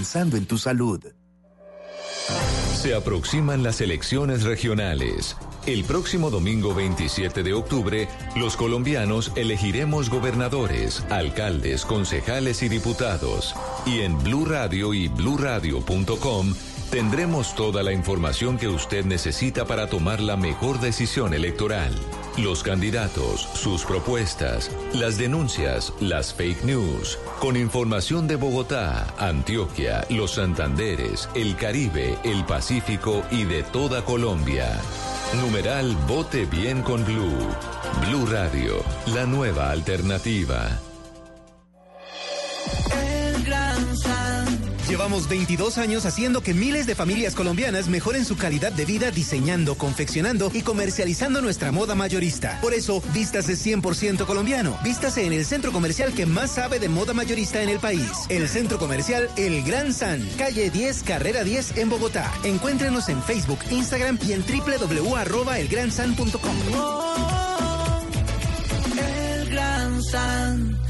pensando en tu salud. Se aproximan las elecciones regionales. El próximo domingo 27 de octubre, los colombianos elegiremos gobernadores, alcaldes, concejales y diputados. Y en Blue Radio y bluradio.com tendremos toda la información que usted necesita para tomar la mejor decisión electoral. Los candidatos, sus propuestas, las denuncias, las fake news, con información de Bogotá, Antioquia, los Santanderes, el Caribe, el Pacífico y de toda Colombia. Numeral Vote Bien con Blue. Blue Radio, la nueva alternativa. Llevamos 22 años haciendo que miles de familias colombianas mejoren su calidad de vida diseñando, confeccionando y comercializando nuestra moda mayorista. Por eso, vístase 100% colombiano. Vístase en el centro comercial que más sabe de moda mayorista en el país. El centro comercial El Gran San, calle 10, carrera 10 en Bogotá. Encuéntrenos en Facebook, Instagram y en www.elgransan.com. El Gran San.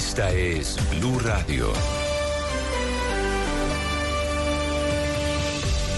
Esta es Blue Radio.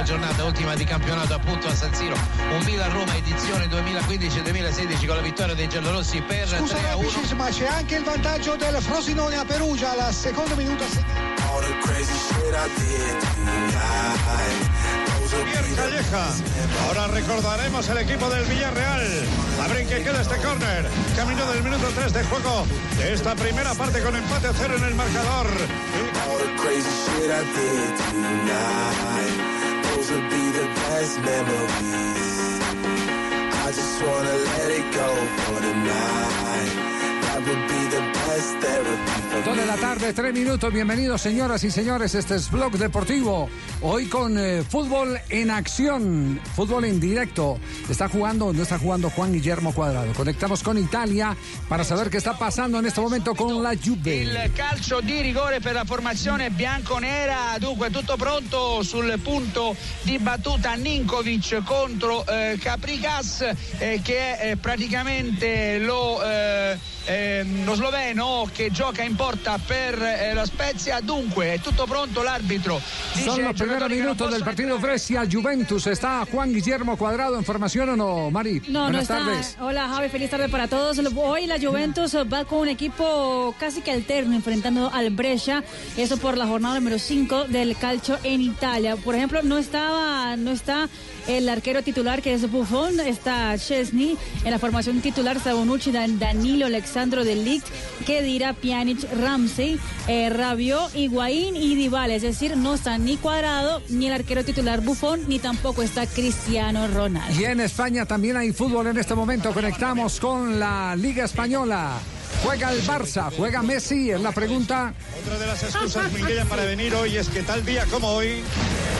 Una giornata ultima di campionato appunto a San Siro un Milan-Roma edizione 2015-2016 con la vittoria dei giallorossi per Scusa 3 a 1 Rapicis, ma c'è anche il vantaggio del Frosinone a Perugia al secondo minuto. Javier Calleja. Ahora recordaremos el equipo del Villarreal. A ver en qué queda este córner. Camino del minuto 3 de juego de esta primera parte con empate a cero en el marcador. those will be the best memories. I just wanna let it go for tonight. Dos de la tarde, tres minutos. Bienvenidos, señoras y señores. Este es Blog Deportivo. Hoy con eh, fútbol en acción, fútbol en directo. Está jugando, no está jugando Juan Guillermo Cuadrado. Conectamos con Italia para saber qué está pasando en este momento con la Juve. il calcio di rigore per la formazione bianconera dunque tutto pronto sul punto di battuta Ninkovic contro eh, Capricas eh, che è eh, praticamente lo, eh, ehm, lo sloveno che gioca in porta per eh, la Spezia dunque è tutto pronto l'arbitro dice Son ai los primeros giocatori che non minutos del partido Brescia Juventus. ¿Está Juan Guillermo Cuadrado en formación o no, Mari? No, Buenas no está. tardes. Hola Javi, feliz tarde para todos. Hoy la Juventus va con un equipo casi que alterno enfrentando al Brescia, eso por la jornada número 5 del calcio en Italia. Por ejemplo, no estaba no está el arquero titular que es Buffon, está Chesney, en la formación titular está Bonucci, Dan- Danilo, Alexandro de Ligt, Kedira, Pjanic, Ramsey, eh, Rabiot, Higuaín y Dybala. Es decir, no está ni Cuadrado, ni el arquero titular Buffon, ni tampoco está Cristiano Ronaldo. Y en España también hay fútbol en este momento. Conectamos con la Liga Española. Juega el Barça, juega Messi, es la pregunta. Otra de las excusas, Minguella, para venir hoy es que tal día como hoy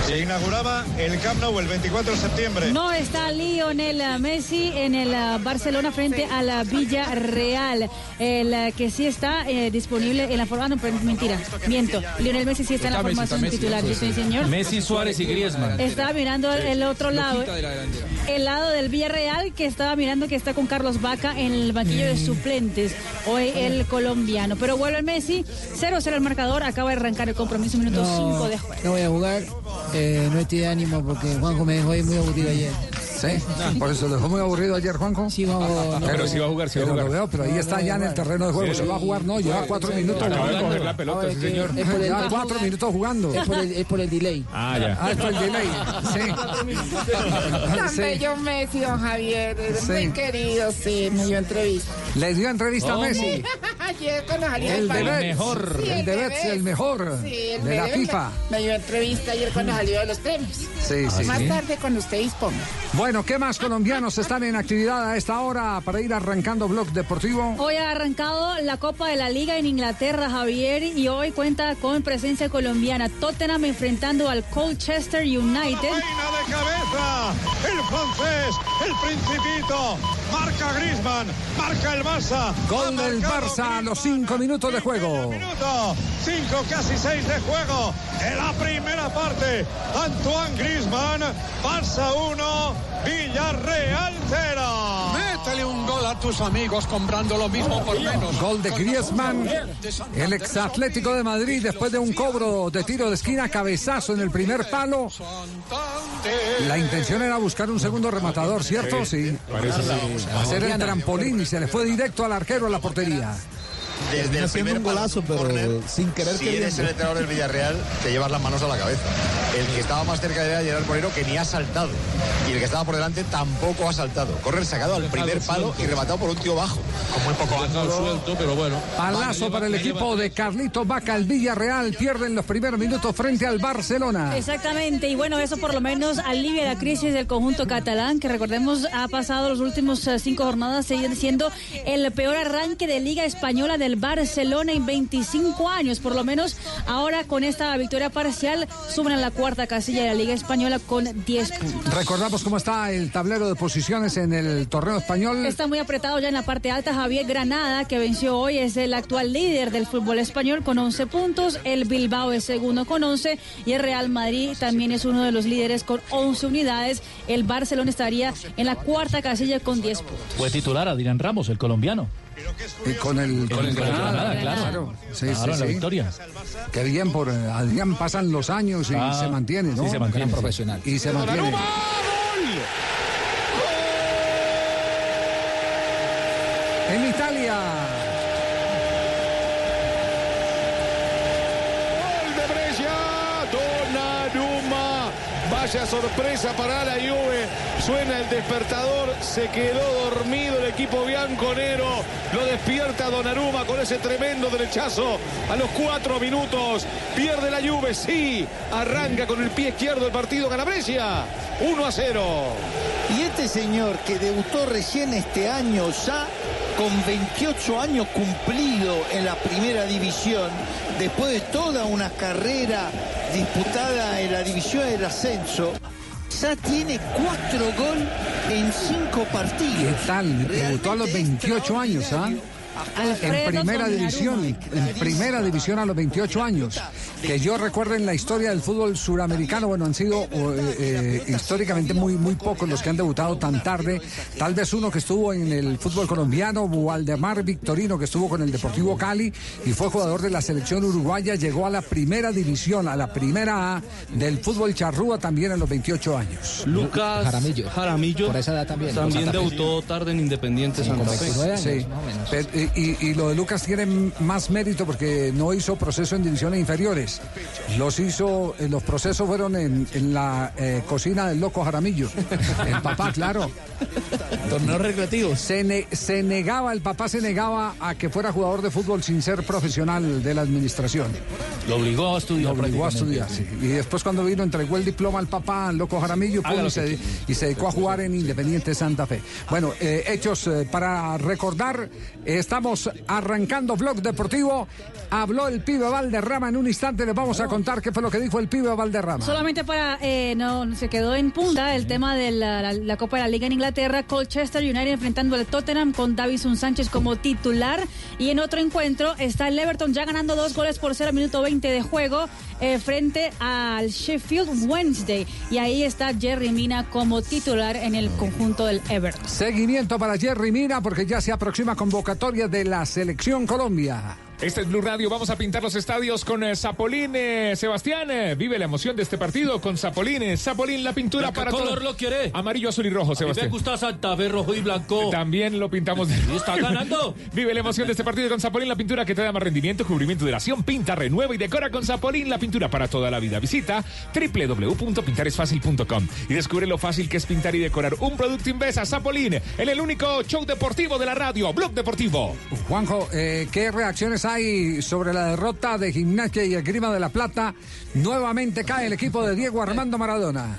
se inauguraba el Camp Nou el 24 de septiembre. No está Lionel Messi en el uh, Barcelona frente a la Villarreal. El uh, que sí está eh, disponible en la forma. No, pero mentira, miento. Lionel Messi sí está en la formación titular, sí, señor. Messi, Suárez y Griezmann. Estaba mirando el otro lado. El lado del Villarreal que estaba mirando que está con Carlos Vaca en el banquillo de suplentes. Hoy el colombiano. Pero vuelve Messi, 0-0 el marcador. Acaba de arrancar el compromiso, minuto 5 de juego. No voy a jugar, eh, no estoy de ánimo porque Juanjo me dejó ahí muy aburrido ayer. Sí, por eso dejó muy aburrido ayer, Juanjo. Sí. Pero sí va a jugar, sí va a Pero veo, pero ahí está ya en el terreno de juego. Se va a jugar, no, lleva cuatro minutos Acaba de jugando. coger la pelota, sí, señor. Es por el, Lleva cuatro minutos jugando. es por el, es por el delay. Ah, ya. Ah, es por el delay. Sí. Tan Sí. bello Messi, don Javier. Es Sí. Muy querido, sí, me dio entrevista. Le dio entrevista a Messi. Ayer cuando salí El de mejor. Sí, El de Betts, el mejor. Sí, el De la FIFA. Me dio entrevista ayer cuando salió de los premios. Sí, sí. Más tarde cuando usted disponga. Bueno, ¿qué más colombianos están en actividad a esta hora para ir arrancando Blog Deportivo? Hoy ha arrancado la Copa de la Liga en Inglaterra, Javier, y hoy cuenta con presencia colombiana. Tottenham enfrentando al Colchester United. Reina de cabeza, el francés, el principito, marca Griezmann, marca el Barça. Gol del Barça a los cinco minutos de juego. Minuto, cinco, casi seis de juego en la primera parte. Antoine Griezmann, Barça 1, Villarreal 0. Métele un gol a tus amigos comprando lo mismo por menos. Gol de Griezmann, el ex Atlético de Madrid, después de un cobro de tiro de esquina, cabezazo en el primer palo. La intención era buscar un segundo rematador, ¿cierto? Sí. Hacer el trampolín y se le fue directo al arquero a la portería. Desde el primer un golazo, pero sin querer Si eres el entrenador del Villarreal, te llevas las manos a la cabeza. El que estaba más cerca era Gerard Moreno, que ni ha saltado. Y el que estaba por delante tampoco ha saltado. Correr sacado al primer palo y rematado por un tío bajo. Con muy poco ángulo. suelto, pero bueno. Palazo para el equipo de Carlito Vaca, el Villarreal pierden los primeros minutos frente al Barcelona. Exactamente, y bueno, eso por lo menos alivia la crisis del conjunto catalán, que recordemos ha pasado los últimos eh, cinco jornadas siguen siendo el peor arranque de Liga Española del Barcelona en 25 años. Por lo menos ahora con esta victoria parcial suben a la cuarta casilla de la Liga Española con 10 puntos. Recordamos cómo está el tablero de posiciones en el torneo español. Está muy apretado ya en la parte alta. Javier Granada, que venció hoy, es el actual líder del fútbol español con 11 puntos. El Bilbao es segundo con 11. Y el Real Madrid también es uno de los líderes con 11 unidades. El Barcelona estaría en la cuarta casilla con 10 puntos. Fue titular Adrián Ramos, el colombiano. Y con el, Con el Granada, claro. Sí, Claro, sí, la sí. victoria. Qué bien por Adrián, pasan los años y Ah, se mantiene, ¿no? sí, se mantiene, Gran profesional. Y se mantiene. En Italia. Gol de Brescia, Donnarumma. Vaya sorpresa para la Juve. Suena el despertador, se quedó dormido el equipo bianconero. Lo despierta Donnarumma con ese tremendo derechazo a los cuatro minutos. Pierde la Juve, sí. Arranca con el pie izquierdo el partido, gana Brescia. 1 a 0. Y este señor que debutó recién este año ya con 28 años cumplido en la primera división, después de toda una carrera disputada en la división del ascenso, ya tiene cuatro gol en cinco partidos. ¿Qué tal? Debutó a los 28 años, ¿ah? En primera división, en primera división a los 28 años. Que yo recuerdo en la historia del fútbol suramericano, bueno, han sido eh, eh, históricamente muy, muy pocos los que han debutado tan tarde. Tal vez uno que estuvo en el fútbol colombiano, Waldemar Victorino, que estuvo con el Deportivo Cali y fue jugador de la selección uruguaya, llegó a la primera división, a la primera A del fútbol charrúa también a los 28 años. Lucas Jaramillo. Jaramillo. Por esa edad también. También Santa Fe. debutó tarde en Independiente Santa Fe. Sí, Pero, y, y- y lo de Lucas tiene más mérito porque no hizo proceso en divisiones inferiores. Los hizo, eh, los procesos fueron en, en la eh, cocina del loco Jaramillo. El papá, claro. Torneos recreativos. Se, ne- se negaba, el papá se negaba a que fuera jugador de fútbol sin ser profesional de la administración. Lo obligó a estudiar. Lo obligó a estudiar, sí. Y después cuando vino entregó el diploma al papá, al loco Jaramillo, pum, y, se, y se dedicó a jugar en Independiente Santa Fe. Bueno, eh, hechos eh, para recordar, eh, estamos arrancando Blog Deportivo. Habló el pibe Valderrama en un instante, les vamos a contar qué fue lo que dijo el pibe Valderrama. Solamente para, eh, no, se quedó en punta el tema de la, la- la Copa de la Liga en Inglaterra, Colchester United enfrentando al Tottenham con Davison Sánchez como titular y en otro encuentro está el Everton ya ganando dos goles por cero, minuto 20 de juego eh, frente al Sheffield Wednesday y ahí está Jerry Mina como titular en el conjunto del Everton. Seguimiento para Jerry Mina porque ya se aproxima convocatoria de la Selección Colombia. Este es Blue Radio. Vamos a pintar los estadios con eh, Zapolín. eh, Sebastián, eh, vive la emoción de este partido con Zapolín. Zapolín, la pintura ¿De qué para color todo- lo quiere? Amarillo, azul y rojo, A mí me Sebastián. gusta Santa Fe rojo y blanco. También lo pintamos de... ¿Y está ganando? Vive la emoción de este partido con Zapolín, la pintura que te da más rendimiento, cubrimiento de duración, pinta, renueva y decora con Zapolín, la pintura para toda la vida. Visita www.pintaresfacil.com y descubre lo fácil que es pintar y decorar un producto Invesa Zapolín en el único show deportivo de la radio, Blog Deportivo. Juanjo, eh, ¿qué reacciones hay sobre la derrota de Gimnasia y Esgrima de la Plata? Nuevamente cae el equipo de Diego Armando Maradona.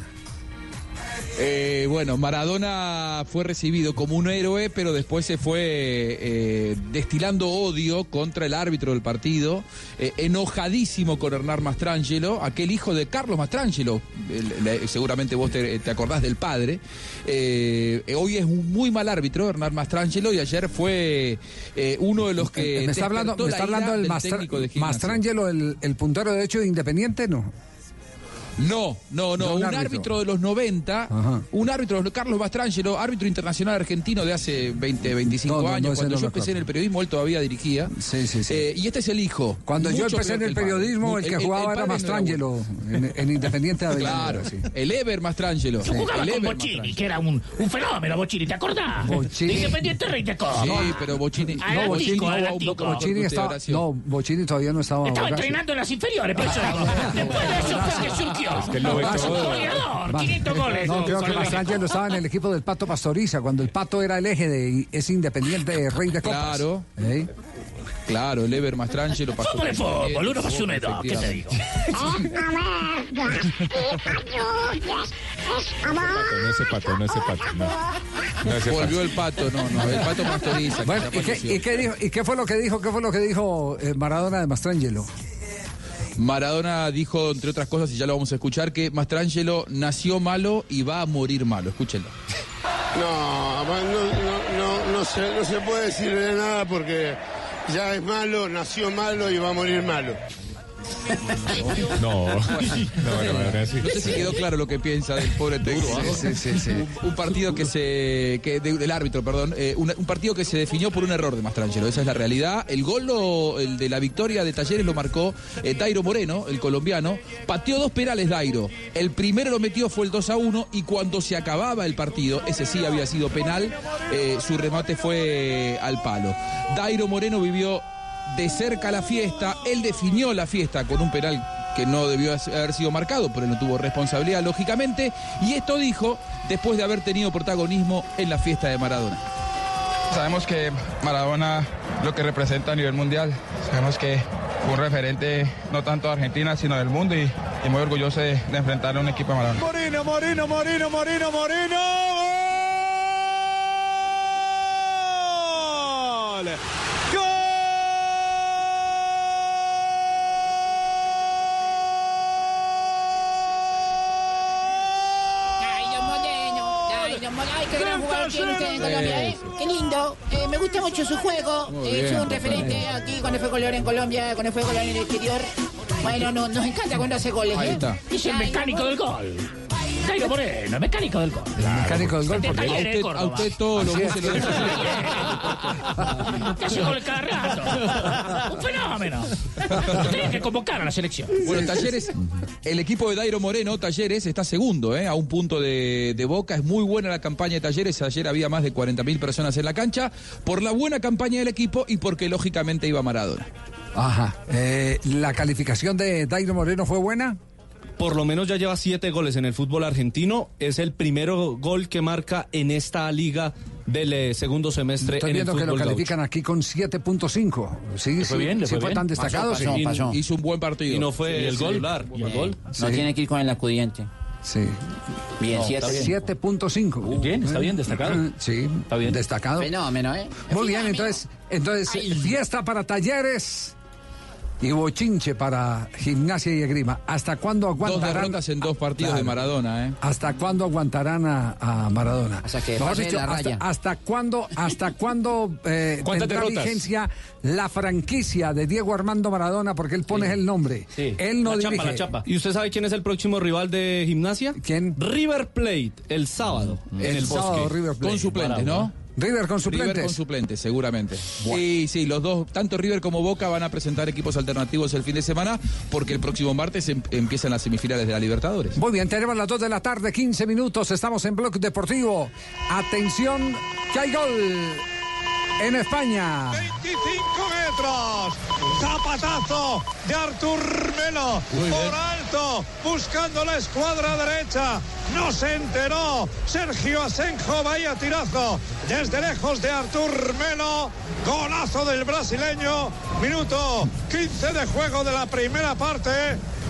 Eh, bueno, Maradona fue recibido como un héroe, pero después se fue eh, destilando odio contra el árbitro del partido, eh, enojadísimo con Hernán Mastrangelo, aquel hijo de Carlos Mastrangelo, el- le- seguramente vos te, te acordás del padre. Eh, hoy es un muy mal árbitro, Hernán Mastrangelo, y ayer fue eh, uno de los que. me está hablando, me está hablando del del Mastra- técnico de Gimnasia. Mastrangelo, el, el puntero de hecho de Independiente, ¿no? No, no, no, No, un, un árbitro. árbitro. de los 90, Ajá. un árbitro, Carlos Mastrangelo, árbitro internacional argentino de hace 20, 25 No, no, no, años. Cuando no yo empecé en el periodismo, él todavía dirigía. Sí, sí, sí. Eh, y este es el hijo. Cuando yo empecé en el periodismo, el que El- jugaba el era Mastrangelo, en, en Independiente de Avellaneda. Claro, sí. el Ever Mastrangelo. Yo jugaba el con Bochini, que era un, un fenómeno, Bochini, ¿te acordás? Bochini. De Independiente Rey de Córdoba. Sí, pero Bochini. Ah, No, Bochini. Bochini estaba, no, Bochini todavía no estaba. Estaba entrenando en las inferiores, por eso. Después de eso fue que surgió. Es que lo ve todo. goleador, Va. 500 goles. No, creo que el Mastrangelo estaba en el equipo del Pato Pastoriza, cuando el Pato era el eje de ese independiente rey de copas. Claro. ¿Eh? Claro, el Ever Mastrangelo pasó. Fútbol es fútbol, uno más uno es dos, ¿qué te digo? No ese pato, no ese pato, no. No ese Volvió pato. el pato, no, no, el pato Pastoriza. Bueno, ¿y qué, y qué dijo, ¿y qué fue lo que dijo? ¿Qué fue lo que dijo eh, Maradona de Mastrangelo? Maradona dijo, entre otras cosas, y ya lo vamos a escuchar, que Mastrangelo nació malo y va a morir malo. Escúchenlo. No, no, no, no, no se, no se puede decir de nada porque ya es malo, nació malo y va a morir malo. No, no, no, no, no, sí. No sé si quedó claro lo que piensa del pobre técnico. Sí, sí, sí. Un, un partido que se. Que, de- del árbitro, perdón. eh, un, un partido que se definió por un error de Mastrangelo. Esa es la realidad. El gol, lo- el de la victoria de Talleres, lo marcó eh, Dairo Moreno, el colombiano. Pateó dos penales Dairo. El primero lo metió fue el 2 a 1. Y cuando se acababa el partido, ese sí había sido penal, eh, su remate fue al palo. Dairo Moreno vivió de cerca la fiesta. Él definió la fiesta con un penal que no debió haber sido marcado, pero él no tuvo responsabilidad, lógicamente. Y esto dijo después de haber tenido protagonismo en la fiesta de Maradona. Sabemos que Maradona lo que representa a nivel mundial, sabemos que fue un referente no tanto de Argentina, sino del mundo y, y muy orgulloso de, de enfrentar a un equipo de Maradona. Moreno, Moreno, Moreno, Moreno, Moreno. ¡Gol! Tiene usted en Colombia, ¿eh? Qué lindo, Eh, me gusta mucho su juego, Eh, es un referente aquí cuando fue color en Colombia, cuando fue color en el exterior. Bueno, no, nos encanta cuando hace goles, Ahí ¿eh? está. Es el mecánico del gol. Jairo Moreno, mecánico del gol. Mecánico del gol, De porque Talleres, A usted, Córdoba. a usted todo lo que se lo hace gol cada rato. Un fenómeno. Lo tenían que convocar a la selección. Bueno, Talleres, el equipo de Dairo Moreno, Talleres, está segundo, ¿eh? a un punto de, de Boca. Es muy buena la campaña de Talleres. Ayer había más de 40.000 personas en la cancha por la buena campaña del equipo y porque lógicamente iba Maradona. Ajá. Eh, ¿La calificación de Dairo Moreno fue buena? Por lo menos ya lleva siete goles en el fútbol argentino. Es el primero gol que marca en esta liga del eh, segundo semestre Estoy en el viendo que fútbol lo gaucho. califican aquí con 7.5. Sí, Le sí, fue bien, le sí fue bien. tan Pasó, destacado. pasó, sí. pasó. Hizo un buen partido. Y no fue Sí, el sí. el gol. Sí. No tiene que ir con el acudiente. Sí. Bien, No, siete. está bien. 7.5. Bien, está bien, destacado. Sí, está bien. Destacado. Fenómeno, ¿eh? Muy bien, entonces, entonces fiesta para talleres y bochinche para gimnasia y esgrima. ¿Hasta cuándo Dos aguantarán? derrotas en dos partidos Claro. de Maradona. ¿eh? ¿Hasta cuándo aguantarán a, a Maradona? Hasta que Mejor pase dicho, la hasta, raya. hasta cuándo, hasta cuándo eh, ¿Cuántas tendrá derrotas? vigencia la franquicia de Diego Armando Maradona? Porque él pone el nombre. Él no la dirige. chapa, la chapa. ¿Y usted sabe quién es el próximo rival de gimnasia? ¿Quién? River Plate, el sábado. en El el sábado, bosque. River Plate. Con suplentes, ¿no? River con suplentes. River con suplentes, seguramente. Sí, sí, los dos, tanto River como Boca van a presentar equipos alternativos el fin de semana porque el próximo martes em- empiezan las semifinales de la Libertadores. Muy bien, tenemos las 2 de la tarde, 15 minutos. Estamos en Bloque Deportivo. Atención, que hay gol en España. 25 metros. Zapatazo de Artur Melo. Por alto. Buscando la escuadra derecha. No se enteró. Sergio Asenjo. Vaya tirazo. Desde lejos de Artur Melo. Golazo del brasileño. Minuto 15 de juego de la primera parte.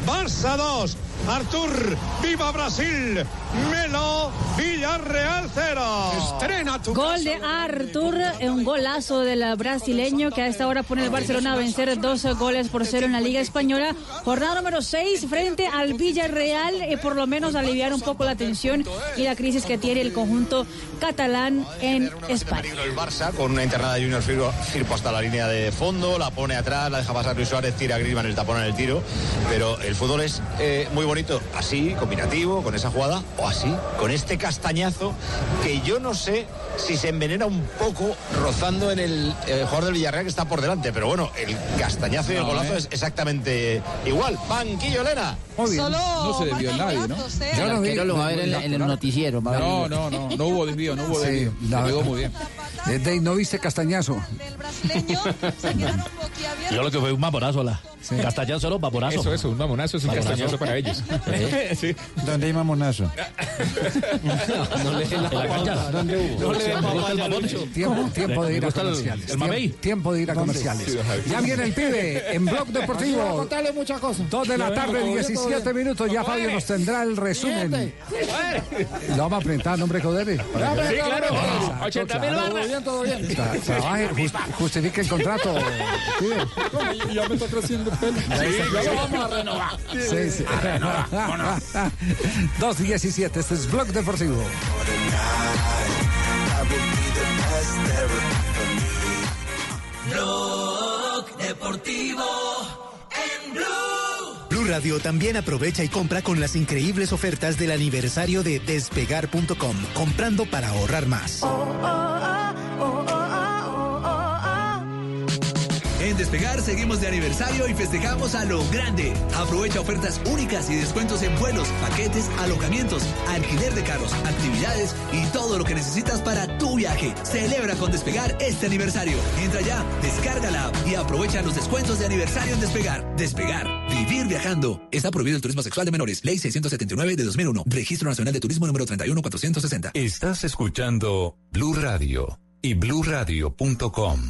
Barça 2. Artur, viva Brasil. Melo, Villarreal 0. Estrena tu Gol de Artur, un golazo del brasileño que a esta hora pone el Barcelona a vencer dos goles por cero en la Liga Española. Jornada número 6 frente al Villarreal, eh, por lo menos aliviar un poco la tensión y la crisis que tiene el conjunto catalán en España. el Barça con una internada de Junior Firpo, Firpo hasta la línea de fondo, la pone atrás, la deja pasar Luis Suárez, tira a Griezmann el tapón en el tiro, pero el fútbol es eh, muy bonito, así, combinativo, con esa jugada, o así, con este castañazo que yo no sé si se envenena un poco rozando en el eh, jugador del Villarreal que está por delante, pero bueno, el castañazo y el No, golazo eh. es exactamente igual. Banquillo, Elena. Muy bien. No se desvió en nadie, ¿no? Yo no vi- va a ver en, el noticiero. va. No, no, no, no hubo desvío, no hubo Sí, desvío. la- pegó muy bien. ¿no viste Castañazo? Yo lo que fue un mamonazo, la. Castañazo solo mamonazo. Eso, eso, un mamonazo es un castañazo para ellos. Sí. ¿Dónde hay mamonazo? No le en la cancha. ¿Dónde hubo? No le den papaya al mucho. Tiempo, tiempo de ir a el- comerciales. el mamey. Tiempo, de ir a comerciales. Sí. Ya viene el pibe en Blog Deportivo. contarle muchas cosas. Dos de la tarde, vengo, todo bien, 17 todo bien. minutos. Ya Fabio nos tendrá el resumen. Lo vamos a presentar, nombre Codere. Sí, claro. 80 mil Todo barras. bien, todo bien. Trabaje, just- justifique el contrato. Ya me está creciendo el pelo. Ya lo vamos a renovar. Sí, sí. 2.17, este es Blog Deportivo. Blog Deportivo en Blue. Blue Radio también aprovecha y compra con las increíbles ofertas del aniversario de despegar.com, comprando para ahorrar más. En Despegar seguimos de aniversario y festejamos a lo grande. Aprovecha ofertas únicas y descuentos en vuelos, paquetes, alojamientos, alquiler de carros, actividades y todo lo que necesitas para tu viaje. Celebra con Despegar este aniversario. Entra ya, descarga la app y aprovecha los descuentos de aniversario en Despegar. Despegar, vivir viajando. Está prohibido el turismo sexual de menores. Ley 679 de 2001. Registro Nacional de Turismo número 31460. Estás escuchando Blue Radio y bluradio.com.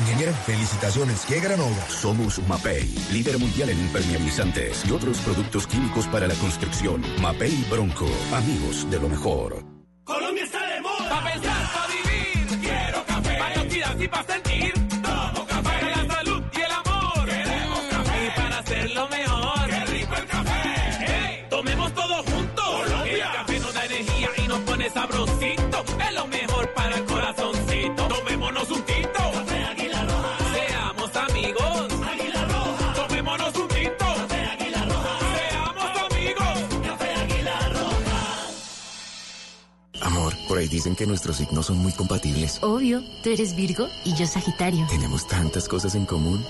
Ingeniero, felicitaciones. ¡Qué gran obra! Somos Mapei, líder mundial en impermeabilizantes y otros productos químicos para la construcción. Mapei Bronco, amigos de lo mejor. Colombia está de moda. Pa' pensar, pa' vivir. Quiero café. Para y pa' sentir. Por ahí dicen que nuestros signos son muy compatibles. Obvio, tú eres Virgo y yo Sagitario. Tenemos tantas cosas en común.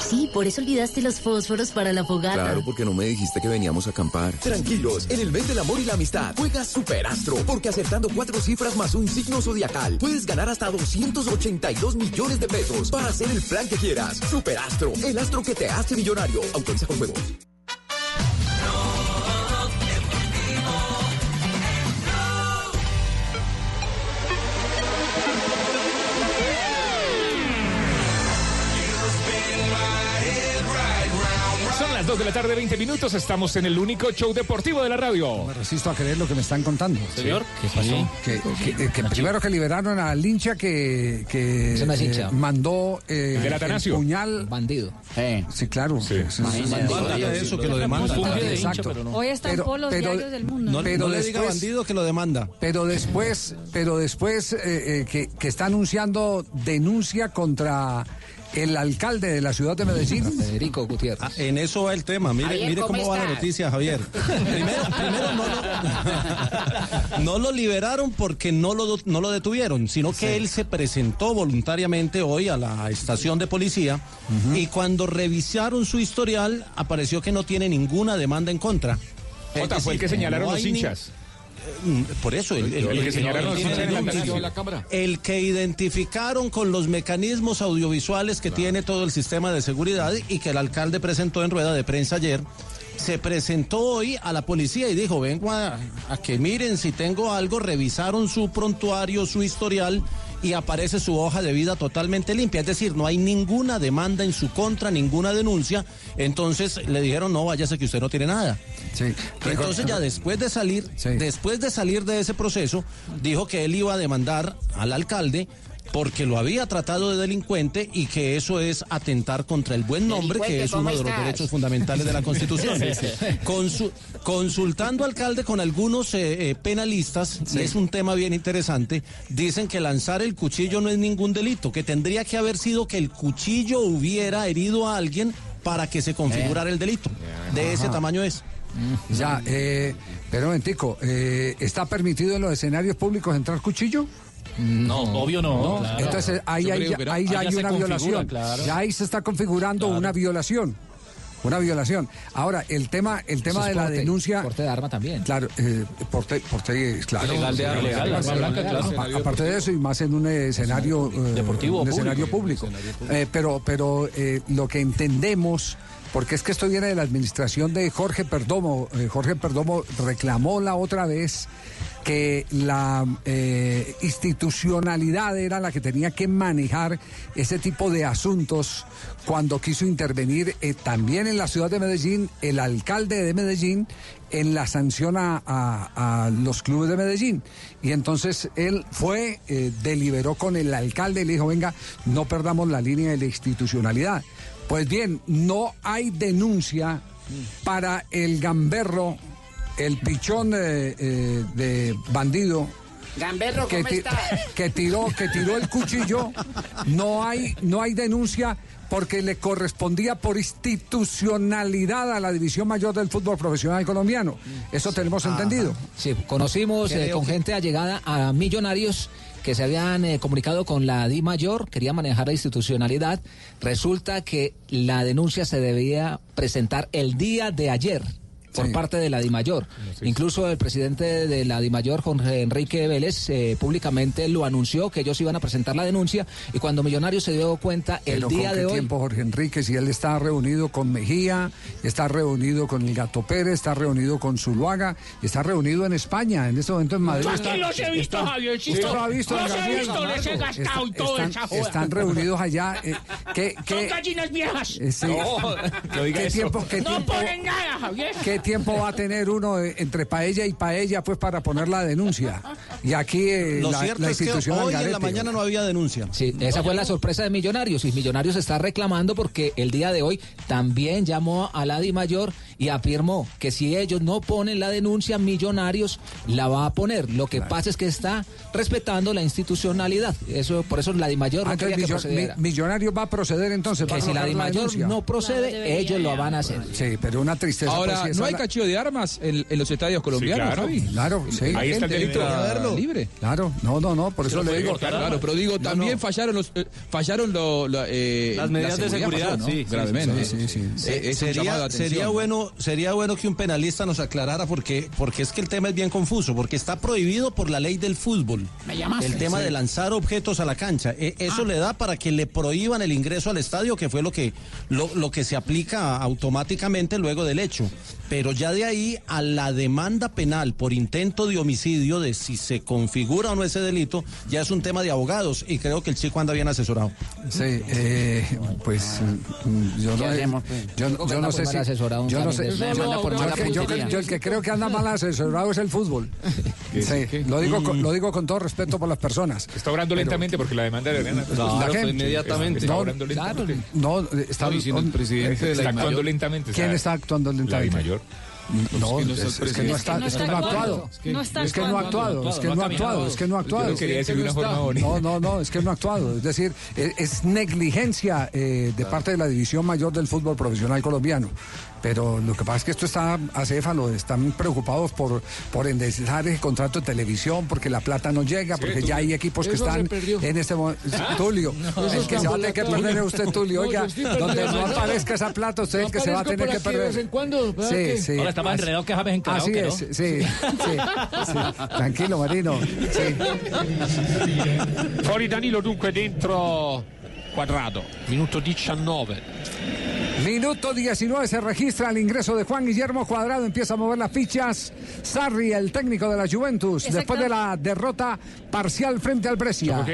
Sí, por eso olvidaste los fósforos para la fogata. Claro, porque no me dijiste que veníamos a acampar. Tranquilos, en el mes del amor y la amistad, juega Superastro, porque acertando cuatro cifras más un signo zodiacal, puedes ganar hasta 282 millones de pesos para hacer el plan que quieras. Superastro, el astro que te hace millonario. Autoriza con juegos. 2 de la tarde, 20 minutos. Estamos en el único show deportivo de la radio. Me resisto a creer lo que me están contando. Señor, ¿qué pasó? Que, que- que primero que liberaron al hincha que, no eh, mandó eh, El Atanasio. puñal. Bandido. Sí, claro. Eso es- Imagínate. Bandido. Eso que lo demanda. Exacto. De hincha, no. Hoy están Pero- todos los pero- diarios del mundo. No, pero después, que lo demanda. Pero después, pero después eh, eh, que, que está anunciando denuncia contra el alcalde de la ciudad de Medellín. Federico Gutiérrez. Ah, en eso va el tema. Mire, Javier, mire ¿cómo cómo va la noticia, Javier. Primero, primero no, lo, no lo liberaron porque no lo, no lo detuvieron, sino que él se presentó voluntariamente hoy a la estación de policía y cuando revisaron su historial apareció que no tiene ninguna demanda en contra. Jota, fue el que señalaron no los ni- hinchas. Por eso, el, el- El que señalaron el- identificaron con los mecanismos audiovisuales que tiene todo el sistema de seguridad y que el alcalde presentó en rueda de prensa ayer, se presentó hoy a la policía y dijo, vengo a, a que miren si tengo algo, revisaron su prontuario, su historial y aparece su hoja de vida totalmente limpia. Es decir, no hay ninguna demanda en su contra, ninguna denuncia. Entonces le dijeron, no, váyase que usted no tiene nada. Entonces ya después de salir, después de salir de ese proceso, dijo que él iba a demandar al alcalde porque lo había tratado de delincuente y que eso es atentar contra el buen nombre, que es uno ¿cómo de los estás? derechos fundamentales de la Constitución. Sí, sí. Consu- consultando alcalde con algunos eh, eh, penalistas, y es un tema bien interesante, dicen que lanzar el cuchillo no es ningún delito, que tendría que haber sido que el cuchillo hubiera herido a alguien para que se configurara el delito. De ese tamaño es. Ya, eh, pero un momentico, eh, ¿está permitido en los escenarios públicos entrar cuchillo? No, obvio no. claro. Entonces ahí, hay, creo no. ahí ya Ahí ya hay una violación. claro. Ya ahí se está configurando una violación. Una violación. Ahora, el tema, el tema es de la porte, denuncia. porte de arma también. Claro, eh, porte, porte, claro. Ilegal de arma, sí, arma blanca, claro. Aparte de eso, y más en un escenario eh, Deportivo un público. escenario público. Eh, pero, pero eh, lo que entendemos. Porque es que esto viene de la administración de Jorge Perdomo. Eh, Jorge Perdomo reclamó la otra vez que la eh, institucionalidad era la que tenía que manejar ese tipo de asuntos cuando quiso intervenir eh, también en la ciudad de Medellín el alcalde de Medellín en la sanción a, a- los clubes de Medellín. Y entonces él fue, eh, deliberó con el alcalde y le dijo, venga, no perdamos la línea de la institucionalidad. Pues bien, no hay denuncia para el gamberro, el pichón eh, eh, de bandido Gamberro, que, ¿cómo ti- está? que tiró que tiró el cuchillo. No hay no hay denuncia porque le correspondía por institucionalidad a la división mayor del fútbol profesional colombiano. Eso tenemos entendido. Sí, conocimos eh, con gente allegada a millonarios que se habían eh, comunicado con la Di Mayor, quería manejar la institucionalidad. Resulta que la denuncia se debía presentar el día de ayer. Por parte de la DIMAYOR. Incluso el presidente de la DIMAYOR, Jorge Enrique Vélez, eh, públicamente lo anunció que ellos iban a presentar la denuncia y cuando Millonarios se dio cuenta el Pero día ¿con de qué hoy... tiempo, Jorge Enrique? Si él está reunido con Mejía, está reunido con el Gato Pérez, está reunido con Zuluaga, está reunido en España, en este momento en Madrid. Aquí está- los he visto, está- Javiercito. Visto, Los he visto, les he gastado y todo están, esa joda. están reunidos allá. eh, ¿qué, Son gallinas viejas. eh, sí. ¿Qué tiempo, qué no tiempo- ponen nada, Javier. ¿Qué tiempo va a tener uno eh, entre paella y paella pues para poner la denuncia? Y aquí eh, Lo la, cierto la es que hoy en la mañana no había denuncia. Sí, esa fue la sorpresa de Millonarios y Millonarios está reclamando porque el día de hoy también llamó a la Mayor y afirmó que si ellos no ponen la denuncia, Millonarios la va a poner. Lo que pasa es que está respetando la institucionalidad. Eso por eso la Mayor Ah, no quería que. Mi- Millonarios va a proceder entonces. Que si la colocar Mayor no procede, ellos lo van a hacer. Sí, pero una tristeza. Ahora, pues, si ¿no esa hay cachillo de armas en, en los estadios colombianos, claro. Javi? Claro, sí. Ahí está el delito. libre. libre. Claro, no, no, no, por eso lo le digo. Claro, pero digo, también no. fallaron los eh, fallaron lo, lo, eh, Las medidas la de seguridad, pasó, ¿no? sí, gravemente. sí, sí, sí. Eh, sería, sería bueno sería bueno que un penalista nos aclarara porque porque es que el tema es bien confuso porque está prohibido por la ley del fútbol Me llamaste. el tema Sí. de lanzar objetos a la cancha E- eso le da para que le prohíban el ingreso al estadio que fue lo que lo, lo que se aplica automáticamente luego del hecho pero ya de ahí a la demanda penal por intento de homicidio de si se configura o no ese delito ya es un tema de abogados y creo que el chico anda bien asesorado Sí, eh, pues mm, yo ¿Qué no, hacemos, pues? yo, que yo no por sé si asesorado yo no sé de- yo, el que creo que anda mal asesorado es el fútbol. Sí, lo digo con, lo digo con todo respeto por las personas. Está obrando lentamente porque la demanda de Ariana. La gente. Está No, obrando lentamente. No, está, No, no, el presidente de la está actuando lentamente, ¿Quién está actuando lentamente? Dimayor. No, Es que no es, es que no presidente. está, No es que está no ha actuado. Es que- No ha actuado, es que no ha actuado, es que no ha actuado. No, no, no, es que no ha actuado. Es decir, es, es negligencia eh, de parte de la división mayor del fútbol profesional colombiano. Pero lo que pasa es que esto está acéfalo, están preocupados por, por endezar el contrato de televisión, porque la plata no llega, porque ya hay equipos que están en este momento. ¿Ah? Tulio, No. el que se va a tener que perder es usted, Tulio. No, Oiga, donde no aparezca esa plata, usted es el que se va a tener que de perder. vez en cuando, ¿verdad Sí, que? sí. Ahora está más enredado que James en Así karaoke, es, ¿no? sí, sí, sí. Tranquilo, Marino. Sí. Fuori Danilo dunque dentro Quadrado, minuto 19. Minuto 19 se registra el ingreso de Juan Guillermo Cuadrado, empieza a mover las fichas. Sarri, el técnico de la Juventus, Exacto. después de la derrota parcial frente al Brescia.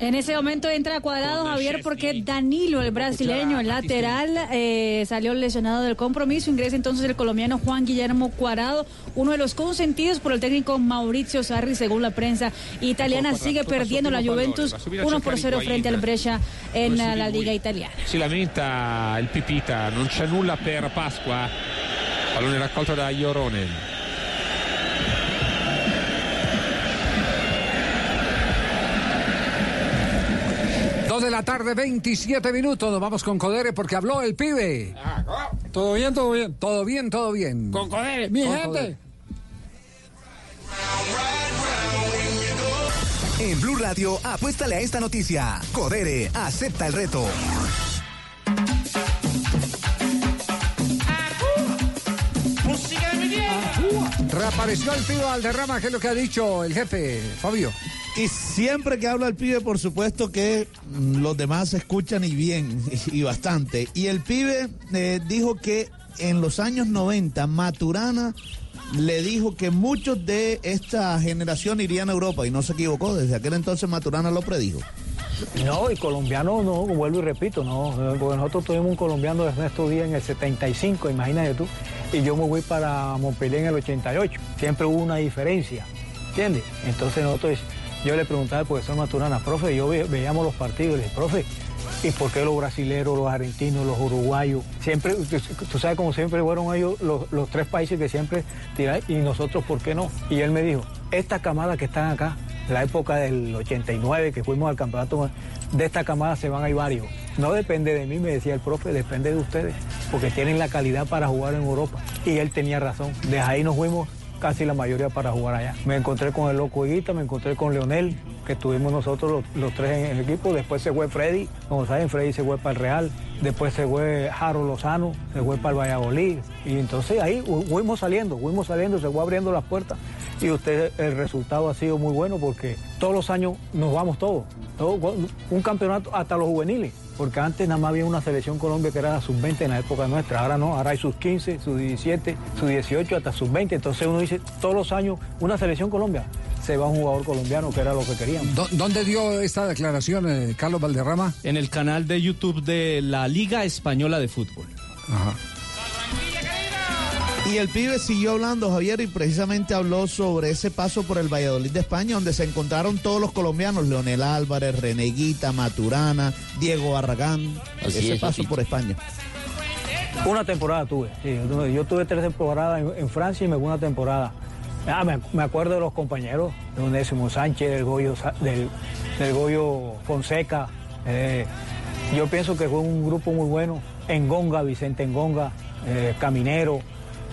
En ese momento entra cuadrado Javier porque Danilo, el brasileño, el lateral, eh, salió lesionado del compromiso. Ingresa entonces el colombiano Juan Guillermo Cuadrado, uno de los consentidos por el técnico Mauricio Sarri, según la prensa italiana. Sigue perdiendo la Juventus 1 por 0 frente al Brescia en la, Liga Italiana. Si lamenta il Pipita, non c'è nulla per Pasqua. Pallone raccolto da Iorone. Dos de la tarde, 27 minutos. Nos vamos con Codere porque habló el pibe. ¿Todo bien, todo bien? Todo bien, todo bien. Con Codere, mi Con gente. Codere. En Blue Radio, apuéstale a esta noticia. Codere, acepta el reto. Reapareció el pibe Valderrama, que es lo que ha dicho el jefe, Fabio. Y siempre que habla el pibe, por supuesto que los demás escuchan y bien, y bastante. Y el pibe eh, dijo que en los años 90, Maturana le dijo que muchos de esta generación irían a Europa y no se equivocó. Desde aquel entonces Maturana lo predijo. No, y colombiano no, vuelvo y repito, no, porque nosotros tuvimos un colombiano de Ernesto Díaz en el 75, imagínate tú, y yo me voy para Montpellier en el 88. Siempre hubo una diferencia, ¿entiendes? Entonces nosotros, yo le preguntaba al profesor Maturana, profe, yo ve- veíamos los partidos, le dije, profe, ¿y por qué los brasileros, los argentinos, los uruguayos? Siempre, tú, sabes como siempre fueron ellos los, los tres países que siempre tiran, y nosotros, ¿por qué no? Y él me dijo, esta camada que están acá, la época del 89 que fuimos al campeonato, de esta camada se van a ir varios. No depende de mí, me decía el profe, depende de ustedes, porque tienen la calidad para jugar en Europa. Y él tenía razón. Desde ahí nos fuimos casi la mayoría para jugar allá. Me encontré con el loco Higuita, me encontré con Leonel, que tuvimos nosotros los, tres en el equipo. Después se fue Freddy, como saben, Freddy se fue para el Real. Después se fue Jaro Lozano, se fue para el Valladolid. Y entonces ahí fu- fuimos saliendo, fuimos saliendo, se fue abriendo las puertas. Y usted, el resultado ha sido muy bueno porque todos los años nos vamos todos. Todo- un campeonato hasta los juveniles. Porque antes nada más había una selección Colombia que era la sub-20 en la época nuestra. Ahora no, ahora hay sub-15, sub-17, sub-18, hasta sub-20. Entonces uno dice, todos los años, una selección Colombia. Se va un jugador colombiano, que era lo que queríamos. ¿Dó- ¿Dónde dio esta declaración eh, Carlos Valderrama? En el canal de YouTube de la Liga Española de Fútbol. Y el pibe siguió hablando, Javier, y precisamente habló sobre ese paso por el Valladolid de España, donde se encontraron todos los colombianos, Leonel Álvarez, Reneguita, Maturana, Diego Barragán, Así ese es, paso por España. Una temporada tuve, sí, yo tuve- tres temporadas en, en Francia y me fue una temporada. Ah, me, me acuerdo de los compañeros, de Onésimo Sánchez, del Goyo, del, del Goyo Fonseca. eh, yo pienso que fue un grupo muy bueno. Engonga, Vicente Engonga, eh, Caminero.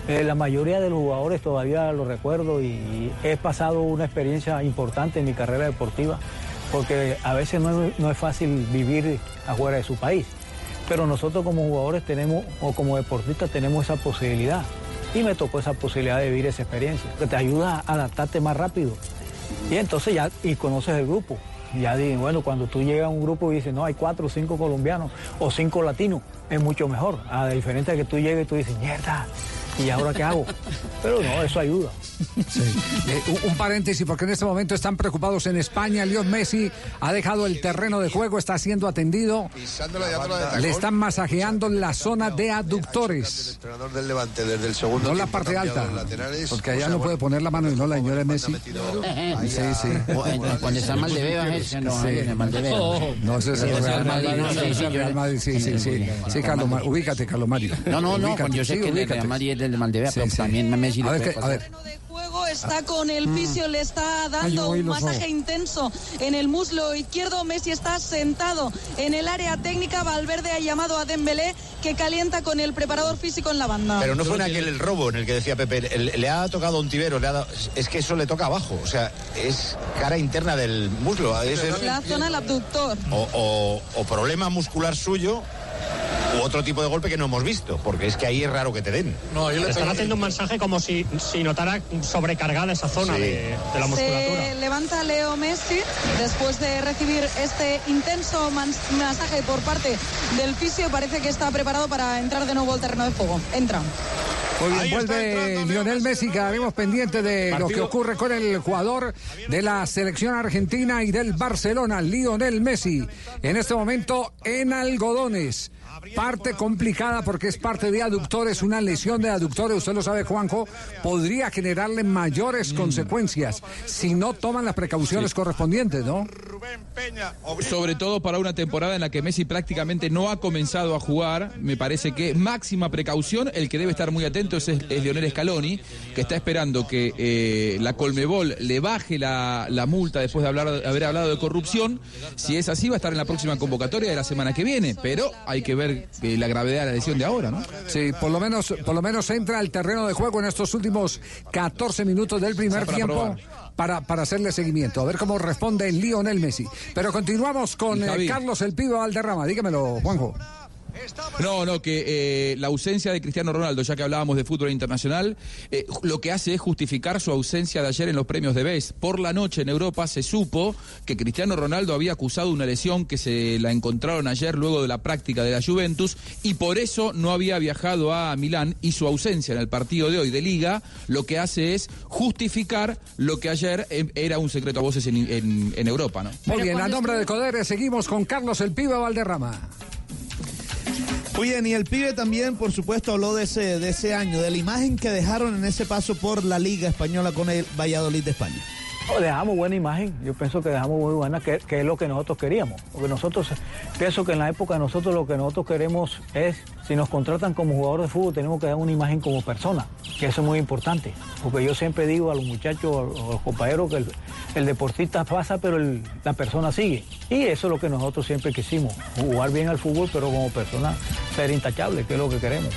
Eh, la mayoría de los jugadores todavía los recuerdo y he pasado una experiencia importante en mi carrera deportiva porque a veces no es, no es fácil vivir afuera de su país. Pero nosotros como jugadores tenemos, o como deportistas tenemos esa posibilidad. Y me tocó esa posibilidad de vivir esa experiencia, que te ayuda a adaptarte más rápido. Y entonces ya, y conoces el grupo. Ya di, bueno, cuando tú llegas a un grupo y dices, no, hay cuatro o cinco colombianos o cinco latinos, es mucho mejor. A diferencia de que tú llegues y tú dices, mierda, ¿y ahora qué hago? Pero no, eso ayuda. Eh, un, un paréntesis, porque en este momento están preocupados en España. Leon Messi ha dejado el terreno de juego, está siendo atendido. Le están masajeando la zona de aductores. entrenador del Levante desde el segundo No la parte alta. Porque allá no puede poner la mano y no la señora Messi. Sí, sí. Cuando está mal de beba, ese no, mal de beba. No, ese es el Real Madrid. Sí, sí, sí. Sí, Carlos, ubícate, Carlos Mario. No, no, no, yo sé que el ubícate. Real Madrid es del mal de beba, Sí, pero sí. también Messi A le ver, puede que- a pasar. ver. juego está con el fisio, le está dando un masaje ojos. intenso en el muslo izquierdo. Messi está sentado en el área técnica. Valverde ha llamado a Dembélé que calienta con el preparador físico en la banda. Pero no fue en aquel el robo en el que decía Pepe, el- le ha tocado un tibero, le ha dado- es que eso le toca abajo, o sea, es cara interna del muslo, es- es- La zona del abductor. o, o- o problema muscular suyo u otro tipo de golpe que no hemos visto, porque es que ahí es raro que te den. No, yo le están haciendo un masaje como si, si notara sobrecargada esa zona Sí. de, de la musculatura. Se levanta Leo Messi después de recibir este intenso masaje por parte del fisio. Parece que está preparado para entrar de nuevo al terreno de juego. Entra. Muy bien, vuelve Lionel Messi, quedaremos pendientes de lo que ocurre con el jugador de la selección argentina y del Barcelona, Lionel Messi, en este momento en algodones. Parte complicada porque es parte de aductores, una lesión de aductores, usted lo sabe Juanjo, podría generarle mayores consecuencias si no toman las precauciones correspondientes, ¿no? Sobre todo para una temporada en la que Messi prácticamente no ha comenzado a jugar, me parece que máxima precaución, el que debe estar muy atento es, es Lionel Scaloni, que está esperando que eh, la Colmebol le baje la, la multa después de hablar, haber hablado de corrupción. Si es así, va a estar en la próxima convocatoria de la semana que viene, pero hay que ver eh, la gravedad de la lesión de ahora, ¿no? Sí, por lo menos, por lo menos entra al terreno de juego en estos últimos 14 minutos del primer Para tiempo probar. para, para hacerle seguimiento, a ver cómo responde Lionel Messi. Pero continuamos con eh. Carlos El Pibe Valderrama, dígamelo, Juanjo. No, no, que eh, la ausencia de Cristiano Ronaldo, ya que hablábamos de fútbol internacional, eh, lo que hace es justificar su ausencia de ayer en los premios de BES. Por la noche en Europa se supo que Cristiano Ronaldo había acusado una lesión que se la encontraron ayer luego de la práctica de la Juventus y por eso no había viajado a Milán y su ausencia en el partido de hoy de Liga lo que hace es justificar lo que ayer eh, era un secreto a voces en, en- en Europa, ¿no? Muy bien, a nombre de Codere seguimos con Carlos El Pibe Valderrama. Bien, y el pibe también, por supuesto, habló de ese, de ese año, de la imagen que dejaron en ese paso por la Liga Española con el Valladolid de España. Dejamos buena imagen, yo pienso que dejamos muy buena, que, que es lo que nosotros queríamos. Porque nosotros, pienso que en la época nosotros lo que nosotros queremos es, si nos contratan como jugador de fútbol, tenemos que dar una imagen como persona, que eso es muy importante. Porque yo siempre digo a los muchachos, a los compañeros, que el, el deportista pasa, pero la persona sigue. Y eso es lo que nosotros siempre quisimos, jugar bien al fútbol, pero como persona ser intachable, que es lo que queremos.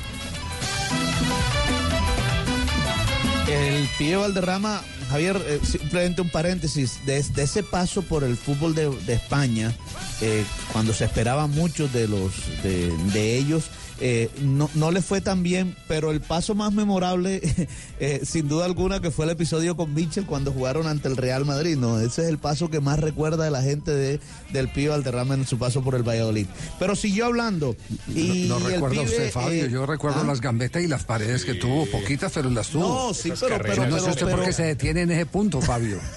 El pibe Valderrama Javier, eh, simplemente un paréntesis, de, de ese paso por el fútbol de, España, eh, cuando se esperaba mucho de, los, de ellos, eh, no, no le fue tan bien, pero el paso más memorable, eh, sin duda alguna, que fue el episodio con Mitchell cuando jugaron ante el Real Madrid, ¿no? Ese es el paso que más recuerda de la gente de, del Pío Valderrama en su paso por el Valladolid. Pero siguió hablando. Y no, no el recuerdo pibe, usted, Fabio. eh, Yo recuerdo ¿ah? las gambetas y las paredes que tuvo, poquitas, pero las tuvo. No, sí, pero- pero- no sé pero- usted por qué pero- se detiene en ese punto, Fabio.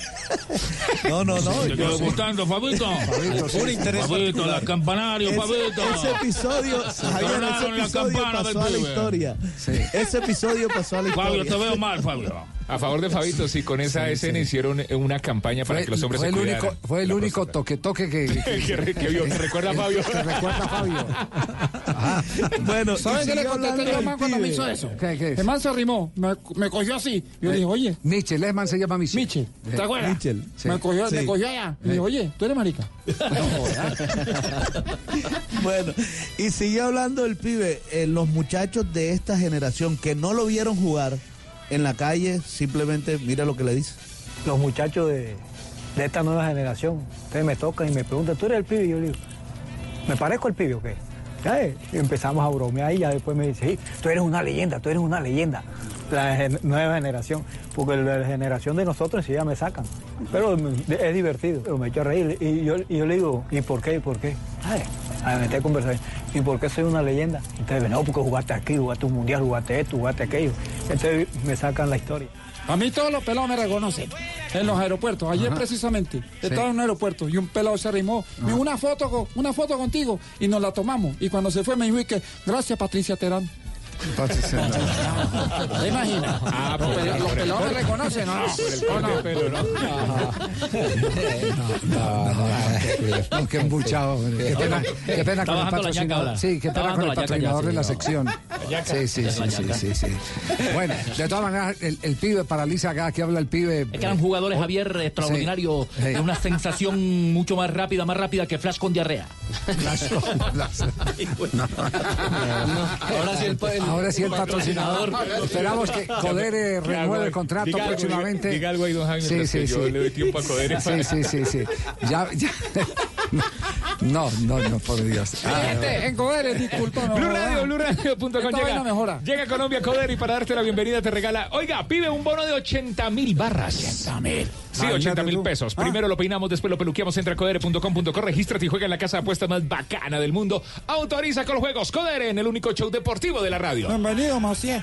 No, no, no. ¿Te yo quedó gustando, Fabito? Fabito, sí. Un interés Fabito, particular. la campanario, Ese- Fabito. Ese episodio, Javier, ese Sonaron la campana del pasó a la historia. Ese episodio pasó a la historia. Fabio, te veo mal, Fabio. A favor de Fabito, sí, con esa escena hicieron una campaña para Fue, que los hombres fue se el cuidaran. único, fue el único toque toque que, que, vio, que recuerda a Fabio. que recuerda a Fabio. Bueno, ¿Saben y qué le a del man cuando me hizo eso? ¿Qué, qué es? El man se arrimó, me, me cogió así. Yo le dije, oye, Michel, Lehmann se llama Michel. Miche, ¿te Eh, acuerdas? Michel. Sí. Me, cogió, Sí. me cogió allá. Y le dije, oye, tú eres marica. Bueno, y siguió hablando el pibe, eh, los muchachos de esta generación que no lo vieron jugar en la calle, simplemente mira lo que le dice. Los muchachos de, de esta nueva generación, ustedes me tocan y me preguntan, ¿tú eres el pibe? Y yo le digo, ¿me parezco el pibe o qué? Ya, eh, y empezamos a bromear y ya después me dice, sí, tú eres una leyenda, tú eres una leyenda. La gen- nueva generación, porque la generación de nosotros sí ya me sacan. Pero es divertido, pero me echo a reír. Y yo, y yo le digo, ¿y por qué? ¿Y por qué? Ay, a meter conversación. ¿Y por qué soy una leyenda? Entonces, no, porque jugaste aquí, jugaste un mundial, jugaste esto, jugaste aquello. Entonces me sacan la historia. A mí todos los pelados me reconocen en los aeropuertos. Ayer Ajá. precisamente Sí. estaba en un aeropuerto y un pelado se arrimó. Me dijo, una foto, con- una foto contigo y nos la tomamos. Y cuando se fue me dijo que gracias Patricia Terán. ¿Te imaginas? Ah, los, por el- pel- los me reconocen, ¿no? Por el pelo, ¿no? No, no, no, qué embuchado. Qué pena, qué pena con el patrocinador. Sí, qué pena con el patrocinador de la sección. Sí, sí, Ya sí, sí, sí, sí. Bueno, de todas maneras, el, el pibe paraliza acá, que habla el pibe. Es que eran jugadores, Javier, extraordinarios, Sí. de una sensación mucho más rápida, más rápida que Flash con diarrea. Ahora sí el, ahora sí el patrocinador. Esperamos que Codere ¿Qué renueve el contrato Diga algo, próximamente. diga- diga algo ahí, don Jaime, mientras que yo le doy tiempo a Codere Sí, sí, sí, sí. Ya, ya. No, no, no, por Dios. Gente, en Codere, disculpa. no, Blue. Radio, vaina llega, mejora. llega Colombia Coder y para darte la bienvenida te regala, oiga, pide un bono de 80 mil barras. 80 mil. Sí, Ah, 80 mil pesos. Ah. Primero lo peinamos, después lo peluqueamos. Entra a codere.com.co, regístrate y juega en la casa de apuestas más bacana del mundo. Autoriza con los juegos Codere en el único show deportivo de la radio. Bienvenido, Macié.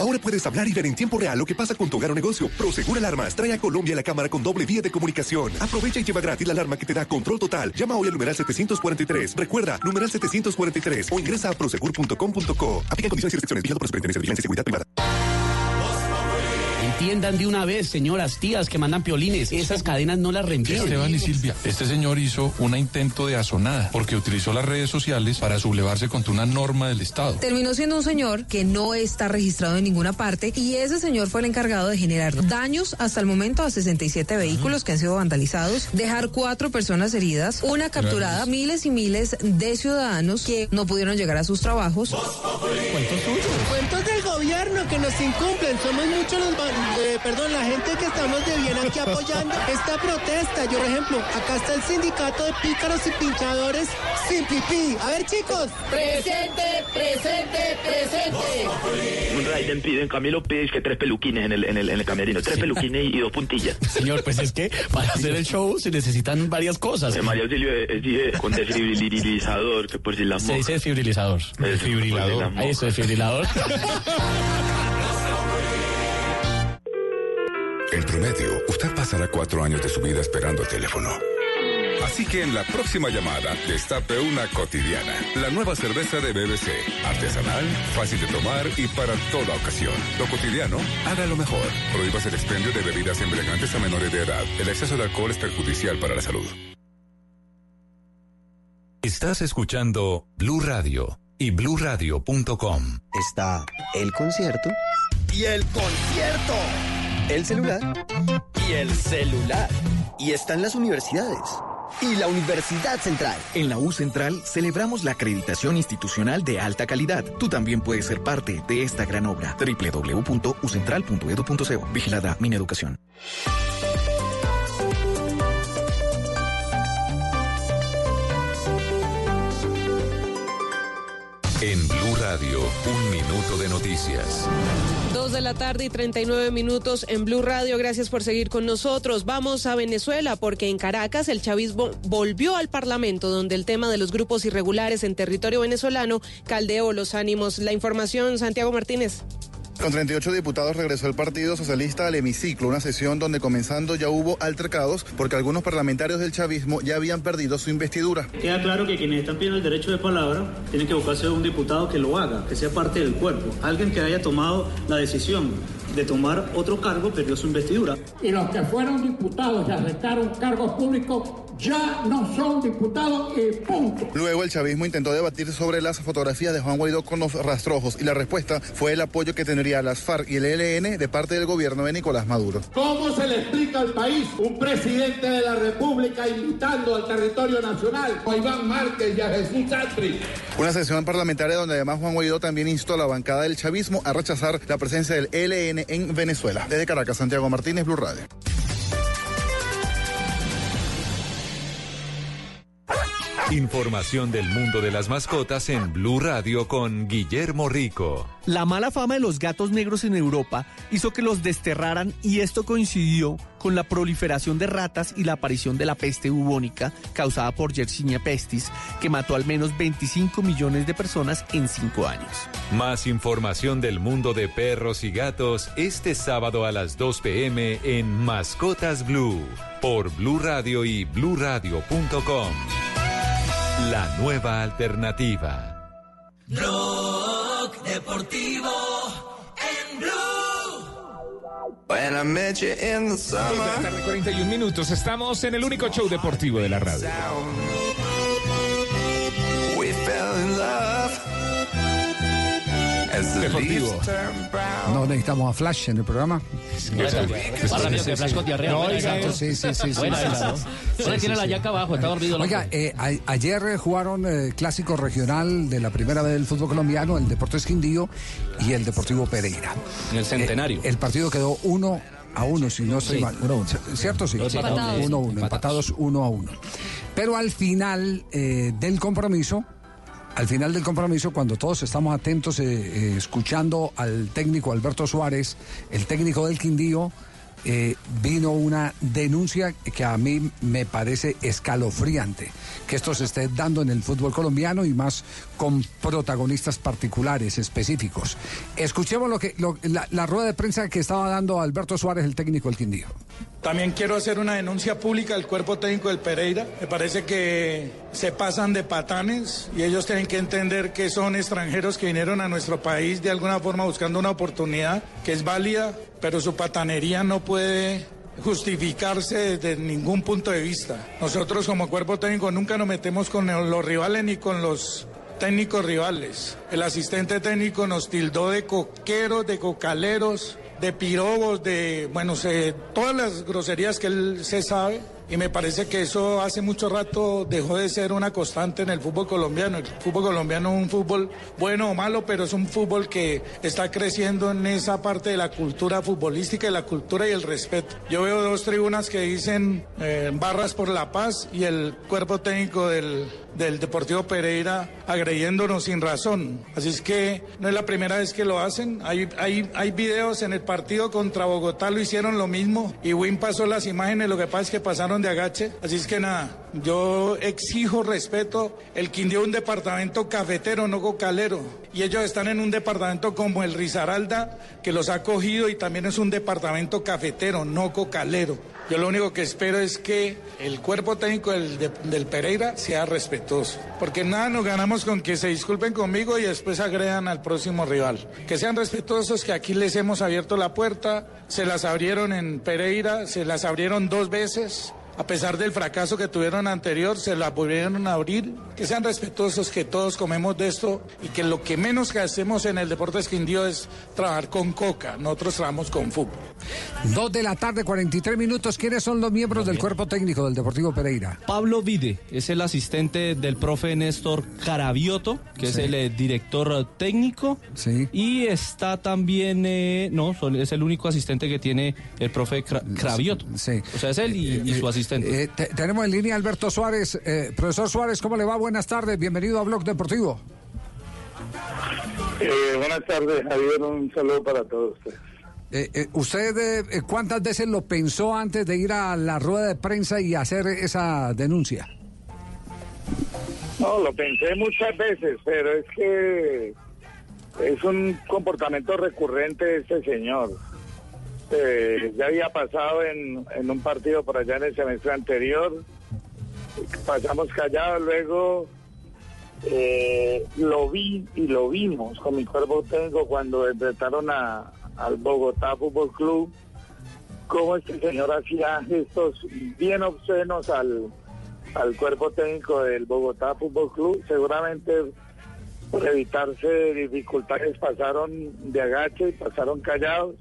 Ahora puedes hablar y ver en tiempo real lo que pasa con tu hogar o negocio. Prosegur Alarmas trae a Colombia la cámara con doble vía de comunicación. Aprovecha y lleva gratis la alarma que te da control total. Llama hoy al numeral 743. Recuerda, numeral 743 o ingresa a prosegur.com.co. Aplica condiciones y restricciones. Vigilado por Superintendencia de Vigilancia y Seguridad Privada. Entiendan de una vez, señoras, tías que mandan piolines, esas cadenas no las reenvían. Esteban y Silvia, este señor hizo un intento de asonada porque utilizó las redes sociales para sublevarse contra una norma del Estado. Terminó siendo un señor que no está registrado en ninguna parte y ese señor fue el encargado de generar daños hasta el momento a 67 vehículos que han sido vandalizados, dejar cuatro personas heridas, una capturada, miles y miles de ciudadanos que no pudieron llegar a sus trabajos. Cuentos del gobierno que nos incumplen. Somos muchos los, eh, perdón, la gente que estamos de bien aquí apoyando esta protesta. Yo, por ejemplo, acá está el sindicato de pícaros y pinchadores sin pipí. A ver, chicos. Presente, presente, presente. Un Raiden pide, en Camilo pide que tres peluquines en el, en el, en el camerino. Tres peluquines y dos puntillas. Señor, pues es que para hacer el show se necesitan varias cosas. Eh, María Auxilio es, dije, con desfibrilador, que por si la Se dice desfibrilador. Desfibrilador. Eso, desfibrilador. En promedio, usted pasará cuatro años de su vida esperando el teléfono. Así que en la próxima llamada, destape una cotidiana. La nueva cerveza de BBC. Artesanal, fácil de tomar y para toda ocasión. Lo cotidiano, hágalo mejor. Prohíbas el expendio de bebidas embriagantes a menores de edad. El exceso de alcohol es perjudicial para la salud. Estás escuchando Blue Radio y bluradio.com. Está el concierto y el concierto. El celular Y el celular. y están las universidades. Y la Universidad Central. En la U Central celebramos la acreditación institucional de alta calidad. Tú también puedes ser parte de esta gran obra. www.ucentral.edu.co. Vigilada Mineducación. En Radio, un minuto de noticias. Dos de la tarde y 39 minutos en Blue Radio. Gracias por seguir con nosotros. Vamos a Venezuela porque en Caracas el chavismo volvió al Parlamento donde el tema de los grupos irregulares en territorio venezolano caldeó los ánimos. La información, Santiago Martínez. Con 38 diputados regresó el Partido Socialista al hemiciclo, una sesión donde comenzando ya hubo altercados porque algunos parlamentarios del chavismo ya habían perdido su investidura. Queda claro que quienes están pidiendo el derecho de palabra tienen que buscarse un diputado que lo haga, que sea parte del cuerpo, alguien que haya tomado la decisión de tomar otro cargo perdió su investidura. Y los que fueron diputados y aceptaron cargos públicos ya no son diputados y punto. Luego el chavismo intentó debatir sobre las fotografías de Juan Guaidó con los rastrojos y la respuesta fue el apoyo que tendría las FARC y el ELN de parte del gobierno de Nicolás Maduro. ¿Cómo se le explica al país un presidente de la República invitando al territorio nacional a Iván Márquez y a Jesús Santri? Una sesión parlamentaria donde además Juan Guaidó también instó a la bancada del chavismo a rechazar la presencia del ELN en Venezuela. Desde Caracas, Santiago Martínez, Blue Radio. Información del mundo de las mascotas en Blue Radio con Guillermo Rico. La mala fama de los gatos negros en Europa hizo que los desterraran y esto coincidió con la proliferación de ratas y la aparición de la peste bubónica causada por Yersinia pestis, que mató al menos 25 millones de personas en cinco años. Más información del mundo de perros y gatos este sábado a las 2 pm en Mascotas Blue por Blue Radio y bluradio.com. La nueva alternativa. Rock Deportivo en Blue. When I met you in the summer. 41 minutos. Estamos en el único show deportivo de la radio. We fell in love. Deportivo. No necesitamos a Flash en el programa. Más rápido que Flash con diarrea. No, buena oiga, esa. sí, sí, sí, sí, Buena sí, esa, sí. ¿no? Sí, sí, tiene la sí. yaca abajo, está dormido. Oiga, eh, a- ayer jugaron eh, clásico regional de la primera vez del fútbol colombiano, el Deportes Quindío y el Deportivo Pereira. En el centenario. Eh, el partido quedó uno a uno, si no estoy Sí, mal. uno a uno. ¿Cierto? Sí. Dos empatados. Uno a uno, empatados uno a uno. Pero al final eh, del compromiso, al final del compromiso, cuando todos estamos atentos, eh, eh, escuchando al técnico Alberto Suárez, el técnico del Quindío, eh, vino una denuncia que a mí me parece escalofriante, que esto se esté dando en el fútbol colombiano y más con protagonistas particulares, específicos. Escuchemos lo que, la, la rueda de prensa que estaba dando Alberto Suárez, el técnico del Quindío. También quiero hacer una denuncia pública al cuerpo técnico del Pereira. Me parece que se pasan de patanes y ellos tienen que entender que son extranjeros que vinieron a nuestro país de alguna forma buscando una oportunidad que es válida, pero su patanería no puede justificarse desde ningún punto de vista. Nosotros como cuerpo técnico nunca nos metemos con los rivales ni con los técnicos rivales. El asistente técnico nos tildó de coqueros, de cocaleros, de pirobos, de, bueno, todas las groserías que él se sabe. Y me parece que eso hace mucho rato dejó de ser una constante en el fútbol colombiano. El fútbol colombiano es un fútbol bueno o malo, pero es un fútbol que está creciendo en esa parte de la cultura futbolística y la cultura y el respeto. Yo veo dos tribunas que dicen eh, barras por la paz y el cuerpo técnico del, del Deportivo Pereira agrediéndonos sin razón. Así es que no es la primera vez que lo hacen. Hay, hay, hay videos en el partido contra Bogotá, lo hicieron lo mismo y Win pasó las imágenes, lo que pasa es que pasaron de agache. Así es que nada, yo exijo respeto. El Quindío es un departamento cafetero, no cocalero. Y ellos están en un departamento como el Risaralda, que los ha cogido y también es un departamento cafetero, no cocalero. Yo lo único que espero es que el cuerpo técnico del, de- del Pereira sea respetuoso, porque nada nos ganamos con que se disculpen conmigo y después agredan al próximo rival. Que sean respetuosos, que aquí les hemos abierto la puerta, se las abrieron en Pereira, se las abrieron dos veces. A pesar del fracaso que tuvieron anterior, se la volvieron a abrir. Que sean respetuosos, que todos comemos de esto y que lo que menos que hacemos en el Deportes Quindío es trabajar con coca. Nosotros trabajamos con fútbol. Dos de la tarde, 43 minutos. ¿Quiénes son los miembros del cuerpo técnico del Deportivo Pereira? Pablo Vide es el asistente del profe Néstor Carabioto, que es Sí. el eh, director eh, técnico. Y está también, eh, no, son- es el único asistente que tiene el profe Cra- Cravioto. O sea, es él y, y su asistente. Eh, te- tenemos en línea a Alberto Suárez. Eh, profesor Suárez, ¿cómo le va? Buenas tardes. Bienvenido a Blog Deportivo. Eh, buenas tardes, Javier. Un saludo para todos ustedes. Eh, eh, ¿Usted eh, cuántas veces lo pensó antes de ir a la rueda de prensa y hacer esa denuncia? No, lo pensé muchas veces, pero es que es un comportamiento recurrente de este señor. Eh, ya había pasado en, en un partido por allá en el semestre anterior, pasamos callados, luego eh, lo vi y lo vimos con mi cuerpo técnico cuando enfrentaron a, al Bogotá Fútbol Club, cómo este señor hacía gestos bien obscenos al, al cuerpo técnico del Bogotá Fútbol Club, seguramente por evitarse dificultades pasaron de agache y pasaron callados,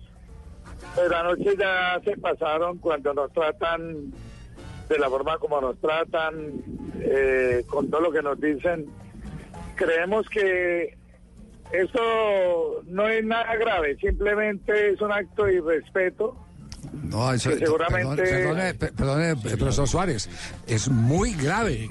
pero anoche ya se pasaron cuando nos tratan de la forma como nos tratan, eh, con todo lo que nos dicen. Creemos que esto no es nada grave, simplemente es un acto de irrespeto. No, eso, seguramente- Perdone, perdone, perdone, eh, profesor Suárez, es muy grave.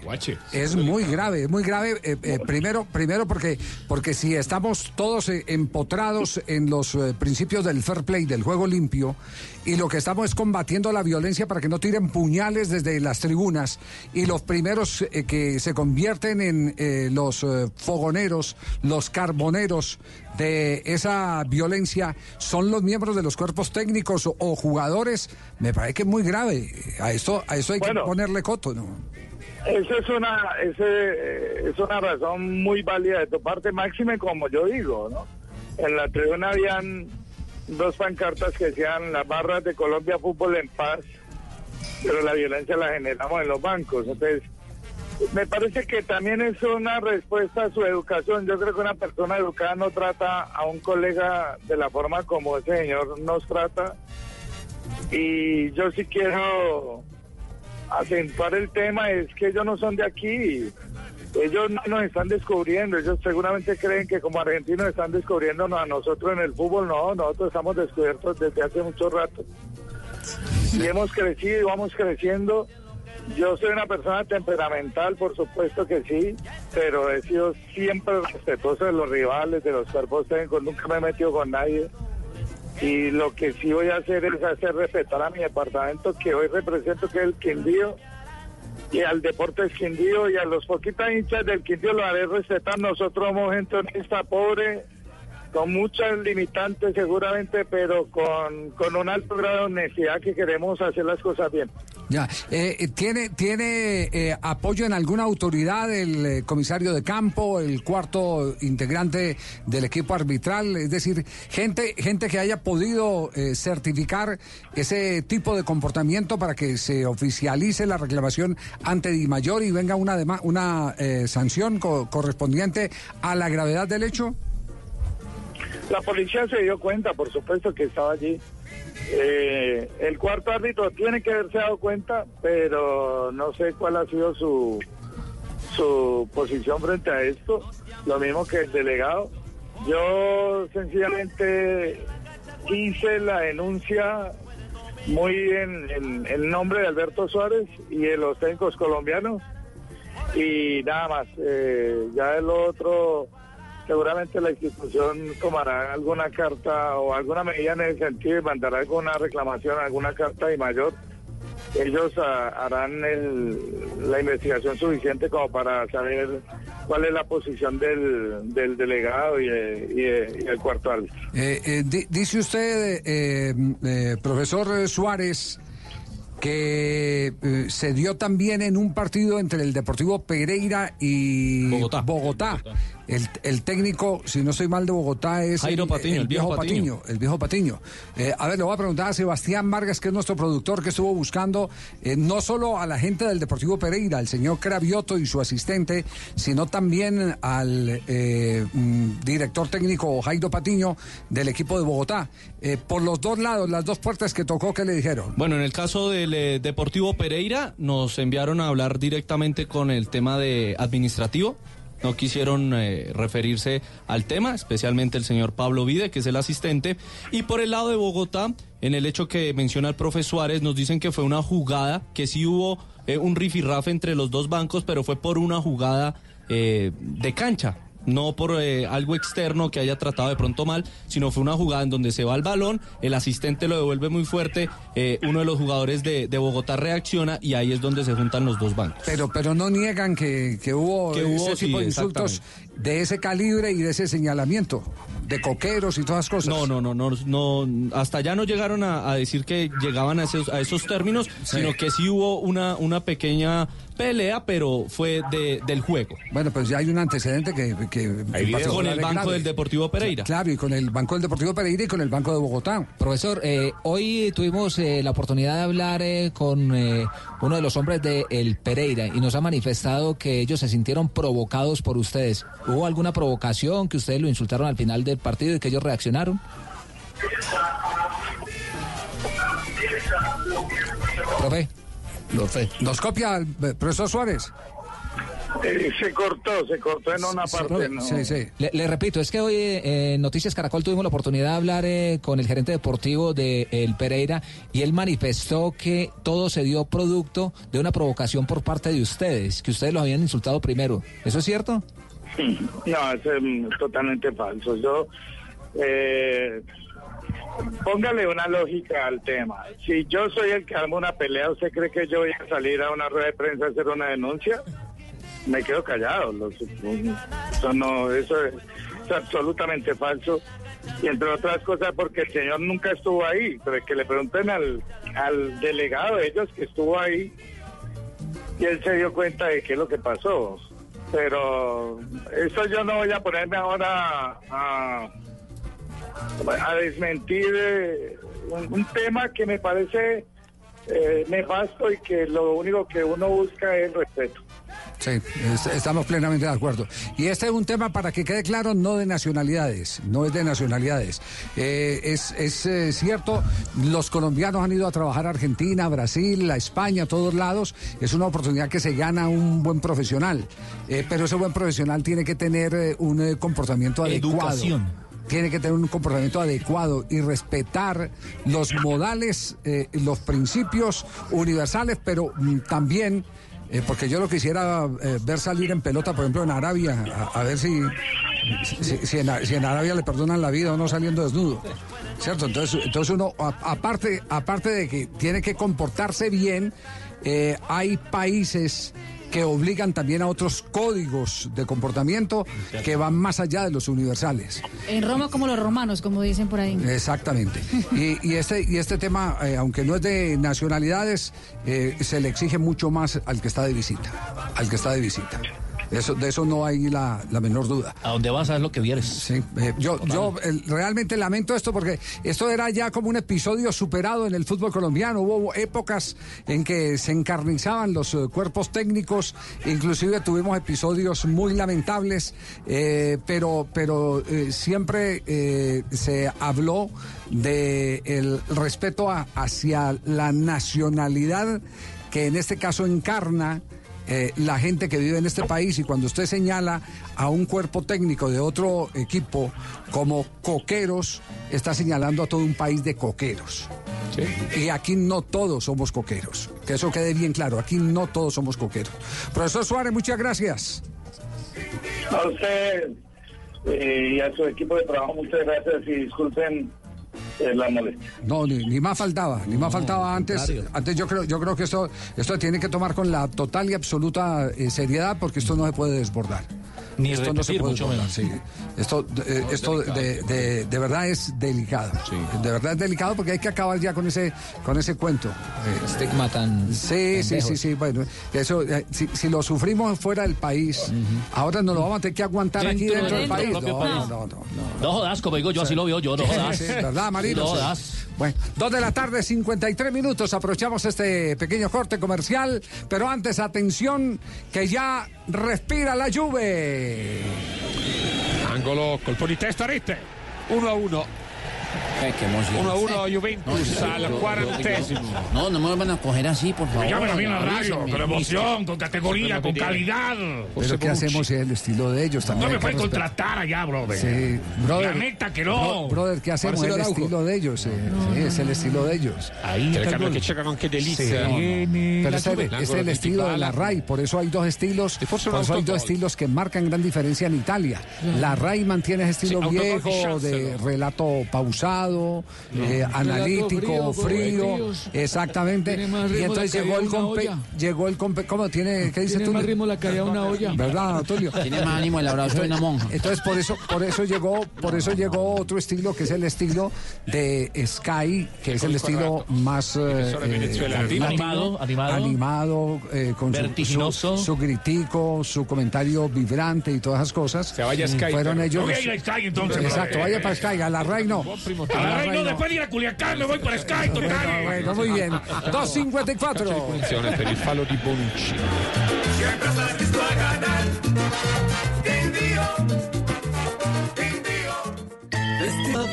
Es muy grave, es muy grave. eh, eh, primero, primero porque, porque si estamos todos empotrados en los eh, principios del fair play, del juego limpio, y lo que estamos es combatiendo la violencia para que no tiren puñales desde las tribunas, y los primeros eh, que se convierten en eh, los eh, fogoneros, los carboneros de esa violencia son los miembros de los cuerpos técnicos o, o jugadores, me parece que es muy grave. A esto, a esto hay Bueno. que ponerle coto, ¿no? Esa es una, ese, eh, es una razón muy válida de tu parte, máxime como yo digo, ¿no? En la tribuna habían dos pancartas que decían las barras de Colombia Fútbol en paz, pero la violencia la generamos en los bancos. Entonces, me parece que también es una respuesta a su educación. Yo creo que una persona educada no trata a un colega de la forma como ese señor nos trata. Y yo sí quiero acentuar el tema, es que ellos no son de aquí. Ellos no nos están descubriendo, ellos seguramente creen que como argentinos están descubriéndonos a nosotros en el fútbol, no, nosotros estamos descubiertos desde hace mucho rato. Y hemos crecido y vamos creciendo. Yo soy una persona temperamental, por supuesto que sí, pero he sido siempre respetuoso de los rivales, de los cuerpos técnicos, nunca me he metido con nadie. Y lo que sí voy a hacer es hacer respetar a mi departamento que hoy represento, que es el Quindío, y al Deportes Quindío y a los poquitas hinchas del Quindío lo haré respetar. Nosotros somos gente honesta, pobre, con muchas limitantes seguramente, pero con, con un alto grado de honestidad que queremos hacer las cosas bien. Ya, eh, ¿tiene, tiene eh, apoyo en alguna autoridad el eh, comisario de campo, el cuarto integrante del equipo arbitral? Es decir, gente, gente que haya podido eh, certificar ese tipo de comportamiento para que se oficialice la reclamación ante Di Mayor y venga una, una eh, sanción co- correspondiente a la gravedad del hecho. La policía se dio cuenta, por supuesto, que estaba allí. Eh, el cuarto árbitro tiene que haberse dado cuenta, pero no sé cuál ha sido su, su posición frente a esto. Lo mismo que el delegado. Yo sencillamente hice la denuncia muy en, en- nombre de Alberto Suárez y de los técnicos colombianos y nada más. Eh, ya el otro, seguramente la institución tomará alguna carta o alguna medida en ese sentido y mandará alguna reclamación, alguna carta de mayor. Ellos ah, harán el- la investigación suficiente como para saber cuál es la posición del, del delegado y, y y del cuarto árbitro. Eh, eh, di- dice usted, eh, eh, profesor Suárez, que eh, se dio también en un partido entre el Deportivo Pereira y Bogotá. El, el técnico, si no estoy mal de Bogotá, es Jairo Patiño, el viejo Patiño. El viejo Patiño. Eh, a ver, le voy a preguntar a Sebastián Vargas, que es nuestro productor, que estuvo buscando eh, no solo a la gente del Deportivo Pereira, al señor Cravioto y su asistente, sino también al eh, mm, director técnico Jairo Patiño del equipo de Bogotá. Eh, por los dos lados, las dos puertas que tocó, ¿qué le dijeron? Bueno, en el caso del eh, Deportivo Pereira, nos enviaron a hablar directamente con el tema de administrativo. No quisieron eh, referirse al tema, especialmente el señor Pablo Vide, que es el asistente. Y por el lado de Bogotá, en el hecho que menciona el profe Suárez, nos dicen que fue una jugada, que sí hubo eh, un rifirrafe entre los dos bancos, pero fue por una jugada eh, de cancha no por eh, algo externo que haya tratado de pronto mal, sino fue una jugada en donde se va el balón, el asistente lo devuelve muy fuerte, eh, uno de los jugadores de, de Bogotá reacciona y ahí es donde se juntan los dos bancos. Pero, pero no niegan que, que hubo Que hubo, ese tipo de insultos de ese calibre y de ese señalamiento, de coqueros y todas las cosas. No, no, no, no, no hasta allá no llegaron a, a decir que llegaban a esos, a esos términos, sino que sí hubo una, una pequeña pelea, pero fue de, del juego. Bueno, pues ya hay un antecedente que... que particular con el Banco grave. del Deportivo Pereira. Claro, y con el Banco del Deportivo Pereira y con el Banco de Bogotá. Profesor, eh, hoy tuvimos eh, la oportunidad de hablar eh, con eh, uno de los hombres de El Pereira y nos ha manifestado que ellos se sintieron provocados por ustedes. ¿Hubo alguna provocación que ustedes lo insultaron al final del partido y que ellos reaccionaron? Profe. ¿Nos copia el profesor Suárez? Eh, se cortó, se cortó en una parte. ¿no? Le, le repito, es que hoy eh, en Noticias Caracol tuvimos la oportunidad de hablar eh, con el gerente deportivo de El Pereira y él manifestó que todo se dio producto de una provocación por parte de ustedes, que ustedes los habían insultado primero. ¿Eso es cierto? No, es mm, totalmente falso. Yo, eh, póngale una lógica al tema. Si yo soy el que arma una pelea, ¿usted cree que yo voy a salir a una rueda de prensa a hacer una denuncia? Me quedo callado. Los- eso no, eso es, es absolutamente falso. Y entre otras cosas porque el señor nunca estuvo ahí, pero que le pregunten al, al delegado de ellos que estuvo ahí y él se dio cuenta de qué es lo que pasó. Pero eso yo no voy a ponerme ahora a, a desmentir eh, un, un tema que me parece eh, nefasto y que lo único que uno busca es respeto. Sí, es- estamos plenamente de acuerdo. Y este es un tema, para que quede claro, no de nacionalidades, no es de nacionalidades. Eh, es es, eh, cierto, los colombianos han ido a trabajar a Argentina, a Brasil, a España, a todos lados. Es una oportunidad que se gana un buen profesional. Eh, pero ese buen profesional tiene que tener un comportamiento adecuado Educación. tiene que tener un comportamiento adecuado y respetar los modales, eh, los principios universales, pero mm, también, eh, porque yo lo quisiera eh, ver salir en pelota, por ejemplo, en Arabia, a, ver si, si, en, si en Arabia le perdonan la vida o no saliendo desnudo. ¿Cierto? Entonces, entonces uno, aparte, aparte de que tiene que comportarse bien, eh, hay países que obligan también a otros códigos de comportamiento que van más allá de los universales. En Roma como los romanos, como dicen por ahí. Exactamente. Y, y este, y este tema, eh, aunque no es de nacionalidades, eh, se le exige mucho más al que está de visita. Al que está de visita. Eso, de eso no hay la, la menor duda. A donde vas, sabes lo que vienes. Sí, eh, yo, yo eh, realmente lamento esto porque esto era ya como un episodio superado en el fútbol colombiano. Hubo épocas en que se encarnizaban los eh, cuerpos técnicos, inclusive tuvimos episodios muy lamentables, pero, pero siempre se habló de el respeto a- hacia la nacionalidad que en este caso encarna eh, la gente que vive en este país y cuando usted señala a un cuerpo técnico de otro equipo como coqueros, está señalando a todo un país de coqueros. Y aquí no todos somos coqueros. Que eso quede bien claro, aquí no todos somos coqueros. Profesor Suárez, muchas gracias. A usted eh, y a su equipo de trabajo, muchas gracias y disculpen eh, la molestia. No, ni, ni más faltaba, ni más faltaba antes. contrario. Antes yo creo, yo creo que esto, esto tiene que tomar con la total y absoluta eh, seriedad porque esto no se puede desbordar. Ni esto no se repetir, puede mucho menos. sí. Esto, eh, esto de, de- de verdad es delicado. De verdad es delicado porque hay que acabar ya con ese, con ese cuento. Eh, Estigma tan. Sí, sí, sí, sí. Bueno, eso, eh, si, si lo sufrimos fuera del país, ahora nos lo vamos a tener que aguantar aquí Dentro dentro del país. No, país. no, no, no. No jodas, como digo yo, así lo veo yo, no Sí, jodas. sí, ¿Verdad, Marino? No Sí. jodas. Bueno, dos de la tarde, 53 minutos. Aprovechamos este pequeño corte comercial. Pero antes, atención, que ya respira la lluvia. Angolo, colpo di testa a rete. 1 a 1. 1 a 1 Juventus al cuarantesimo. No, no me van a coger así, por favor. La radio, con emoción, con categoría, con calidad. Pero ¿qué hacemos es el estilo de ellos también? No me pueden contratar allá, brother. Sí, brother. La neta que no. Bro- brother, ¿qué hacemos? El estilo de ellos. eh, sí, es el estilo de ellos. Ahí está que cercano anche Delizia. Sí, no, no. Pero este, es el estilo de la. RAI, por eso hay dos estilos, por eso hay dos estilos que marcan gran diferencia en Italia. La RAI mantiene ese estilo Sí, viejo, de relato pausado, eh, analítico, frío, exactamente. Tiene Y entonces llegó el compe, llegó el compe, ¿cómo tiene? ¿Qué dices Tiene tú? más ritmo la caída de una olla. ¿Verdad, Tulio? Tiene más ánimo el abrazo de una monja. Entonces por eso, por eso llegó, por eso llegó otro estilo que es el estilo de Sky, que es el estilo más eh, eh. Animado, animado. animado, eh, con su- Vertiginoso. su, su gritico, su comentario vibrante y todas esas cosas. Se vaya Sky, Fueron ellos. Los- Sky, entonces, Exacto, vaya para Sky, a la RAI no. A la Rey no, después de ir a Culiacán me voy por Sky, Bueno, total. bueno, muy bien. 2.54. Punizione per il fallo di Bonucci. Siempre estás listo a ganar. Te envío. Te envío. Vestido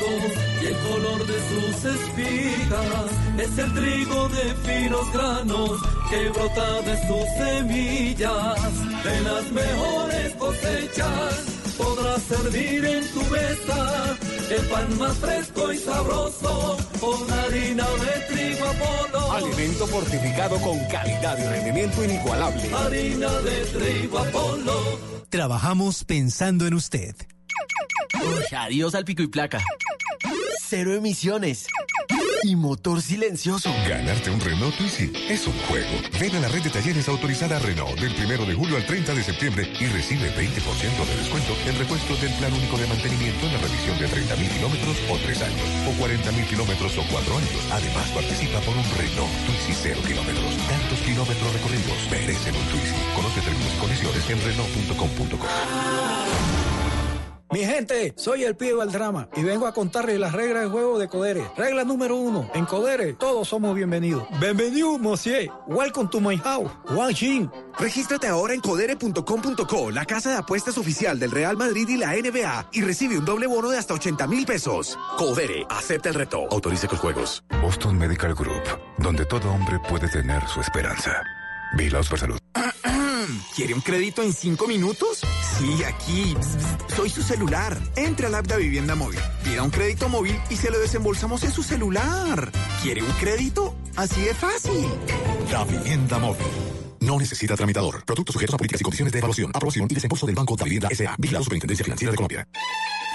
y el color de sus espigas es el trigo de finos granos que brota de sus semillas. De las mejores cosechas podrás servir en tu mesa el pan más fresco y sabroso con harina de trigo Apolo. Alimento fortificado con calidad y rendimiento inigualable. Harina de trigo Apolo. Trabajamos pensando en usted. adiós al pico y placa. Cero emisiones. Y motor silencioso. Ganarte un Renault Twizy es un juego. Ven a la red de talleres autorizada Renault del 1 de julio al 30 de septiembre y recibe 20% de descuento en repuestos del plan único de mantenimiento en la revisión de 30.000 kilómetros o 3 años, o 40.000 kilómetros o 4 años. Además, participa por un Renault Twizy 0 kilómetros. Tantos kilómetros recorridos merecen un Twizy. Conoce términos y condiciones en Renault.com.co. Mi gente, soy el pibe del drama y vengo a contarles las reglas de juego de Codere. Regla número uno, en Codere todos somos bienvenidos. Bienvenido, monsieur. Welcome to my house. Wang Xin. Regístrate ahora en codere.com.co, la casa de apuestas oficial del Real Madrid y la NBA, y recibe un doble bono de hasta 80 mil pesos. Codere, acepta el reto. Autorice con juegos. Boston Medical Group, donde todo hombre puede tener su esperanza. Vilaos por salud. ¿Quiere un crédito en cinco minutos? Sí, aquí. Soy su celular. Entre a la app de Vivienda Móvil. Pida un crédito móvil y se lo desembolsamos en su celular. ¿Quiere un crédito? Así de fácil. La Vivienda Móvil. No necesita tramitador. Productos sujetos a políticas y condiciones de evaluación, aprobación y desembolso del Banco de Vivienda S.A. Vigilado Superintendencia Financiera de Colombia.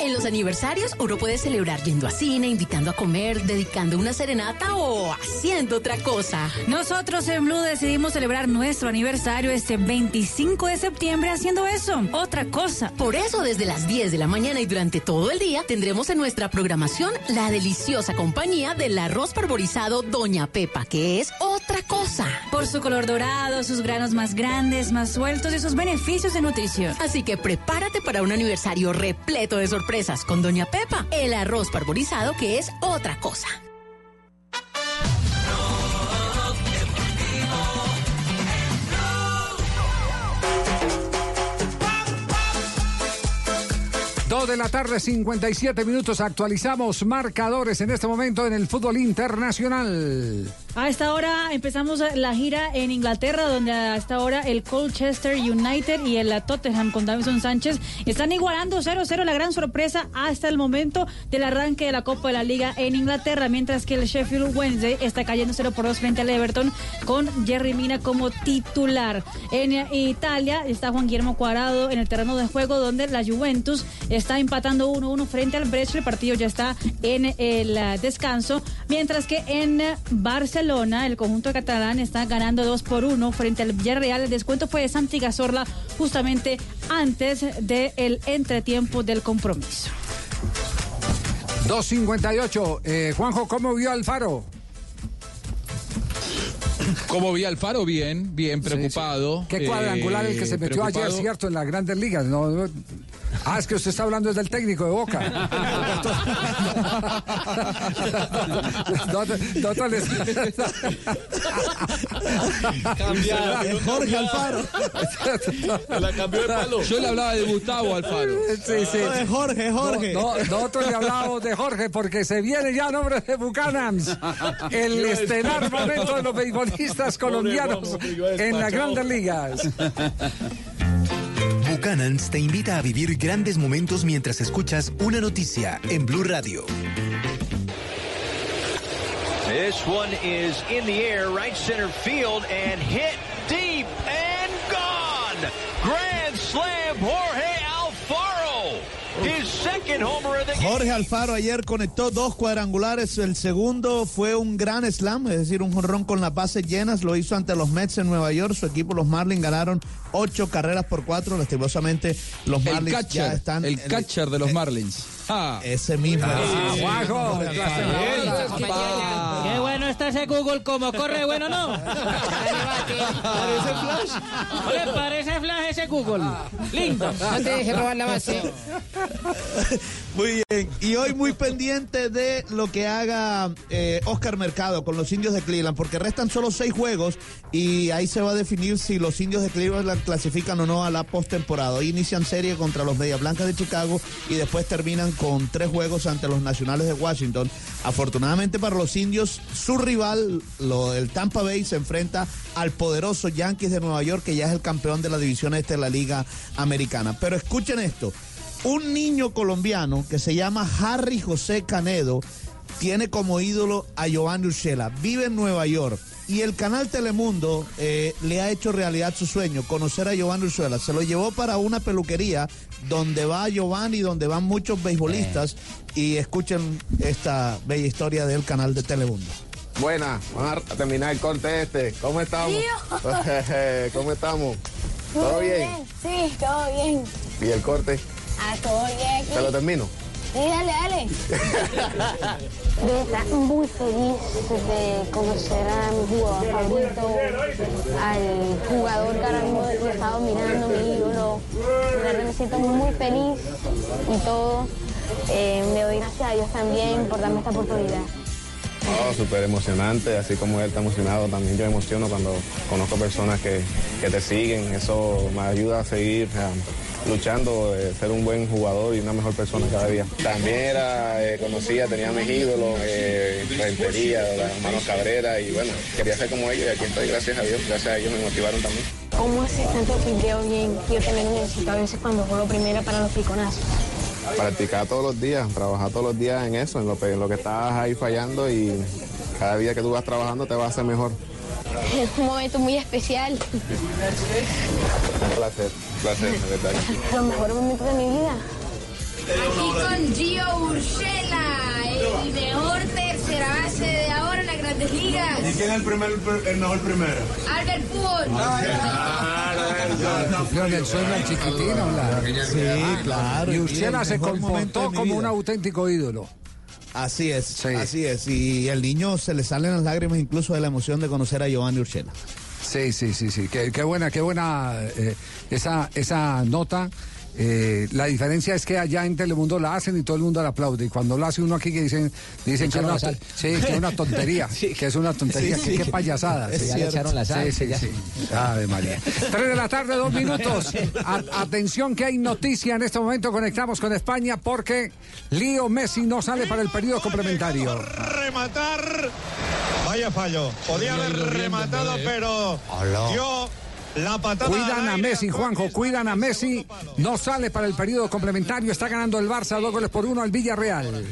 En los aniversarios uno puede celebrar yendo a cine, invitando a comer, dedicando una serenata o haciendo otra cosa. Nosotros en Blue decidimos celebrar nuestro aniversario este 25 de septiembre haciendo eso, otra cosa. Por eso desde las 10 de la mañana y durante todo el día tendremos en nuestra programación la deliciosa compañía del arroz parborizado Doña Pepa, que es otra cosa. Por su color dorado, sus granos más grandes, más sueltos y sus beneficios de nutrición. Así que prepárate para un aniversario repleto de sorpresas con Doña Pepa, el arroz parborizado que es otra cosa. De la tarde, 57 minutos. Actualizamos marcadores en este momento en el fútbol internacional. A esta hora empezamos la gira en Inglaterra, donde a esta hora el Colchester United y el Tottenham con Davison Sánchez están igualando 0-0 la gran sorpresa hasta el momento del arranque de la Copa de la Liga en Inglaterra, mientras que el Sheffield Wednesday está cayendo 0 por 2 frente al Everton con Jerry Mina como titular. En Italia está Juan Guillermo Cuadrado en el terreno de juego, donde la Juventus está empatando 1-1 frente al Brescia. El partido ya está en el eh, descanso, mientras que en Barcelona el conjunto catalán está ganando 2 por 1 frente al Villarreal. El descuento fue de Santi Cazorla justamente antes del entretiempo del compromiso. 2.58. Eh, Juanjo, ¿cómo vio Alfaro? ¿Cómo vi al Faro? Bien, bien preocupado. Qué cuadrangular el que se Eh, metió ayer, preocupado. ¿cierto? En las grandes ligas. No, no- Ah, es que usted está hablando desde el técnico de Boca. Cambiado, Jorge Alfaro. La cambió de palo. Yo le hablaba de Gustavo Alfaro. Sí, sí. No, de Jorge, Jorge. No, no, nosotros le hablábamos de Jorge porque se viene ya nombre de Bucanams. El estelar momento de los beisbolistas colombianos en las grandes ligas. Buchanan's te invita a vivir grandes momentos mientras escuchas una noticia en Blue Radio. This one is in the air, right center field, and hit deep and gone. Grand slam, Jorge Jorge Alfaro ayer conectó dos cuadrangulares. El segundo fue un gran slam, es decir, un jonrón con las bases llenas. Lo hizo ante los Mets en Nueva York. Su equipo, los Marlins, ganaron ocho carreras por cuatro. Lastimosamente, los El Marlins ya están. el catcher de los Marlins. Ah. Ese mismo. Ah, Sí, Juanjo. Qué bueno está ese Google, como corre, bueno, ¿no? ¿Parece Flash? ¿No le parece Flash ese Google? Lindo. No te dejes robar la base. Muy bien. Y hoy muy pendiente de lo que haga eh, Oscar Mercado con los indios de Cleveland, porque restan solo seis juegos y ahí se va a definir si los indios de Cleveland clasifican o no a la postemporada. Hoy inician serie contra los Media Blancas de Chicago y después terminan con tres juegos ante los Nacionales de Washington. Afortunadamente para los indios, su rival, lo, el Tampa Bay, se enfrenta al poderoso Yankees de Nueva York, que ya es el campeón de la división este de la Liga Americana. Pero escuchen esto. Un niño colombiano que se llama Harry José Canedo tiene como ídolo a Giovanni Urshela. Vive en Nueva York. Y el canal Telemundo eh, le ha hecho realidad su sueño, conocer a Giovanni Urshela. Se lo llevó para una peluquería donde va Giovanni, donde van muchos beisbolistas. Y escuchen esta bella historia del canal de Telemundo. Buena, vamos a terminar el corte este. ¿Cómo estamos? ¿Cómo estamos? ¿Todo bien? Sí, todo bien. ¿Y el corte? Ah, todo bien. ¿Te lo termino? Sí, dale, dale. De estar muy feliz de conocer a mi jugador favorito, al jugador que ahora mismo he estado mirando, mi ídolo. De verdad me siento muy feliz y todo. Eh, le doy gracias a Dios también por darme esta oportunidad. No, súper emocionante, así como él está emocionado, también yo me emociono cuando conozco personas que, que te siguen, eso me ayuda a seguir eh, luchando, eh, ser un buen jugador y una mejor persona cada día. También era, eh, conocía, tenía mis ídolos, eh, Rentería, los hermanos Cabrera y bueno, quería ser como ellos y aquí estoy, gracias a Dios, gracias a ellos me motivaron también. ¿Cómo haces tanto piqueo bien? Yo también lo necesito a veces cuando juego primera para los piconazos. Practicar todos los días, trabajar todos los días en eso, en lo, que- en lo que estás ahí fallando y cada día que tú vas trabajando te vas a hacer mejor. Es un momento muy especial. Un placer, un placer, de verdad. Los mejores momentos de mi vida. Aquí con Gio Urshela, el mejor tercera base de ahora en las grandes ligas. quién es el, primer, el mejor primero? Albert Pujols. En el sueño al chiquitino. Sí, claro. Y y Urshela el se comportó como un auténtico ídolo. Así es, así es. Y el niño se le salen las lágrimas incluso de la emoción de conocer a Giovanni Urshela. Sí, sí, sí, sí. Qué, qué buena, qué buena eh, esa, esa nota. Eh, la diferencia es que allá en Telemundo la hacen y todo el mundo la aplaude. Y cuando lo hace uno aquí que dicen, dicen que una, la sí, que es una tontería, que es una tontería, Sí, que sí. qué payasada. Es Ya le echaron la sal, Sí, sí, ya. sí. Ave María. Tres de la tarde, dos minutos. A- atención que hay noticia en este momento. Conectamos con España porque Lío Messi no sale para el periodo complementario. Rematar. Vaya fallo. Podía haber rematado, pero dio la patada. Cuidan a. Messi, Juanjo, cuidan a Messi. No sale para el periodo complementario. Está ganando el Barça dos goles por uno al Villarreal.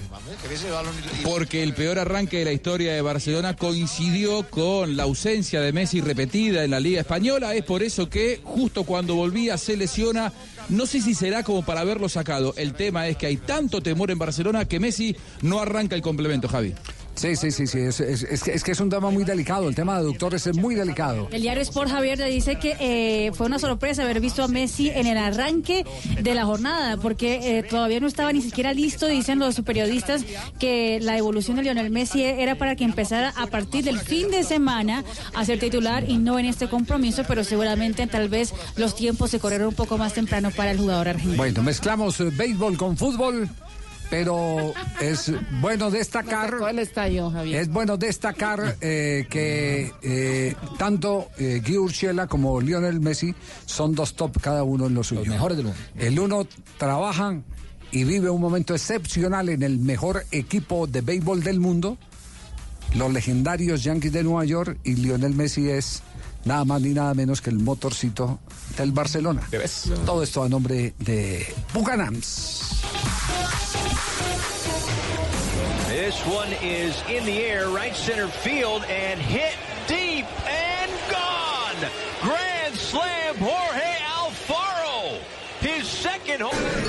Porque el peor arranque de la historia de Barcelona coincidió con la ausencia de Messi repetida en la Liga Española. Es por eso que justo cuando volvía se lesiona. No sé si será como para haberlo sacado. El tema es que hay tanto temor en Barcelona que Messi no arranca el complemento, Javi. Sí, sí, sí, sí. Es, es- es que, es que es un tema muy delicado. El tema de aductores es muy delicado. El diario Sport Javier le dice que eh, fue una sorpresa haber visto a Messi en el arranque de la jornada, porque eh, todavía no estaba ni siquiera listo. Dicen los periodistas que la evolución de Lionel Messi era para que empezara a partir del fin de semana a ser titular y no en este compromiso, pero seguramente tal vez los tiempos se corrieron un poco más temprano para el jugador argentino. Bueno, mezclamos eh, béisbol con fútbol, pero es bueno destacar. el estadio, Javier. Es bueno destacar eh, que eh, tanto eh, Guy Urshela como Lionel Messi son dos top cada uno en lo suyo. Los mejores del mundo. El uno trabaja y vive un momento excepcional en el mejor equipo de béisbol del mundo, los legendarios Yankees de Nueva York, y Lionel Messi es nada más ni nada menos que el motorcito del Barcelona. Todo esto a nombre de Bucanams. This one is in the air, right center field, and hit deep and gone. Grand slam, Jorge Alfaro. His second home.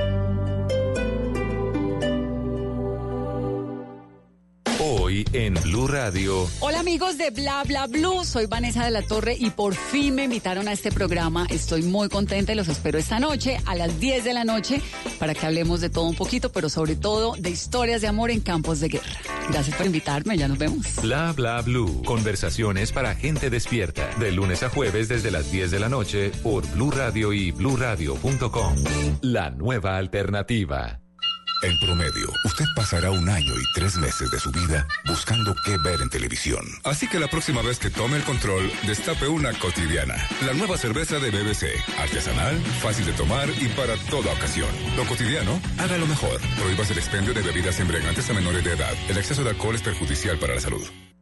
Hoy en Blue Radio. Hola amigos de Bla Bla Blue, soy Vanessa de la Torre y por fin me invitaron a este programa. Estoy muy contenta y los espero esta noche a las 10 de la noche para que hablemos de todo un poquito, pero sobre todo de historias de amor en campos de guerra. Gracias por invitarme, ya nos vemos. Bla bla blue. Conversaciones para gente despierta. De lunes a jueves desde las 10 de la noche por Blue Radio y bluradio.com. La nueva alternativa. En promedio, usted pasará un año y tres meses de su vida buscando qué ver en televisión. Así que la próxima vez que tome el control, destape una cotidiana. La nueva cerveza de BBC. Artesanal, fácil de tomar y para toda ocasión. Lo cotidiano, hágalo mejor. Prohíbas el expendio de bebidas embriagantes a menores de edad. El exceso de alcohol es perjudicial para la salud.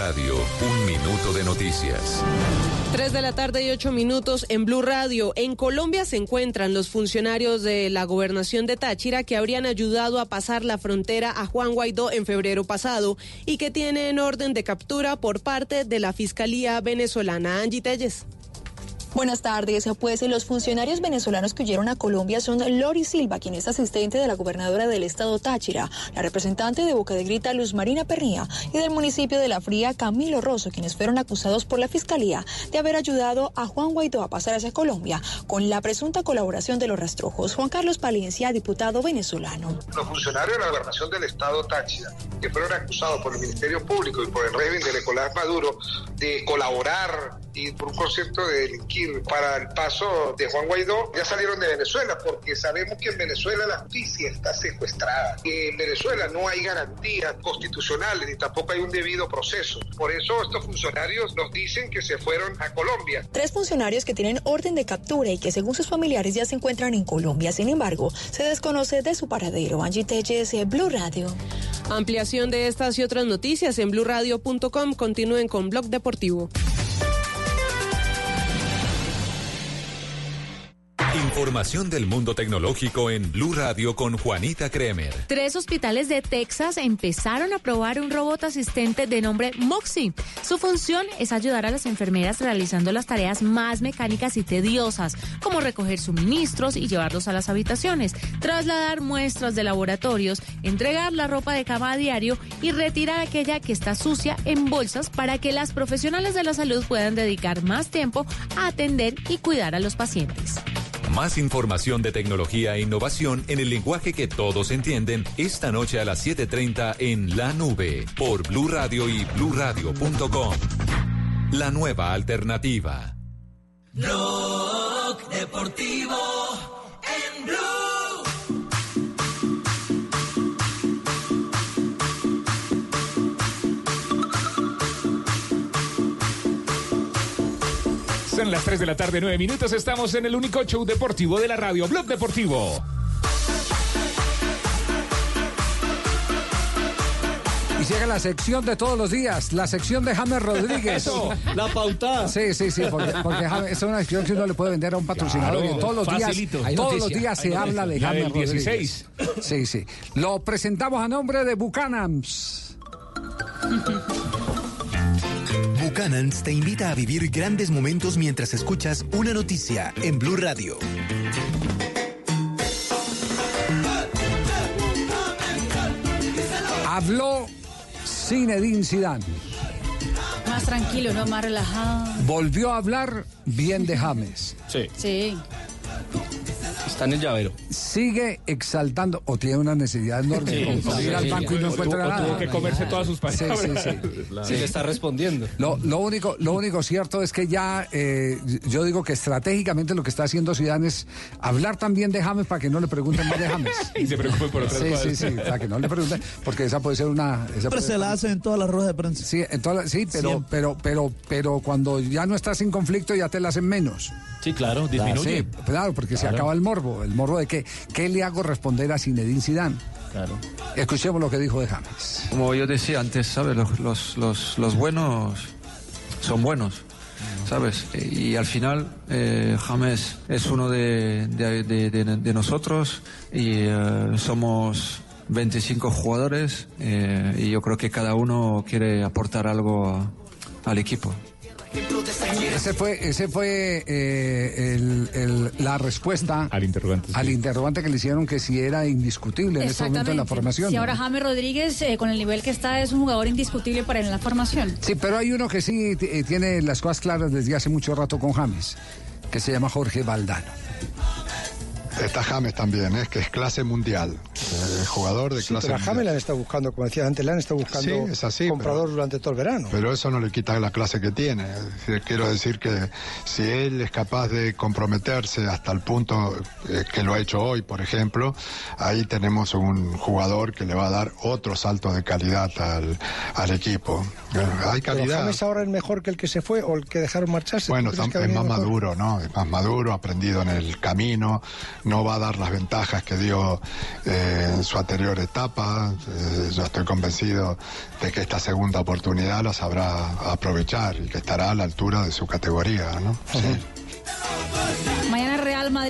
Radio, un minuto de noticias. 3 de la tarde y 8 minutos en Blue Radio. En Colombia se encuentran los funcionarios de la gobernación de Táchira que habrían ayudado a pasar la frontera a Juan Guaidó en febrero pasado y que tienen orden de captura por parte de la Fiscalía venezolana. Angie Telles. Buenas tardes. Pues los funcionarios venezolanos que huyeron a Colombia son Lori Silva, quien es asistente de la gobernadora del estado Táchira, la representante de Boca de Grita Luz Marina Pernía y del municipio de La Fría Camilo Rosso, quienes fueron acusados por la fiscalía de haber ayudado a Juan Guaidó a pasar hacia Colombia con la presunta colaboración de los rastrojos. Juan Carlos Palencia, diputado venezolano. Los funcionarios de la gobernación del estado Táchira, que fueron acusados por el Ministerio Público y por el régimen de Nicolás Maduro de colaborar y por un concepto de delinquir para el paso de Juan Guaidó, ya salieron de Venezuela, porque sabemos que en Venezuela la justicia está secuestrada. En Venezuela no hay garantías constitucionales ni tampoco hay un debido proceso. Por eso estos funcionarios nos dicen que se fueron a Colombia. Tres funcionarios que tienen orden de captura y que según sus familiares ya se encuentran en Colombia. Sin embargo, se desconoce de su paradero. Angie Telles, Blue Radio. Ampliación de estas y otras noticias en blueradio.com. Continúen con Blog Deportivo. Información del mundo tecnológico en Blue Radio con Juanita Kremer. Tres hospitales de Texas empezaron a probar un robot asistente de nombre Moxie. Su función es ayudar a las enfermeras realizando las tareas más mecánicas y tediosas, como recoger suministros y llevarlos a las habitaciones, trasladar muestras de laboratorios, entregar la ropa de cama a diario y retirar aquella que está sucia en bolsas para que las profesionales de la salud puedan dedicar más tiempo a atender y cuidar a los pacientes. Más información de tecnología e innovación en el lenguaje que todos entienden esta noche a las 7:30 en La Nube por Blue Radio y bluradio.com. La nueva alternativa. Blog deportivo en Blue. Son las 3 de la tarde, 9 minutos. Estamos en el único show deportivo de la radio, Blog Deportivo. Y llega la sección de todos los días, la sección de James Rodríguez. Eso, la pautada. Sí, sí, sí, porque, porque James- es una sección que uno le puede vender a un patrocinador. Claro, y todos los facilito. días, Hay todos los días se noticia. habla de La James del Rodríguez. 16. Sí, sí. Lo presentamos a nombre de Buchanans. Buchanans te invita a vivir grandes momentos mientras escuchas una noticia en Blue Radio. Habló Zinedine Zidane. Más tranquilo, ¿no? Más relajado. Volvió a hablar bien de James. Sí. Sí. Está en el llavero. Sigue exaltando o tiene una necesidad enorme Sí, como sí, ir al sí. banco y no encuentra nada. tuvo que comerse todas sus Sí, palabras. sí, sí. Sí, le está respondiendo. Lo, lo único, lo único cierto es que ya, eh, yo digo que estratégicamente lo que está haciendo Zidane es hablar también de James para que no le pregunten más de James. Y se preocupe por otras sí, cosas. Sí, sí, para que no le pregunten, porque esa puede ser una... Esa Siempre puede se la hacen en todas las ruedas de prensa. Sí, en todas las- sí, pero, Siempre. pero, pero, pero cuando ya no estás en conflicto ya te la hacen menos. Sí, claro, disminuye. Sí, claro, porque se Claro. acaba el morbo, el morbo de que, ¿qué le hago responder a Zinedine Zidane? Claro. Escuchemos lo que dijo de James. Como yo decía antes, ¿sabes? Los, los, los, los buenos son buenos, ¿sabes? Y al final, eh, James es uno de, de, de- de- de nosotros y eh, somos 25 jugadores eh, y yo creo que cada uno quiere aportar algo a- al equipo. Ese fue, ese fue eh, el- el- la respuesta al interrogante, al interrogante que le hicieron que si era indiscutible en este momento en la formación. Si ¿no? ahora James Rodríguez, eh, con el nivel que está, es un jugador indiscutible para en la formación. Sí, pero hay uno que sí eh, tiene las cosas claras desde hace mucho rato con James, que se llama Jorge Valdano. Está James también, es que es clase mundial. Eh, jugador de Sí, clase pero a mundial. James le han estado buscando, como decía antes, le han estado buscando Sí, es así, comprador pero- durante todo el verano. Pero eso no le quita la clase que tiene. Quiero decir que si él es capaz de comprometerse hasta el punto eh, que lo ha hecho hoy, por ejemplo, ahí tenemos un jugador que le va a dar otro salto de calidad al, al equipo. Eh, Hay Pero calidad. James ahora es mejor que el que se fue o el que dejaron marcharse. Bueno, ¿Tú crees tam- que ha es más mejor? maduro, ¿no? Es más maduro, aprendido en el camino, no va a dar las ventajas que dio eh, en su anterior etapa. Eh, yo estoy convencido de que esta segunda oportunidad la sabrá aprovechar y que estará a la altura de su categoría, ¿no? Sí.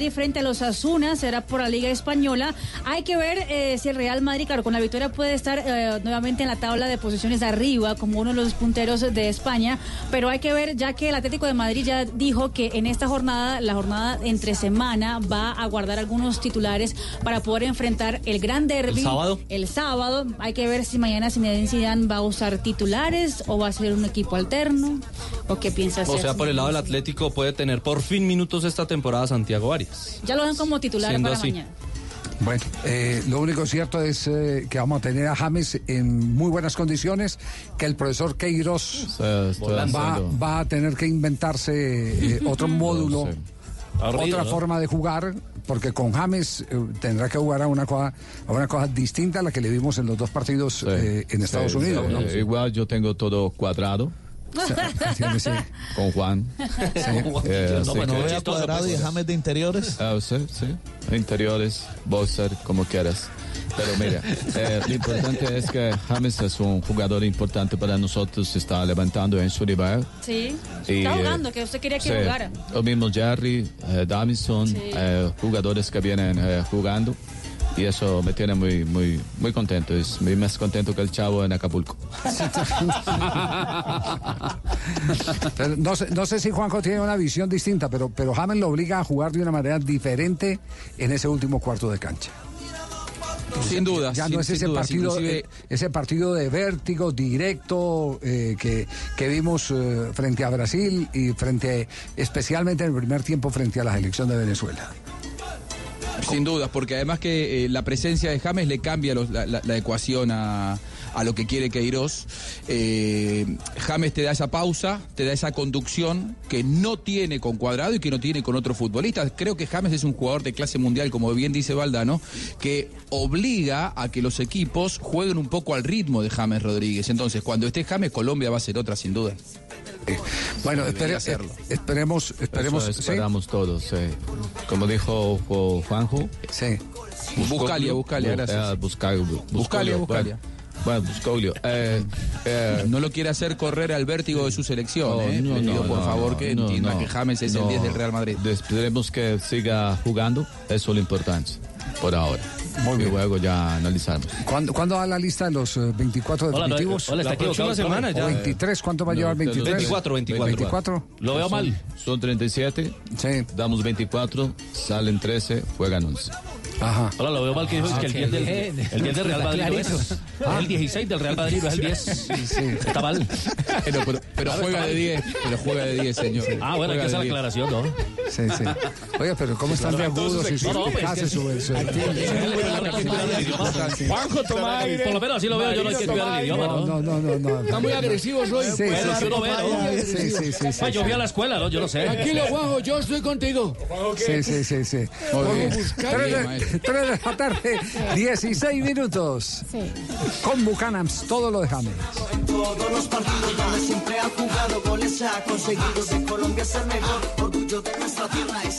Madrid. Frente a los Asuna, será por la Liga Española. Hay que ver eh, si el Real Madrid, claro, con la victoria puede estar eh, nuevamente en la tabla de posiciones de arriba como uno de los punteros de España, pero hay que ver ya que el Atlético de Madrid ya dijo que en esta jornada, la jornada entre semana, va a guardar algunos titulares para poder enfrentar el gran derby. ¿El sábado? El sábado. Hay que ver si mañana Zinedine Zidane va a usar titulares o va a ser un equipo alterno o qué piensa hacer. O sea, por el lado del Atlético puede tener por fin minutos esta temporada Santiago Arias. Ya lo dan como titular Siendo para así. mañana. Bueno, eh, lo único cierto es eh, que vamos a tener a James en muy buenas condiciones, que el profesor Queiroz va, va a tener que inventarse eh, otro módulo, Arriba, otra ¿no? forma de jugar, porque con James eh, tendrá que jugar a una cosa, a una cosa distinta a la que le vimos en los dos partidos eh, en Estados Sí, Unidos. sí, ¿no? eh, Igual yo tengo todo cuadrado Sí, sí. con Juan. Eh, No, así bueno, que- cuadrado y James de interiores. Ah, sí, sí. Interiores, boxer, como quieras. Pero mira, eh, lo importante es que James es un jugador importante para nosotros, se está levantando en su nivel. Sí. Y, Está eh, jugando, que usted quería que Sí, jugara. Lo mismo Jerry, eh, Davison, Sí. eh, jugadores que vienen eh, jugando. Y eso me tiene muy, muy, muy contento. Es muy más contento que el chavo en Acapulco. No, sé, no sé si Juanjo tiene una visión distinta, pero, pero James lo obliga a jugar de una manera diferente en ese último cuarto de cancha. Sin duda. Ya sin- no es ese dudas, partido, inclusive- eh, ese partido de vértigo directo eh, que, que vimos eh, frente a Brasil y frente, especialmente en el primer tiempo frente a la selección de Venezuela. Sin dudas, porque además que eh, la presencia de James le cambia los- la, la- la ecuación a, a lo que quiere Queiroz. Eh, James te da esa pausa, te da esa conducción que no tiene con Cuadrado y que no tiene con otros futbolistas. Creo que James es un jugador de clase mundial, como bien dice Valdano, que obliga a que los equipos jueguen un poco al ritmo de James Rodríguez. Entonces, cuando esté James, Colombia va a ser otra, sin duda. Bueno, Debería espere- hacerlo. eh, esperemos, esperemos. Eso ¿sí? esperamos todos. Como dijo Jo- Juanjo. Sí. Buscalia, Buscalia, gracias. Buscalia, Buscalia, Buscalia. Bueno, Buscaglio. Eh, eh, No lo quiere hacer correr al vértigo de su selección, No, ¿eh? no, Le pido, no, por favor, no, que no, entienda no, que James es no. el 10 del Real Madrid. Esperemos que siga jugando. Eso es lo importante. Por ahora. Muy bien. Y luego ya analizamos. ¿Cuándo, ¿Cuándo da la lista de los eh, 24 Hola, no, definitivos? hola, está La próxima semana ¿O ya. 23, ¿cuánto va a llevar? No, de los 23. 24, 24. 24. Lo veo mal. Son 37. Damos 24. Salen 13. Juegan 11. Ajá. Hola, lo veo mal que dijo es que el 10 del, el 10 del Real Madrid es. Es el 16 del Real Madrid, no es el 10. Está mal. Pero, pero- pero juega de 10, pero juega de 10, señor. Ah, bueno, hay que hacer la de 10. aclaración, ¿no? Sí, sí. Oye, pero ¿cómo están de agudos y No, no, pues, Juanjo, toma aire. Por lo menos así lo veo, yo no hay que estudiar el idioma, ¿no? No, no, no, no. Está muy agresivo hoy. Sí, sí, sí, sí, sí, sí, Ah, Yo sí. fui a la escuela, ¿no? Yo no sé. Tranquilo, Juanjo, yo estoy contigo. Sí, sí, sí, sí. Muy bien. Tres de, tres de la tarde, 16 minutos. Con Bucanams, todo lo dejamos. Todos los partidos donde siempre ha jugado goles se ha conseguido de Colombia ser mejor, orgullo de nuestra tierra es.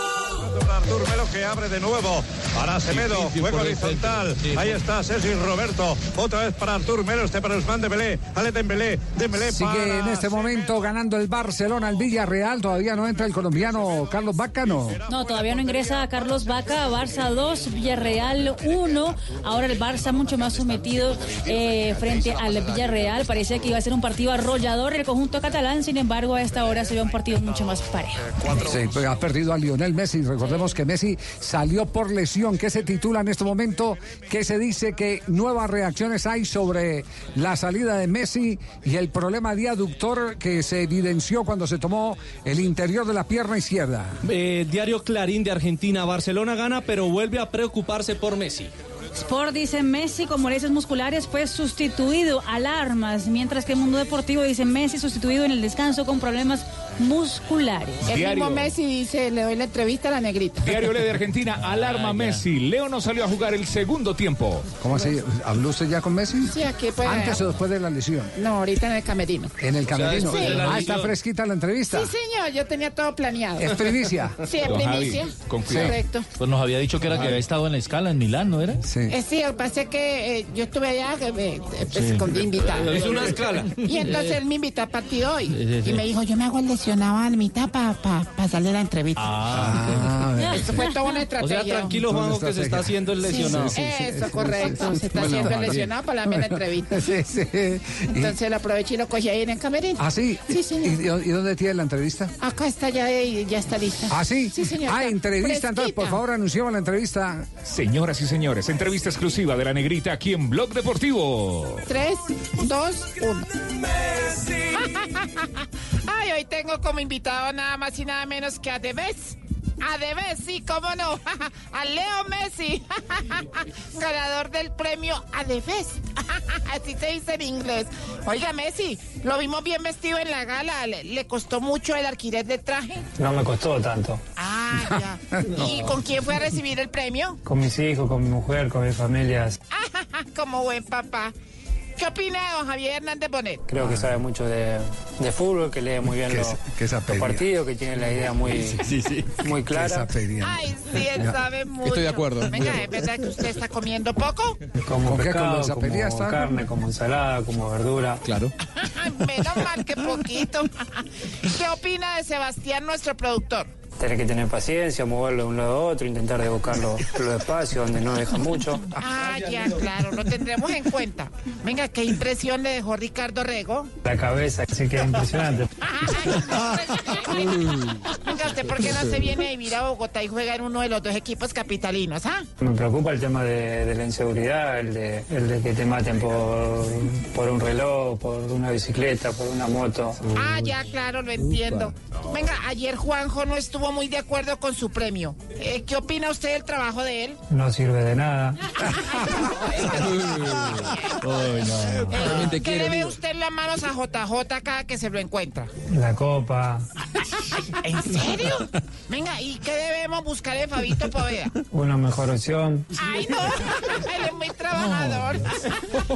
Artur Melo que abre de nuevo para Semedo, juego horizontal. Ahí está Ceci Roberto. Otra vez para Artur Melo, este para Usman Dembélé. Ale Dembélé, Dembélé Sigue para en este momento ganando el Barcelona al Villarreal. Todavía no entra el colombiano Carlos Bacano. No, todavía no ingresa Carlos Vaca, Barça 2, Villarreal 1. Ahora el Barça mucho más sometido eh, frente al Villarreal. Parecía que iba a ser un partido arrollador el conjunto catalán, sin embargo a esta hora se ve un partido mucho más parejo. Sí, pues ha perdido a Lionel Messi. Recordemos que Messi salió por lesión. ¿Qué se titula en este momento? ¿Qué se dice que nuevas reacciones hay sobre la salida de Messi y el problema de aductor que se evidenció cuando se tomó el interior de la pierna izquierda? Eh, diario Clarín de Argentina, Barcelona gana, pero vuelve a preocuparse por Messi. Sport dice Messi con molestias musculares fue sustituido, alarmas, mientras que el mundo deportivo dice Messi sustituido en el descanso con problemas musculares. El mismo Messi dice, le doy la entrevista a la negrita. Diario Le de Argentina, alarma Messi. Leo no salió a jugar el segundo tiempo. ¿Cómo así? ¿Habló usted ya con Messi? Sí, aquí pues. ¿Antes o después de la lesión? No, ahorita en el camerino. En el camerino. después de la ah, está lesión. fresquita la entrevista. Sí, señor, yo tenía todo planeado. ¿Es primicia? Sí, es primicia. con cuidado. Correcto. Pues nos había dicho que era que había estado en la escala en Milán, ¿no era? Sí. Eh, sí, lo que pasa es que eh, yo estuve allá me, eh, pues, Sí. con invitado. Es una escala. Y entonces él me invitó al partido hoy. Sí, sí, sí. Y me dijo, yo me hago el lesionado a la mitad para pa, pa salir a la entrevista. Ah, Eso fue toda una O estrategia. sea, tranquilo, Juanjo, que se está haciendo el lesionado. Sí, eso, correcto. Se está Bueno, haciendo el lesionado para la entrevista. Sí, sí. Entonces lo aproveché y lo cogí ahí en el camerino. ¿Ah, sí? Sí, señor. ¿Y, y dónde tiene la entrevista? Acá está ya, eh, ya está lista. ¿Ah, sí? Sí, señor. Ah, entrevista. Entonces, por favor, anunciamos la entrevista. Señoras y señores, entrevista exclusiva de la negrita aquí en Blog Deportivo. Tres, dos, uno. Ay, hoy tengo como invitado nada más y nada menos que a Debes. A Debes, sí, cómo no. A Leo Messi, ganador del premio a Debes. Así se dice en inglés. Oiga, Messi, lo vimos bien vestido en la gala. ¿Le, le costó mucho el alquiler del traje? No me costó tanto. Ah, ya. ¿Y con quién fue a recibir el premio? Con mis hijos, con mi mujer, con mi familia. Como buen papá. ¿Qué opina de don Javier Hernández Bonet? Creo que sabe mucho de, de fútbol, que lee muy bien Que los, es- partidos, que tiene la idea muy, muy clara. Ay, sí, él Ya. sabe mucho. Estoy de acuerdo. Venga, ¿es verdad que usted está comiendo poco? Como ¿Con qué? ¿Con pescado, apellidos como está? carne, como ensalada, como verdura. Claro. Menos mal que poquito. ¿Qué opina de Sebastián, nuestro productor? Tener que tener paciencia, moverlo de un lado a otro, intentar de buscar los, los espacios donde no deja mucho. Ah, ya, claro, lo tendremos en cuenta. Venga, ¿qué impresión le dejó Ricardo Rego? La cabeza, sí que es impresionante. Venga, ¿usted por qué no se viene a vivir a Bogotá y juega en uno de los dos equipos capitalinos, ah? Me preocupa el tema de, de la inseguridad, el de, el de que te maten por, por un reloj, por una bicicleta, por una moto. Ah, ya, claro, lo entiendo. Venga, ayer Juanjo no estuvo muy de acuerdo con su premio. Eh, ¿Qué opina usted del trabajo de él? No sirve de nada. Eh, ¿Qué le ve usted en las manos a JJ cada que se lo encuentra? La copa, ¿En serio? Venga, ¿y qué debemos buscar en Fabito Poveda? una mejor opción. Ay, no, él es muy trabajador.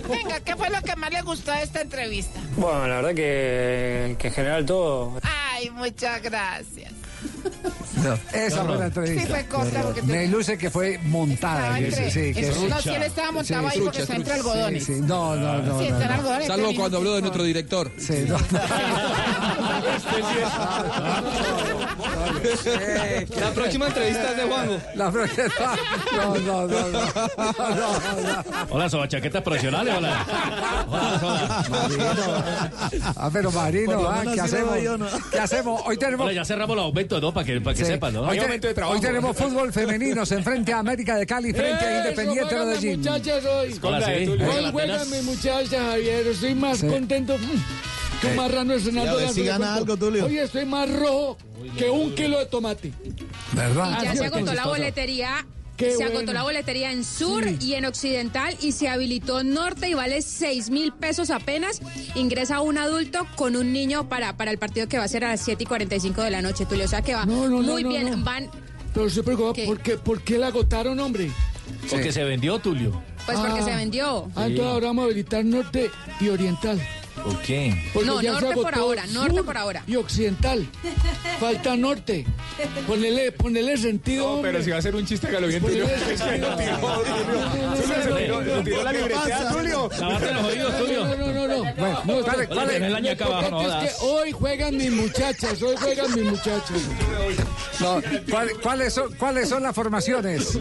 Venga, ¿qué fue lo que más le gustó de esta entrevista? Bueno, la verdad que, que en general todo. Ay, muchas gracias. Esa fue la entrevista. Sí, fue corta porque te- Me luce que fue montada. Entre- sí, que sí. no, sí, él estaba montado ahí porque está entre algodones. Sí, sí. No, no, no. Sí, no, no. algodones. Salvo este cuando habló de nuestro director. Sí, no. La próxima entrevista es de Juanjo. La próxima. No, no, no, no. no, no. Hola, soba chaquetas profesionales, hola. Hola, soba. Ah, pero Marino, ah, ¿qué hacemos? ¿no? ¿Qué hacemos? Hoy tenemos. Hola, ya cerramos los aumentos, ¿no? Para que, para que Sí. sepan, ¿no? Hoy, Hay te- aumento de trabajo. hoy tenemos fútbol femenino, se enfrenta a América de Cali frente a Independiente Medellín. muchachas hoy. Hola, sí. Hoy Juegan mis muchachas, Javier. Estoy más Sí. contento que un marrano la si gana Supercopa. algo, Tulio. Hoy estoy más rojo que un kilo de tomate. ¿Verdad? Ya se agotó la boletería. Qué se bueno. agotó la boletería en sur Sí. y en occidental y se habilitó norte y vale 6 mil pesos apenas. Ingresa un adulto con un niño para, para el partido que va a ser a las 7 y 45 de la noche, Tulio. O sea que va No, no, no, muy no, bien. no. Van, Pero se preocupa, ¿Qué? ¿por qué, ¿por qué la agotaron, hombre? Porque se vendió, Tulio. pues porque Ah. se vendió. Ah, entonces ahora vamos a habilitar norte y oriental. ¿Por qué? Porque No, ya se norte por ahora, norte por ahora. Y occidental. Falta norte. Ponele, ponele sentido. No, pero si va a ser un chiste, bien, sentido. Lo lo tiró, tiró la libretea, Tulio. Lavate los oídos, Tulio. No, no, no, no. Bueno, No, ¿cuál- no, cuál es? Abajo, no que hoy juegan mis muchachas, hoy juegan mis muchachos. No, ¿cuál- ¿cuáles, son, ¿Cuáles son las formaciones?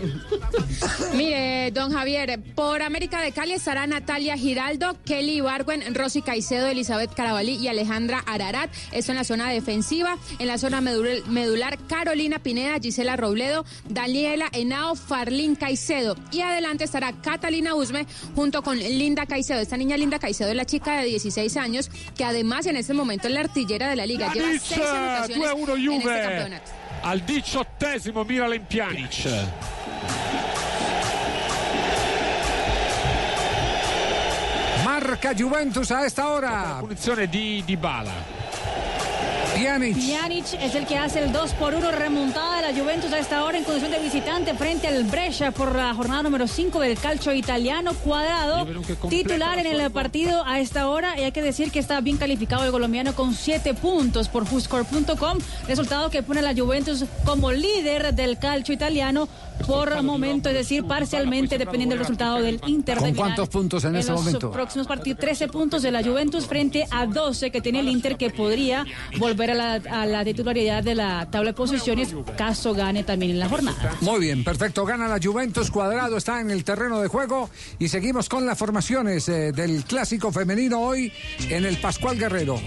Mire, don Javier, por América de Cali estará Natalia Giraldo, Kelly Ibargüen, Rosy Caicedo, Elizabeth Carabalí y Alejandra Ararat. Esto en la zona defensiva. En la zona medul- medular, Carolina Pineda, Gisela Robledo, Daniela Henao, Farlín Caicedo. Y adelante estará Catalina Usme junto con Linda Caicedo. Esta niña Linda Caicedo es la chica de 16 años que además en este momento es la artillera de la liga. Lleva Pjanic, seis anotaciones 2-1 en este campeonato. Al diciottesimo Miralem Pjanic. Marca Juventus a esta hora. Punizione di Dybala. Pjanic. Pjanic es el que hace el 2 por 1 remontada de la Juventus a esta hora en condición de visitante frente al Brescia por la jornada número 5 del calcio italiano cuadrado. Titular en el partido a esta hora y hay que decir que está bien calificado el colombiano con 7 puntos por Fuscore.com. Resultado que pone a la Juventus como líder del calcio italiano por momento, es decir, parcialmente dependiendo del resultado del Inter ¿Con cuántos puntos en, ese los momento? próximos partidos, 13 puntos de la Juventus frente a 12 que tiene el Inter que podría volver a la, a la titularidad de la tabla de posiciones caso gane también en la jornada. Muy bien, perfecto. Gana la Juventus, Cuadrado está en el terreno de juego y seguimos con las formaciones eh, del clásico femenino hoy en el Pascual Guerrero.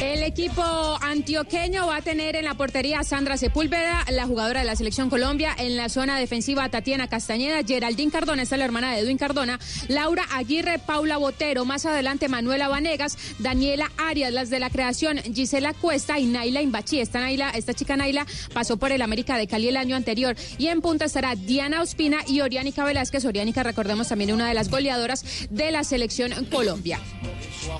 El equipo antioqueño va a tener en la portería a Sandra Sepúlveda, la jugadora de la selección Colombia, en la zona defensiva Tatiana Castañeda, Geraldine Cardona, esta es la hermana de Edwin Cardona, Laura Aguirre, Paula Botero, más adelante Manuela Vanegas, Daniela Arias, las de la creación, Gisela Cuesta y Naila Imbachi. Esta, Naila, esta chica Naila pasó por el América de Cali el año anterior. Y en punta estará Diana Ospina y Oriánica Velázquez. Oriánica, recordemos, también una de las goleadoras de la selección Colombia.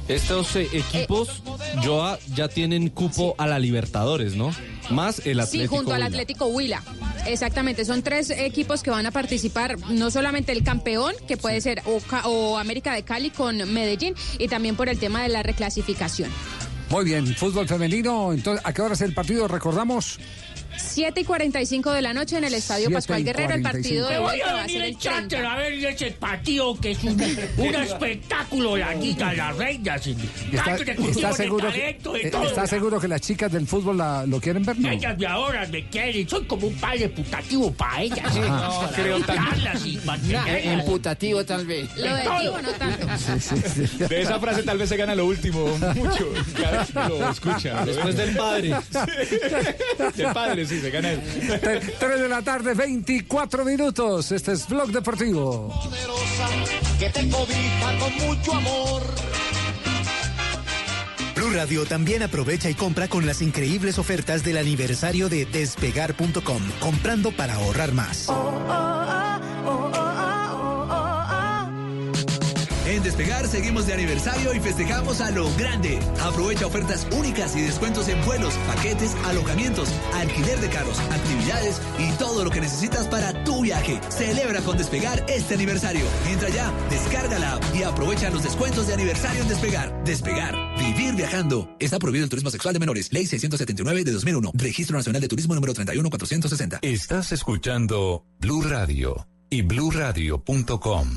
Estos eh, equipos Joa, ya tienen cupo a la Libertadores, ¿no? Más el Atlético. Sí, junto al. Atlético Huila. Exactamente, son tres equipos que van a participar, no solamente el campeón, que puede ser o, o América de Cali con Medellín, y también por el tema de la reclasificación. Muy bien, fútbol femenino. Entonces, ¿a qué hora es el partido? Recordamos. 7 y 45 de la noche en el Estadio 7 y Pascual Guerrero, el partido de hoy voy que a venir el charter 30. a ver ese partido que es un, un espectáculo, la niña, las reinas, y ¿Está, está seguro, que, talento, de eh, todo. ¿Está seguro que las chicas del fútbol la- lo quieren ver? No. Ellas me adoran, me quieren, soy como un padre putativo para ellas. ¿eh? Educarlas y mantenerlas. Imputativo tal vez. Lo de no tanto. De esa frase tal vez se gana lo último, mucho. Cada vez que lo escuchan. Después del padre. Del padre, sí, se gana él. 3 de la tarde, 24 minutos. Este es Blog Deportivo. que te cobija con mucho amor. Blue Radio también aprovecha y compra con las increíbles ofertas del aniversario de despegar.com, comprando para ahorrar más. En Despegar seguimos de aniversario y festejamos a lo grande. Aprovecha ofertas únicas y descuentos en vuelos, paquetes, alojamientos, alquiler de carros, actividades y todo lo que necesitas para tu viaje. Celebra con Despegar este aniversario. Entra ya, descarga la app y aprovecha los descuentos de aniversario en Despegar. Despegar, vivir viajando. Está prohibido el turismo sexual de menores. Ley 679 de 2001. Registro Nacional de Turismo número 31460. Estás escuchando Blue Radio y bluradio.com.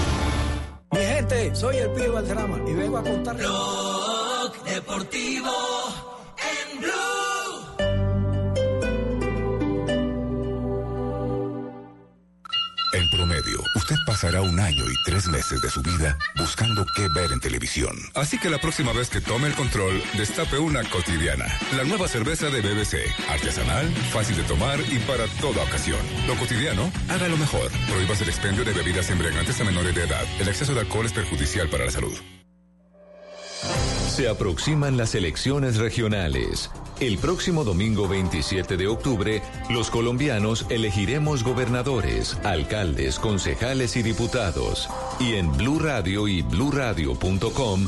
Mi gente, soy el Pío Valderrama y vengo a contar. Blog Deportivo en Blue. Usted pasará un año y tres meses de su vida buscando qué ver en televisión. Así que la próxima vez que tome el control, destape una cotidiana. La nueva cerveza de BBC. Artesanal, fácil de tomar y para toda ocasión. Lo cotidiano, hágalo mejor. Prohíbas el expendio de bebidas embriagantes a menores de edad. El exceso de alcohol es perjudicial para la salud. Se aproximan las elecciones regionales. El próximo domingo 27 de octubre, los colombianos elegiremos gobernadores, alcaldes, concejales y diputados. Y en Blue Radio y bluradio.com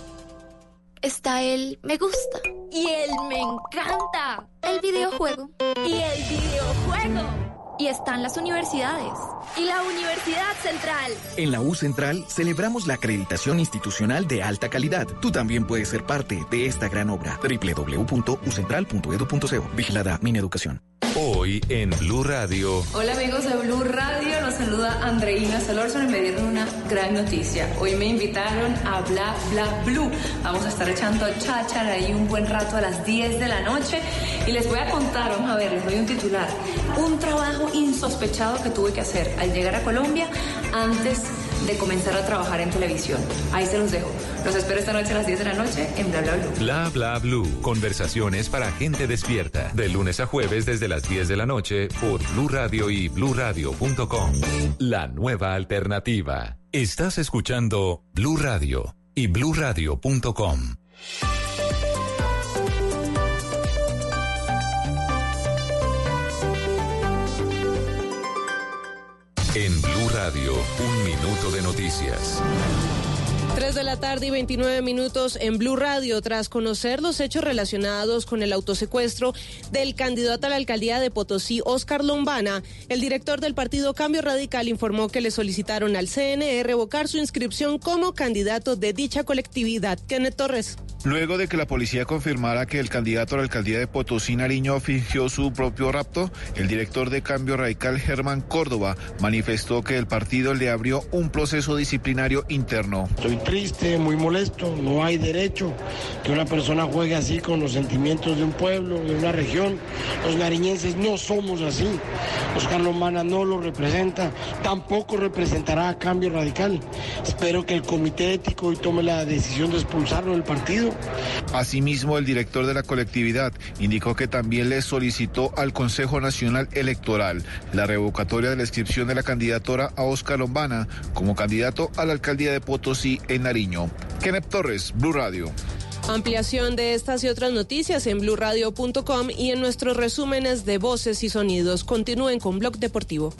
Está el me gusta. Y el me encanta. El videojuego. Y el videojuego. Y están las universidades. Y la Universidad Central. En la U Central celebramos la acreditación institucional de alta calidad. Tú también puedes ser parte de esta gran obra. www.ucentral.edu.co. Vigilada Mineducación. Hoy en Blue Radio. Hola amigos de Blue Radio, los saluda Andreina Solórzano y me dieron una gran noticia. Hoy me invitaron a Bla Bla Blue. Vamos a estar echando cháchara ahí un buen rato a las 10 de la noche y les voy a contar, vamos a ver, les doy un titular. Un trabajo insospechado que tuve que hacer al llegar a Colombia antes comenzar a trabajar en televisión. Ahí se los dejo. Los espero esta noche a las 10 de la noche en Bla Bla Blue. Bla bla blue. Conversaciones para gente despierta. De lunes a jueves desde las 10 de la noche por Blue Radio y bluradio.com. La nueva alternativa. Estás escuchando Blue Radio y bluradio.com. En Radio, un minuto de noticias. 3 de la tarde y 29 minutos en Blue Radio. Tras conocer los hechos relacionados con el autosecuestro del candidato a la alcaldía de Potosí, Oscar Lombana, el director del partido Cambio Radical informó que le solicitaron al CNE revocar su inscripción como candidato de dicha colectividad. Kenneth Torres. Luego de que la policía confirmara que el candidato a la alcaldía de Potosí, Nariño, fingió su propio rapto, el director de Cambio Radical, Germán Córdoba, manifestó que el partido le abrió un proceso disciplinario interno. Estoy triste, muy molesto, no hay derecho que una persona juegue así con los sentimientos de un pueblo, de una región. Los nariñenses no somos así. Oscar Lomana no lo representa, tampoco representará Cambio Radical. Espero que el comité ético hoy tome la decisión de expulsarlo del partido. Asimismo, el director de la colectividad indicó que también le solicitó al Consejo Nacional Electoral la revocatoria de la inscripción de la candidatura a Oscar Lombana como candidato a la alcaldía de Potosí en Nariño. Kenneth Torres, Blue Radio. Ampliación de estas y otras noticias en blurradio.com y en nuestros resúmenes de voces y sonidos. Continúen con Blog Deportivo.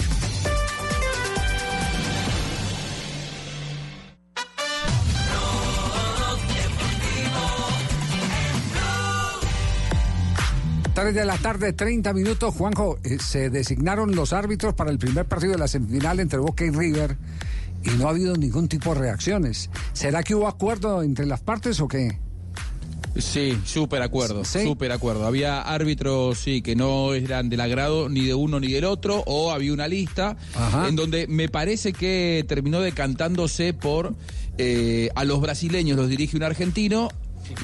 Tres de la tarde, 30 minutos. Juanjo, eh, se designaron los árbitros para el primer partido de la semifinal entre Boca y River y no ha habido ningún tipo de reacciones. ¿Será que hubo acuerdo entre las partes o qué? Sí, súper acuerdo, súper acuerdo. Había árbitros, sí, que no eran del agrado ni de uno ni del otro, o había una lista en donde me parece que terminó decantándose por eh, a los brasileños los dirige un argentino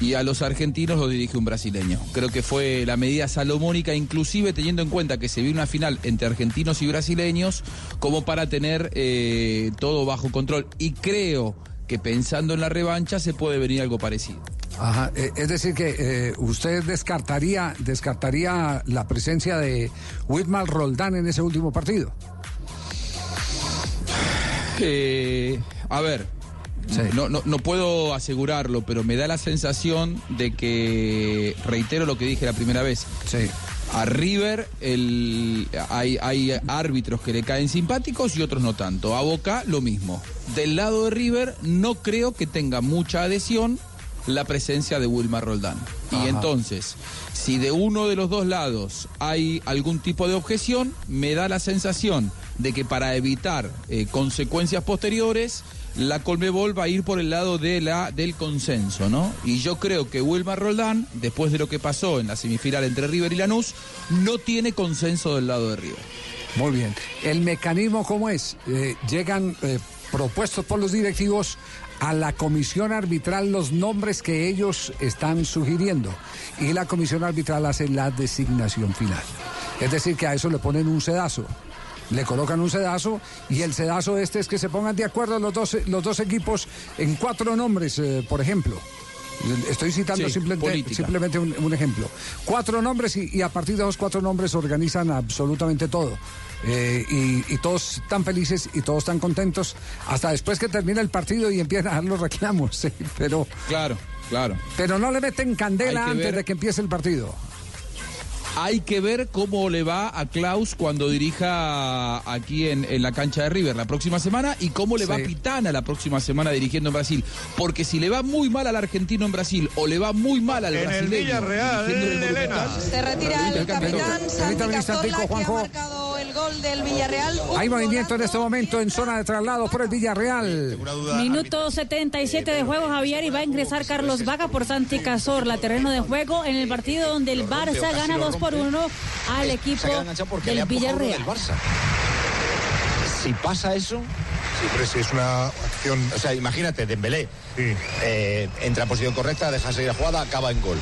y a los argentinos los dirige un brasileño. Creo que fue la medida salomónica, inclusive teniendo en cuenta que se vio una final entre argentinos y brasileños, como para tener eh, todo bajo control. Y creo que pensando en la revancha se puede venir algo parecido. Ajá, eh, es decir que eh, usted descartaría descartaría la presencia de Whitmal Roldán en ese último partido. Eh, a ver, no, no, no puedo asegurarlo, pero me da la sensación de que, reitero lo que dije la primera vez, a River el, hay, hay árbitros que le caen simpáticos y otros no tanto. A Boca lo mismo. Del lado de River no creo que tenga mucha adhesión la presencia de Wilmar Roldán. Y entonces, si de uno de los dos lados hay algún tipo de objeción, me da la sensación de que para evitar eh, consecuencias posteriores, la Colmebol va a ir por el lado de la, del consenso, ¿no? Y yo creo que Wilmar Roldán, después de lo que pasó en la semifinal entre River y Lanús, no tiene consenso del lado de River. Muy bien. ¿El mecanismo cómo es? Eh, llegan eh, propuestos por los directivos a la comisión arbitral los nombres que ellos están sugiriendo y la comisión arbitral hace la designación final. Es decir, que a eso le ponen un sedazo. Le colocan un sedazo y el sedazo este es que se pongan de acuerdo los dos, los dos equipos en cuatro nombres, eh, por ejemplo. Estoy citando Sí, simplemente, simplemente un, un ejemplo. Cuatro nombres y, y a partir de esos cuatro nombres organizan absolutamente todo. Eh, y, y todos están felices y todos están contentos hasta después que termina el partido y empiezan a dar los reclamos. sí, pero, Claro, claro. pero no le meten candela antes ver- de que empiece el partido. Hay que ver cómo le va a Klaus cuando dirija aquí en, en la cancha de River la próxima semana y cómo le va a. Pitana la próxima semana dirigiendo en Brasil. Porque si le va muy mal al argentino en Brasil o le va muy mal al En el brasileño Villarreal, dirigiendo en el Elena. Se retira el capitán Santi Cazorla, que ha Juanjo. marcado el gol del Villarreal. Un Hay movimiento en este momento en zona de traslado por el Villarreal. Minuto 77 de juego, Javier, y va a ingresar Carlos Vaca por Santi Cazorla, terreno de juego en el partido donde el Barça gana 2 por 1 al equipo porque le del uno Villarreal. del Barça. Si pasa eso... Sí, pero si es una acción... O sea, imagínate, Dembélé eh, entra en posición correcta, deja seguir la jugada, acaba en gol.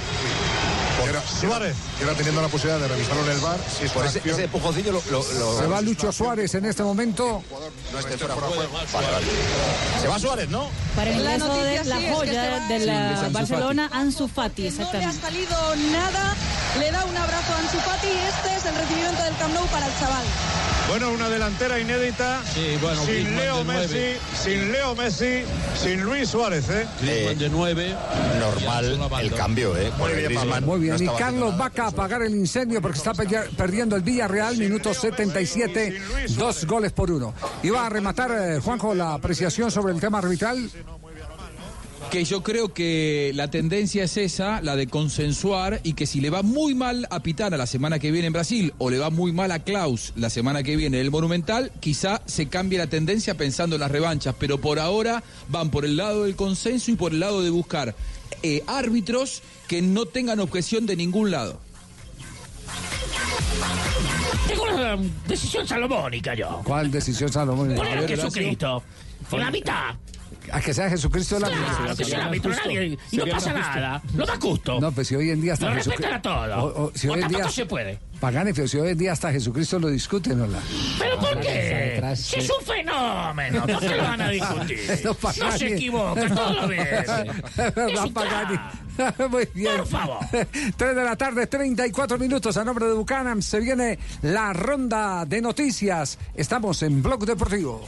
Suárez. Y ahora teniendo la posibilidad de revisarlo en el bar, si es por ese, ese empujoncillo lo... lo- lo- Se va Lucho Suárez en este momento. No esté fuera de juego. Vale, vale. Se va Suárez, ¿no? Para el La noticia de sí la es que joya se va- de Sí, la es Ansu Barcelona, Ansu Fati, No le ha salido nada. Le da un abrazo a Ansu Fati y este es el recibimiento del Camp Nou para el chaval. Bueno, una delantera inédita. bueno, sin Griezmann Leo Messi, sin Leo Messi, sin Luis Suárez, ¿eh? Griezmann de 9. Normal el cambio, ¿eh? Muy bien, no y Carlos Vaca a apagar el incendio porque está pe- perdiendo el Villarreal, minuto 77, dos goles por uno. Iba a rematar, eh, Juanjo, la apreciación sobre el tema arbitral. que yo creo que la tendencia es esa, la de consensuar, y que si le va muy mal a Pitana la semana que viene en Brasil o le va muy mal a Klaus la semana que viene en el Monumental, quizá se cambie la tendencia pensando en las revanchas, pero por ahora van por el lado del consenso y por el lado de buscar eh, árbitros que no tengan objeción de ningún lado. Tengo una decisión salomónica yo. ¿Cuál decisión Salomón? Poner a Jesucristo. En la mitad. A que sea Jesucristo la Claro, que sea la mitad, nadie- y no pasa nada. Lo más justo. No, pues si hoy en día hasta Lo respetan a todos. Si O hoy en día se puede. Pagani, pero si hoy en día hasta Jesucristo lo discuten, ¿no? La... ¿Pero por qué? Detrás, Si sí. es un fenómeno, ¿por qué lo van a discutir? No, No se equivoca, todo lo un Pagani. Muy bien. Por favor. 3 de la tarde, 34 minutos. A nombre de Buchanan se viene la ronda de noticias. Estamos en Blog Deportivo.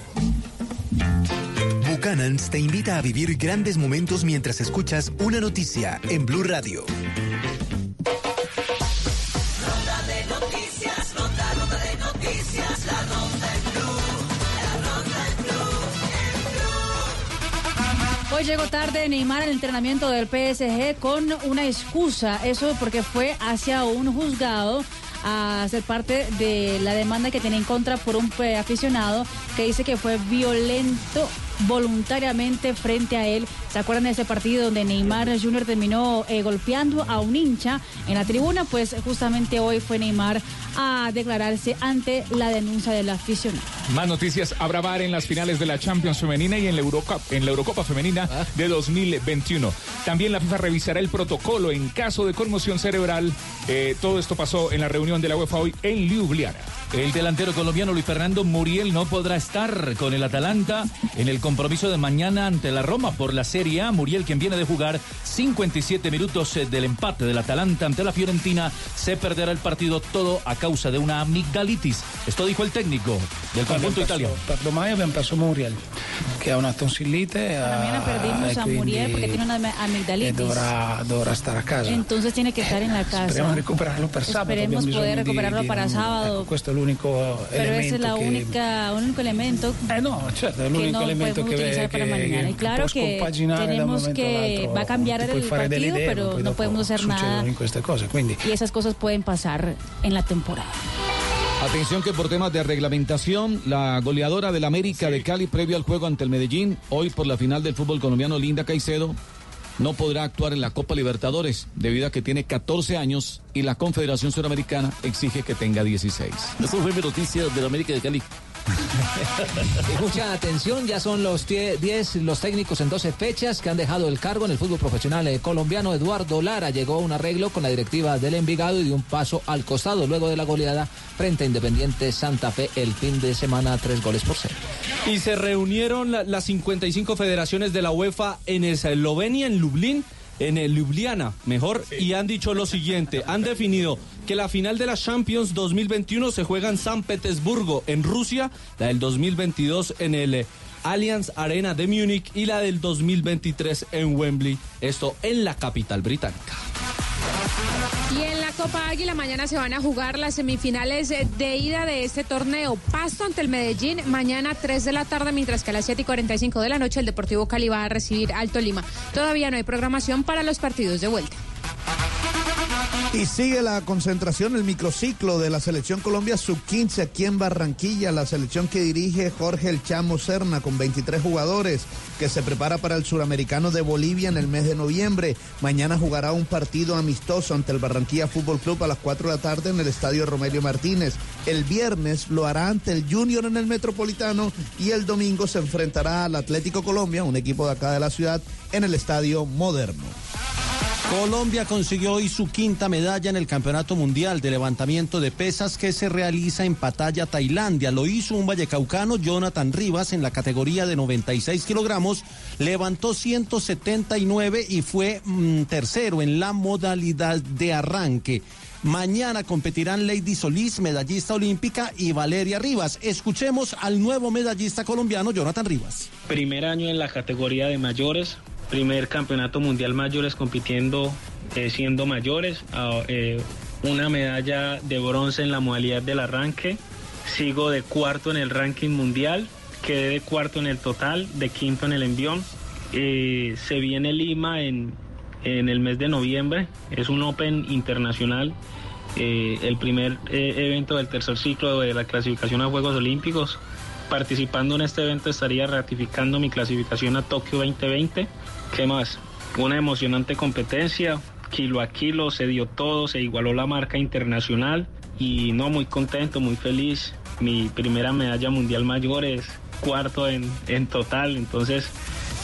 Buchanan's te invita a vivir grandes momentos mientras escuchas una noticia en Blue Radio. Hoy llegó tarde Neymar al entrenamiento del PSG con una excusa, eso porque fue hacia un juzgado a ser parte de la demanda que tiene en contra por un eh, aficionado que dice que fue violento voluntariamente frente a él. ¿Se acuerdan de ese partido donde Neymar Jr. terminó eh, golpeando a un hincha en la tribuna? Pues justamente hoy fue Neymar a declararse ante la denuncia del aficionado. Más noticias, habrá VAR en las finales de la Champions femenina y en la Eurocopa, en la Eurocopa femenina de 2021. También la FIFA revisará el protocolo en caso de conmoción cerebral. Eh, todo esto pasó en la reunión de la UEFA hoy en Ljubljana. El delantero colombiano Luis Fernando Muriel no podrá estar con el Atalanta en el compromiso de mañana ante la Roma por la Serie A. Muriel, quien viene de jugar 57 minutos eh, del empate del Atalanta ante la Fiorentina, se perderá el partido todo a causa de una amigdalitis. Esto dijo el técnico del conjunto italiano. Per domani abbiamo perso Muriel, che ha una tonsillite. Mañana perdimos eh, a Muriel porque tiene una eh, amigdalitis. dovrà, dovrà stare a casa. Entonces tiene que estar en la casa. Speriamo di recuperarlo per sabato. Esperemos poder recuperarlo para sábado. ecco, questo è l'unico Pero ese es elemento la única, único elemento Eh no, certo, è l'unico elemento che, utilizar para che- mañana. che Y claro que tenemos all'altro. va a cambiar el partido, pero poi no podemos hacer nada. in queste cose, quindi Y esas cosas pueden pasar en la temporada. Atención que por temas de reglamentación, la goleadora del América de Cali previo al juego ante el Medellín, hoy por la final del fútbol colombiano, Linda Caicedo, no podrá actuar en la Copa Libertadores debido a que tiene 14 años y la Confederación Suramericana exige que tenga 16. Eso fue mi noticia del América de Cali. Y mucha atención, ya son los 10 los técnicos en 12 fechas que han dejado el cargo en el fútbol profesional eh, colombiano. Eduardo Lara llegó a un arreglo con la directiva del Envigado y dio un paso al costado luego de la goleada frente a Independiente Santa Fe el fin de semana, tres goles por cero. Y se reunieron la- las 55 federaciones de la UEFA en Eslovenia, en Lublin, en el Ljubljana, mejor, y han dicho lo siguiente, han definido que la final de la Champions 2021 se juega en San Petersburgo, en Rusia, la del 2022 en el eh, Allianz Arena de Múnich y la del 2023 en Wembley, esto en la capital británica. Y en la Copa Águila mañana se van a jugar las semifinales de ida de este torneo. Pasto ante el Medellín mañana 3 de la tarde, mientras que a las 7 y 45 de la noche el Deportivo Cali va a recibir Alto Lima. Todavía no hay programación para los partidos de vuelta. Y sigue la concentración, el microciclo de la selección Colombia sub-15 aquí en Barranquilla, la selección que dirige Jorge El Chamo Serna con 23 jugadores, que se prepara para el suramericano de Bolivia en el mes de noviembre. Mañana jugará un partido amistoso ante el Barranquilla Fútbol Club a las 4 de la tarde en el estadio Romelio Martínez. El viernes lo hará ante el Junior en el Metropolitano y el domingo se enfrentará al Atlético Colombia, un equipo de acá de la ciudad, en el estadio Moderno. Colombia consiguió hoy su quinta medalla en el Campeonato Mundial de Levantamiento de Pesas que se realiza en Pattaya, Tailandia. Lo hizo un vallecaucano, Jonathan Rivas, en la categoría de 96 kilogramos. Levantó 179 y fue mm, tercero en la modalidad de arranque. Mañana competirán Lady Solís, medallista olímpica, y Valeria Rivas. Escuchemos al nuevo medallista colombiano, Jonathan Rivas. Primer año en la categoría de mayores, primer campeonato mundial mayores compitiendo eh, siendo mayores, eh, una medalla de bronce en la modalidad del arranque, sigo de cuarto en el ranking mundial, quedé de cuarto en el total, de quinto en el envión. Eh, se viene Lima en, en el mes de noviembre, es un Open internacional, el primer evento del tercer ciclo de la clasificación a Juegos Olímpicos. Participando en este evento estaría ratificando mi clasificación a Tokio 2020. ¿Qué más? Una emocionante competencia, kilo a kilo, se dio todo, se igualó la marca internacional y no, muy contento, muy feliz. Mi primera medalla mundial mayor es cuarto en, en total, entonces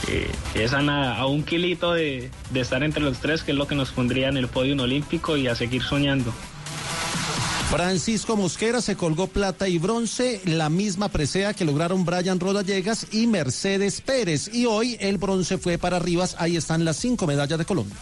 eh, esa nada, a un kilito de, de estar entre los tres, que es lo que nos pondría en el podio olímpico y a seguir soñando. Francisco Mosquera se colgó plata y bronce, la misma presea que lograron Brian Rodallegas y Mercedes Pérez. Y hoy el bronce fue para Rivas, ahí están las cinco medallas de Colombia.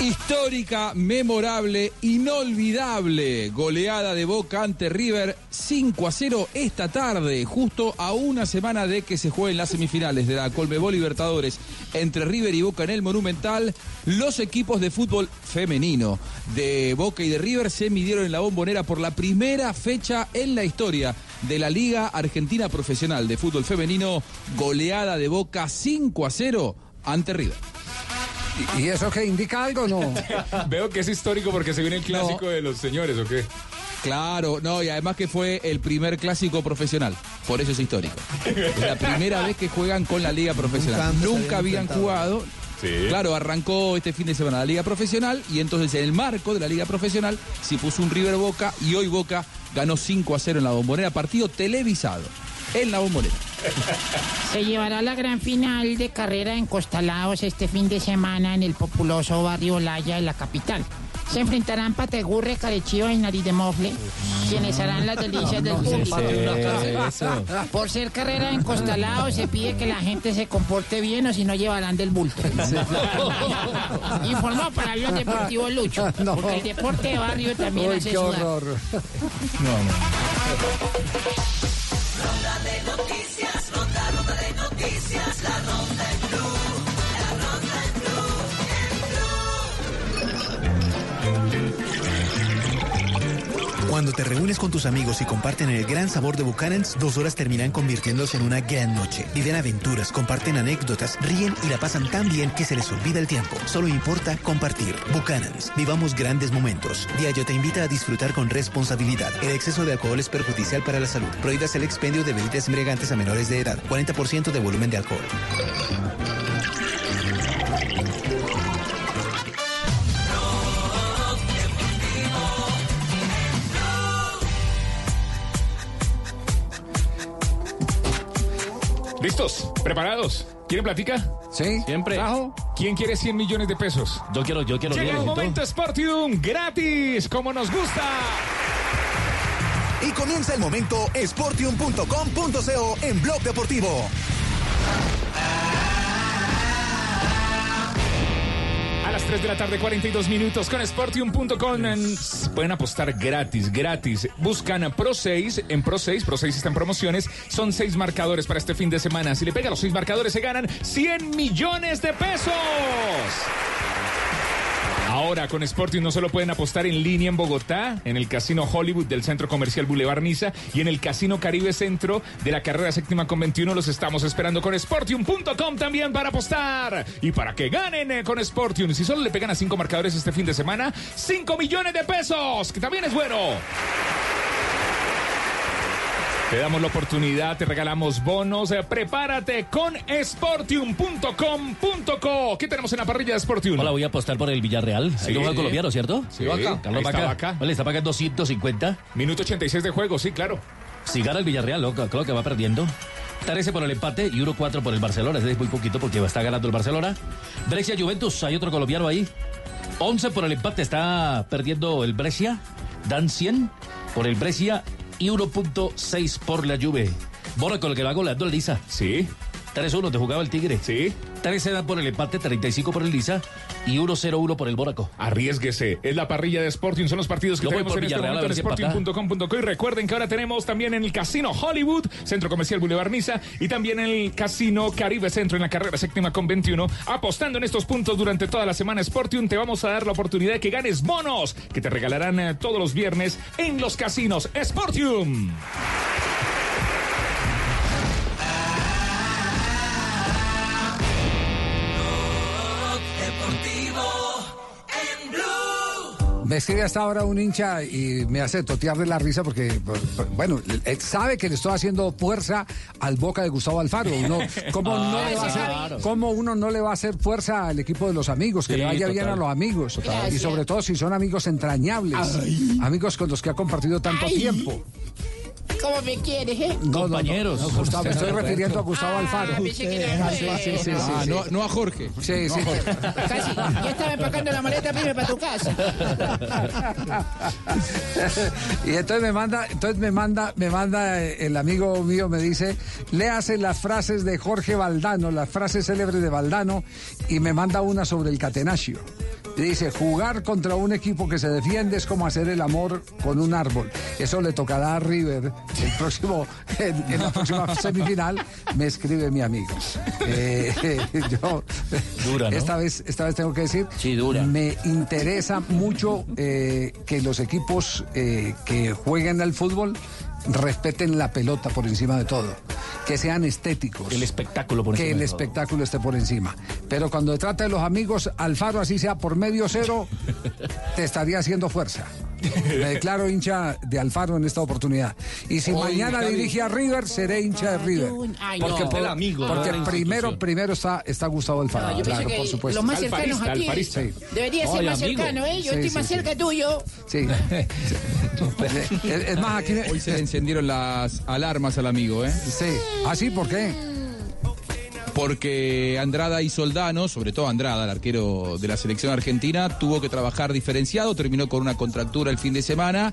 Histórica, memorable, inolvidable. Goleada de Boca ante River 5 a 0 esta tarde, justo a una semana de que se jueguen las semifinales de la Colmebol Libertadores entre River y Boca en el Monumental. Los equipos de fútbol femenino de Boca y de River se midieron en la bombonera por la primera fecha en la historia de la Liga Argentina Profesional de Fútbol Femenino. Goleada de Boca 5 a 0 ante River. ¿Y eso qué indica algo o no? Veo que es histórico porque se viene el clásico de los señores, ¿o qué? Claro, no, y además que fue el primer clásico profesional, por eso es histórico. Es la primera vez que juegan con la liga profesional. Nunca habían jugado. Claro, arrancó este fin de semana la liga profesional y entonces en el marco de la liga profesional se puso un River Boca y hoy Boca ganó 5 a 0 en la bombonera, partido televisado en la bombonera. Se llevará la gran final de carrera en Costalaos este fin de semana en el populoso barrio Olaya de la capital. Se enfrentarán Pategurre, Carechío y Nariz de Mofle, quienes harán las delicias del público. Por ser carrera en Costalao, se pide que la gente se comporte bien o si no llevarán del bulto. Informó para Avión Deportivo Lucho, porque el deporte de barrio también Uy, hace qué sudar. horror. Ronda de noticias, ronda, ronda de noticias, la ronda Cuando te reúnes con tus amigos y comparten el gran sabor de Buchanan's, dos horas terminan convirtiéndose en una gran noche. Viven aventuras, comparten anécdotas, ríen y la pasan tan bien que se les olvida el tiempo. Solo importa compartir. Buchanan's. Vivamos grandes momentos. Diageo te invita a disfrutar con responsabilidad. El exceso de alcohol es perjudicial para la salud. Prohíbas el expendio de bebidas embriagantes a menores de edad. 40% de volumen de alcohol. ¿Listos? ¿Preparados? ¿Quieren platica? Sí. Siempre. ¿Quién quiere 100 millones de pesos? Yo quiero, yo quiero. Llega el momento Sportium gratis, como nos gusta. Y comienza el momento sportium.com.co en Blog Deportivo. A las 3 de la tarde, 42 minutos con Sportium.com. en- Pueden apostar gratis, gratis. Buscan a Pro 6. En Pro 6, Pro 6 está en promociones. Son 6 marcadores para este fin de semana. Si le pega los 6 marcadores, se ganan 100 millones de pesos. Ahora con Sportium no solo pueden apostar en línea en Bogotá, en el Casino Hollywood del Centro Comercial Boulevard Niza y en el Casino Caribe Centro de la carrera séptima con 21 los estamos esperando con Sportium.com también para apostar y para que ganen eh, con Sportium. Si solo le pegan a cinco marcadores este fin de semana, 5 millones de pesos, que también es bueno. Te damos la oportunidad, te regalamos bonos. eh, prepárate con sportium.com.co. ¿Qué tenemos en la parrilla de Sportium? Hola, voy a apostar por el Villarreal. Sí. Ahí lo colombiano, ¿cierto? Sí. Carlos Ahí está Vaca. Vaca. Vale, está pagando 250. Minuto 86 de juego, sí, claro. Si gana el Villarreal, loco, creo que va perdiendo. 13 por el empate y 1-4 por el Barcelona. Es muy poquito porque está ganando el Barcelona. Brescia Juventus, hay otro colombiano ahí. 11 por el empate, está perdiendo el Brescia. Dan 100 por el Brescia y 1.6 por la Juve. Bora con el que va goleando el Lisa. Sí. 3-1 te jugaba el Tigre. Sí. 13 dan por el empate, 35 por el Lisa y 1-0-1 por el Bóraco. Arriesguese. Es la parrilla de Sporting. Son los partidos que Yo tenemos en este Villarreal, momento en sporting.com.co. Y recuerden que ahora tenemos también en el Casino Hollywood, Centro Comercial Boulevard Niza, y también en el Casino Caribe Centro en la carrera séptima con 21. Apostando en estos puntos durante toda la semana Sportium, te vamos a dar la oportunidad de que ganes bonos que te regalarán eh, todos los viernes en los casinos Sportium. Me escribe hasta ahora un hincha y me hace totear de la risa porque, bueno, sabe que le estoy haciendo fuerza al Boca de Gustavo Alfaro. Uno, ¿cómo, no le va a sí, hacer, claro. cómo uno no le va a hacer fuerza al equipo de los amigos? Que Sí, le vaya bien a los amigos. Total. Y sobre todo si son amigos entrañables. Amigos con los que ha compartido tanto Ay. tiempo. ¿Cómo me quieres, eh? No, no, no, Compañeros. no, Gustavo, me estoy refiriendo a Gustavo Alfaro. Sí, sí, sí, sí, Ah, sí. no, a Jorge. Sí, sí. Casi. Ya estaba empacando la maleta primero para tu casa. y entonces me manda, entonces me manda, me manda eh, el amigo mío, me dice, léase las frases de Jorge Valdano, las frases célebres de Valdano, y me manda una sobre el catenaccio. Dice, jugar contra un equipo que se defiende es como hacer el amor con un árbol. Eso le tocará a River el próximo, en, en la próxima semifinal, me escribe mi amigo. Eh, yo, Dura, ¿no? esta vez, esta vez tengo que decir, Sí, dura. me interesa mucho eh, que los equipos eh, que jueguen al fútbol respeten la pelota por encima de todo, que sean estéticos. El espectáculo por que encima el de todo. espectáculo esté por encima. Pero cuando se trata de los amigos, Alfaro, así sea por medio cero, te estaría haciendo fuerza. Me declaro hincha de Alfaro en esta oportunidad. Y si mañana dirige a River, seré hincha de River. Ay, Porque, no. por- El amigo, porque primero, primero está, está Gustavo Alfaro. No, yo claro, por que supuesto. los más cercanos Alfarista, a ti. alfarista. Sí. Debería ser más amigo. cercano, ¿eh? Yo Sí, estoy sí, más sí. cerca tuyo. Sí. es, es más, aquí. Hoy se encendieron las alarmas al amigo, ¿eh? Sí. ¿Ah, sí? ¿Por qué? Porque Andrada y Soldano, sobre todo Andrada, el arquero de la selección argentina, tuvo que trabajar diferenciado, terminó con una contractura el fin de semana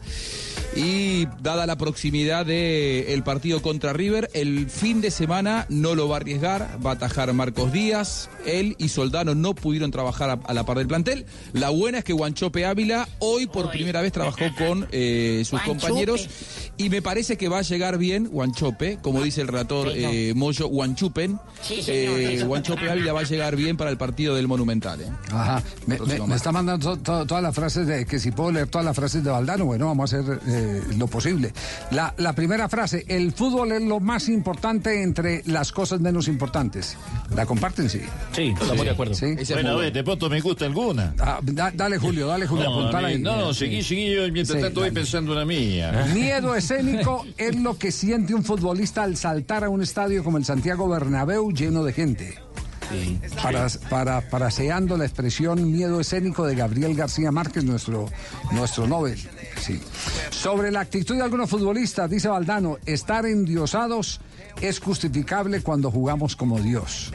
y dada la proximidad del partido contra River, el fin de semana no lo va a arriesgar, va a atajar Marcos Díaz, él y Soldano no pudieron trabajar a, a la par del plantel. La buena es que Guanchope Ávila hoy por primera vez trabajó con eh, sus Guanchope. compañeros y me parece que va a llegar bien Guanchope, como dice el relator Sí, no. eh, Moyo, Guanchupen. Sí, señor, Eh. Guanchope Ávila va a llegar bien para el partido del Monumental. ¿eh? Ajá. Me, está mandando to- to- todas las frases de que si puedo leer todas las frases de Valdano, bueno, vamos a hacer eh, lo posible. La, la primera frase, el fútbol es lo más importante entre las cosas menos importantes. ¿La comparten? Sí. Sí, estamos de acuerdo. Es Bueno, a ver, de pronto me gusta alguna. Ah, da- dale, Julio, dale, Julio, No, ahí. no, seguí, seguí yo mientras Sí, tanto voy pensando una mía. Miedo escénico es lo que siente un futbolista al saltar a un estadio como el Santiago Bernabéu lleno de gente. Para, para, paraseando la expresión miedo escénico de Gabriel García Márquez, nuestro, nuestro Nobel. Sí. Sobre la actitud de algunos futbolistas, dice Valdano, estar endiosados es justificable cuando jugamos como Dios.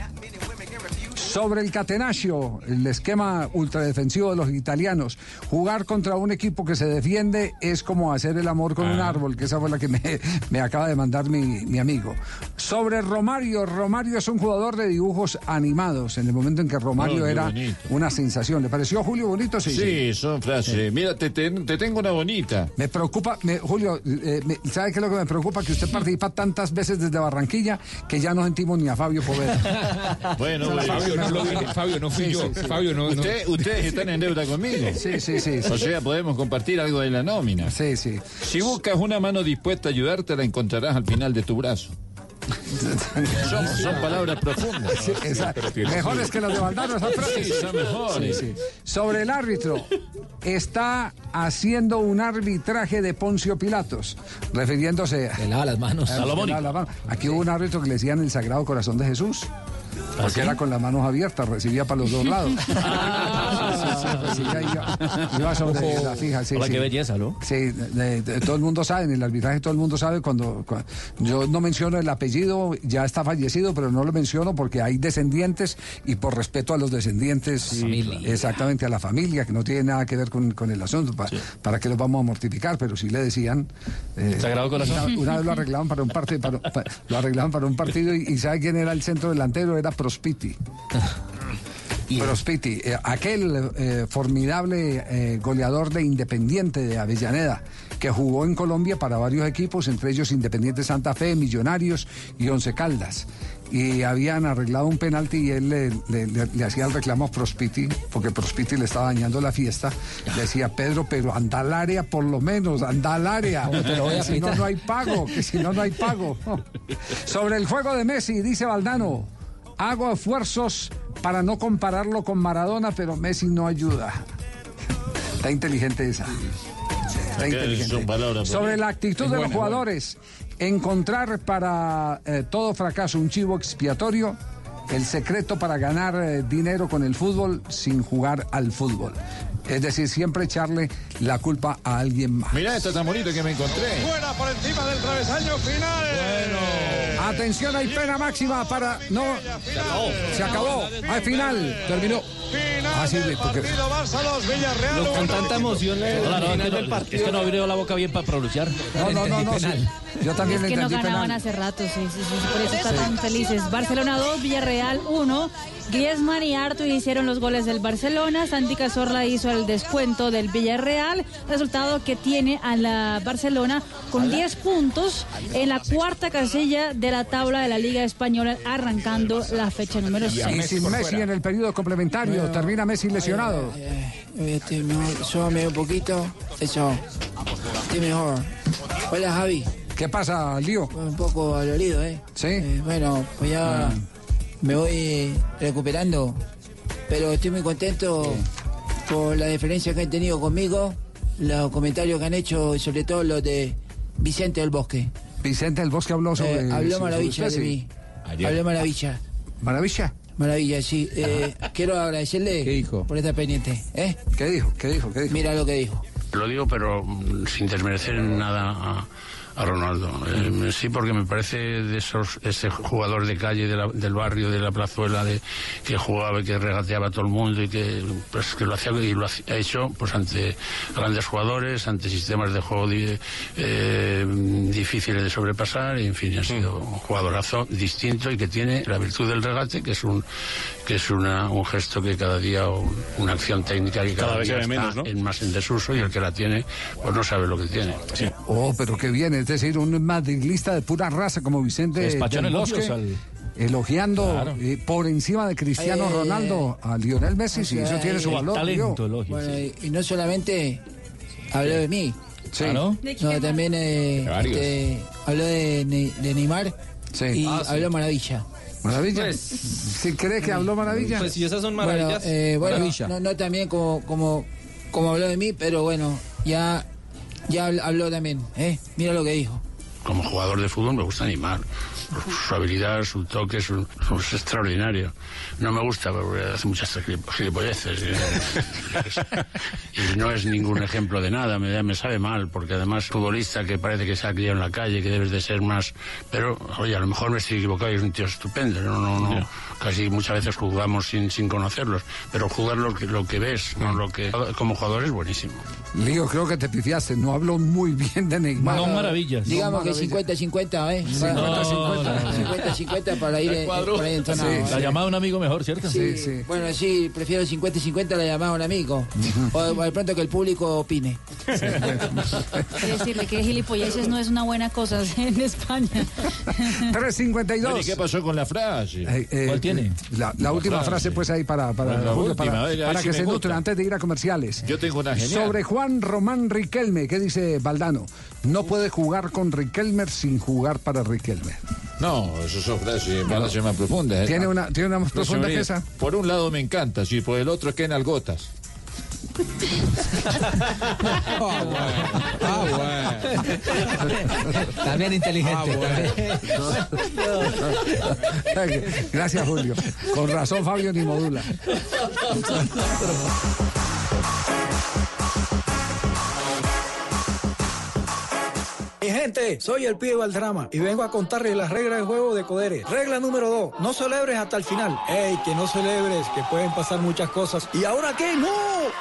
Sobre el catenaccio, el esquema ultradefensivo de los italianos, jugar contra un equipo que se defiende es como hacer el amor con un árbol, que esa fue la que me, me acaba de mandar mi, mi amigo. Sobre Romario, Romario es un jugador de dibujos animados, en el momento en que Romario era bonito. una sensación. ¿Le pareció Julio bonito? Sí. Sí, son frases. Mira, te, te- te tengo una bonita. Me preocupa, me- Julio, eh, me- ¿sabe qué es lo que me preocupa? Que usted participa tantas veces desde Barranquilla que ya no sentimos ni a Fabio Poveda. Bueno, bueno. me no lo dije, Fabio, no fui Sí, yo. sí, sí. Fabio, no, no. Usted- ustedes están en deuda conmigo. Sí, sí, sí. O sea, podemos compartir algo de la nómina. Sí, sí. Si buscas una mano dispuesta a ayudarte, la encontrarás al final de tu brazo. son, son palabras profundas. Sí, mejores que las de Valdano. Sí, son mejores. Sí, sí. Sobre el árbitro, está haciendo un arbitraje de Poncio Pilatos, refiriéndose Le lava las manos. a- Salomón. le lava las manos. Aquí hubo un árbitro que le decían el Sagrado Corazón de Jesús. Porque sí? era con las manos abiertas, recibía para los dos lados. Recibía y iba, iba sobre la fija. Sí, Hola, sí. qué belleza, ¿no? Sí, de- de- todo el mundo sabe, en el arbitraje todo el mundo sabe cuando, cua- yo no menciono el apellido, ya está fallecido, pero no lo menciono porque hay descendientes y por respeto a los descendientes, exactamente a la familia, que no tiene nada que ver con, con el asunto, pa- para que los vamos a mortificar, pero sí le decían. eh, Sagrado Corazón. Una, una vez lo arreglaban para un partido, para- lo arreglaban para un partido y, y ¿sabe quién era el centro delantero? Era Prospiti. Prospiti, eh, aquel eh, formidable eh, goleador de Independiente de Avellaneda, que jugó en Colombia para varios equipos, entre ellos Independiente Santa Fe, Millonarios y Once Caldas. Y habían arreglado un penalti y él le, le- le- le hacía el reclamo a Prospiti, porque Prospiti le estaba dañando la fiesta. Le decía, Pedro, pero anda al área por lo menos, anda al área. ¿Cómo te lo voy a Que si no, no hay pago, que si no, no hay pago. Sobre el juego de Messi, dice Valdano, hago esfuerzos para no compararlo con Maradona, pero Messi no ayuda. Está inteligente esa. Está inteligente. palabras Sobre la actitud de los buena, jugadores, encontrar para eh, todo fracaso un chivo expiatorio, el secreto para ganar eh, dinero con el fútbol sin jugar al fútbol. Es decir, siempre echarle la culpa a alguien más. Mirá esta tan bonita que me encontré. Fuera por encima del travesaño final. Atención, hay pena máxima para. No. Se acabó. Al final. Terminó. Final Ah, sí, del porque- partido Barça 2, Villarreal Con 1. tanta emoción le no, del no- partido. es que no abrió la boca bien para pronunciar. No, no, no, no. sí. Yo también Es que no entendí ganaban penal. hace rato, sí, sí, sí, por eso están tan felices. Barcelona 2, Villarreal 1. Griezmann y Artur hicieron los goles del Barcelona. Santi Cazorla hizo el descuento del Villarreal. Resultado que tiene a la Barcelona con 10 puntos en la cuarta casilla de la tabla de la Liga Española, arrancando la fecha número Y 6. sin Messi en el periodo complementario. Termina Messi lesionado. Estoy mejor, súbame un poquito. Eso. Estoy mejor. Hola, Javi. ¿Qué pasa, Lío? Un poco dolorido, ¿eh? Sí. Eh, bueno, pues ya me voy recuperando. Pero estoy muy contento por la diferencia que han tenido conmigo, los comentarios que han hecho, y sobre todo los de Vicente del Bosque. Vicente del Bosque habló sobre. Eh, habló maravilla de sí. mí. Habló maravilla. ¿Maravilla? Maravilla, sí. Eh, quiero agradecerle ¿Qué dijo? por estar pendiente. ¿eh? ¿Qué dijo? ¿Qué dijo? ¿Qué dijo? Mira lo que dijo. Lo digo, pero mm, sin desmerecer nada a, a Ronaldo. Eh, sí, porque me parece de esos ese jugador de calle de la- del barrio, de la plazuela, de, que jugaba y que regateaba a todo el mundo y que, pues, que lo hacía y lo ha hecho pues ante grandes jugadores, ante sistemas de juego di- eh, difíciles de sobrepasar. Y, en fin, ha sido un jugadorazo distinto y que tiene la virtud del regate, que es un que es una, un gesto que cada día, o una acción técnica que cada, Cada vez día está menos, ¿no? en más en desuso y el que la tiene pues no sabe lo que tiene. Oh, pero qué bien. Es decir, un madrilista de pura raza como Vicente Se despachó del Bosque. al- Elogiando Claro. eh, por encima de Cristiano Eh, Ronaldo a Lionel Messi, sí, eso tiene su valor. Lío. Bueno, y, y no solamente habló de mí. Sí. No, también eh, este, habló de, de Neymar Sí. y Ah, sí. habló maravilla. Maravilla. Pues- ¿Sí cree que habló maravilla? Pues si esas son maravillas. Bueno, eh, bueno, Maravilla. no, no también como, como, como habló de mí, pero bueno, ya, ya habl- habló también. ¿eh? Mira lo que dijo. Como jugador de fútbol me gusta animar. Su habilidad, su toque es, extraordinario. No me gusta porque hace muchas gilip- gilipolleces. Y, y no es ningún ejemplo de nada. Me, me sabe mal porque además futbolista que parece que se ha criado en la calle, que debes de ser más... Pero, oye, a lo mejor me estoy equivocado y es un tío estupendo. No, no, no. Casi muchas veces jugamos sin, sin conocerlos. Pero jugar lo que, lo que ves, no lo que... Como jugador es buenísimo. Lío, creo que te pifiaste. No habló muy bien de Neymar. Bueno, Digamos que 50-50, ¿eh? 50-50 para ir en, para ir entonado, Sí, ¿eh? La llamada a un amigo mejor, ¿cierto? Sí, Bueno, sí, prefiero 50-50 la llamada a un amigo. O de pronto que el público opine. Quiero decirle que gilipolleces no es una buena cosa en España. 352. Bueno, ¿y qué pasó con la frase? Eh, eh, La, la última frase, pues ahí para, para, Bueno, la Julio, última, para, a ver, a ver para si que se nutren antes de ir a comerciales. Yo tengo una genial. Sobre Juan Román Riquelme, ¿qué dice Valdano? No puede jugar con Riquelme sin jugar para Riquelme. No, eso son frases, frases más profundas. ¿eh? ¿Tiene una, ¿tiene una más profunda que esa? Por un lado me encanta, sí, por el otro que en algotas. Ah, También inteligente. también. Gracias, Julio. Con razón, Fabio ni modula. Mi gente, soy el pibe Valdrama y vengo a contarles las reglas del juego de Codere. Regla número 2, no celebres hasta el final. ¡Ey, que no celebres, que pueden pasar muchas cosas! ¿Y ahora qué? ¡No!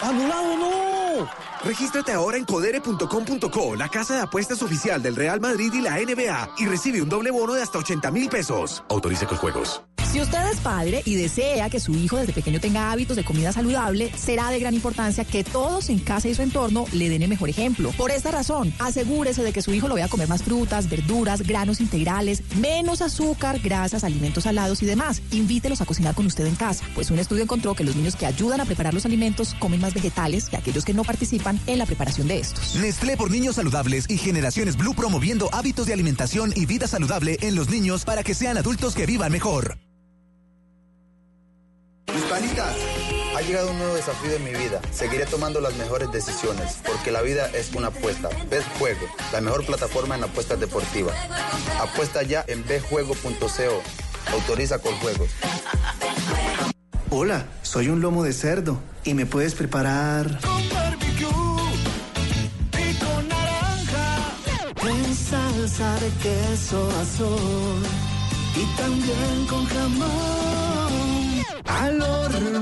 ¡Anulado no! Regístrate ahora en codere.com.co, la casa de apuestas oficial del Real Madrid y la NBA, y recibe un doble bono de hasta 80 mil pesos. Autorice con juegos. Si usted es padre y desea que su hijo desde pequeño tenga hábitos de comida saludable, será de gran importancia que todos en casa y su entorno le den el mejor ejemplo. Por esta razón, asegúrese de que su hijo lo vea comer más frutas, verduras, granos integrales, menos azúcar, grasas, alimentos salados y demás. Invítelos a cocinar con usted en casa, pues un estudio encontró que los niños que ayudan a preparar los alimentos comen más vegetales que aquellos que no participan en la preparación de estos. Nestlé por niños saludables y generaciones Blue promoviendo hábitos de alimentación y vida saludable en los niños para que sean adultos que vivan mejor. Hispanitas, ha llegado un nuevo desafío en mi vida. Seguiré tomando las mejores decisiones, porque la vida es una apuesta. Bet Juego, la mejor plataforma en apuestas deportivas. Apuesta ya en betjuego.co. Autoriza con juegos. Hola, soy un lomo de cerdo y me puedes preparar y con naranja. En salsa de queso azul y también con jamón al horno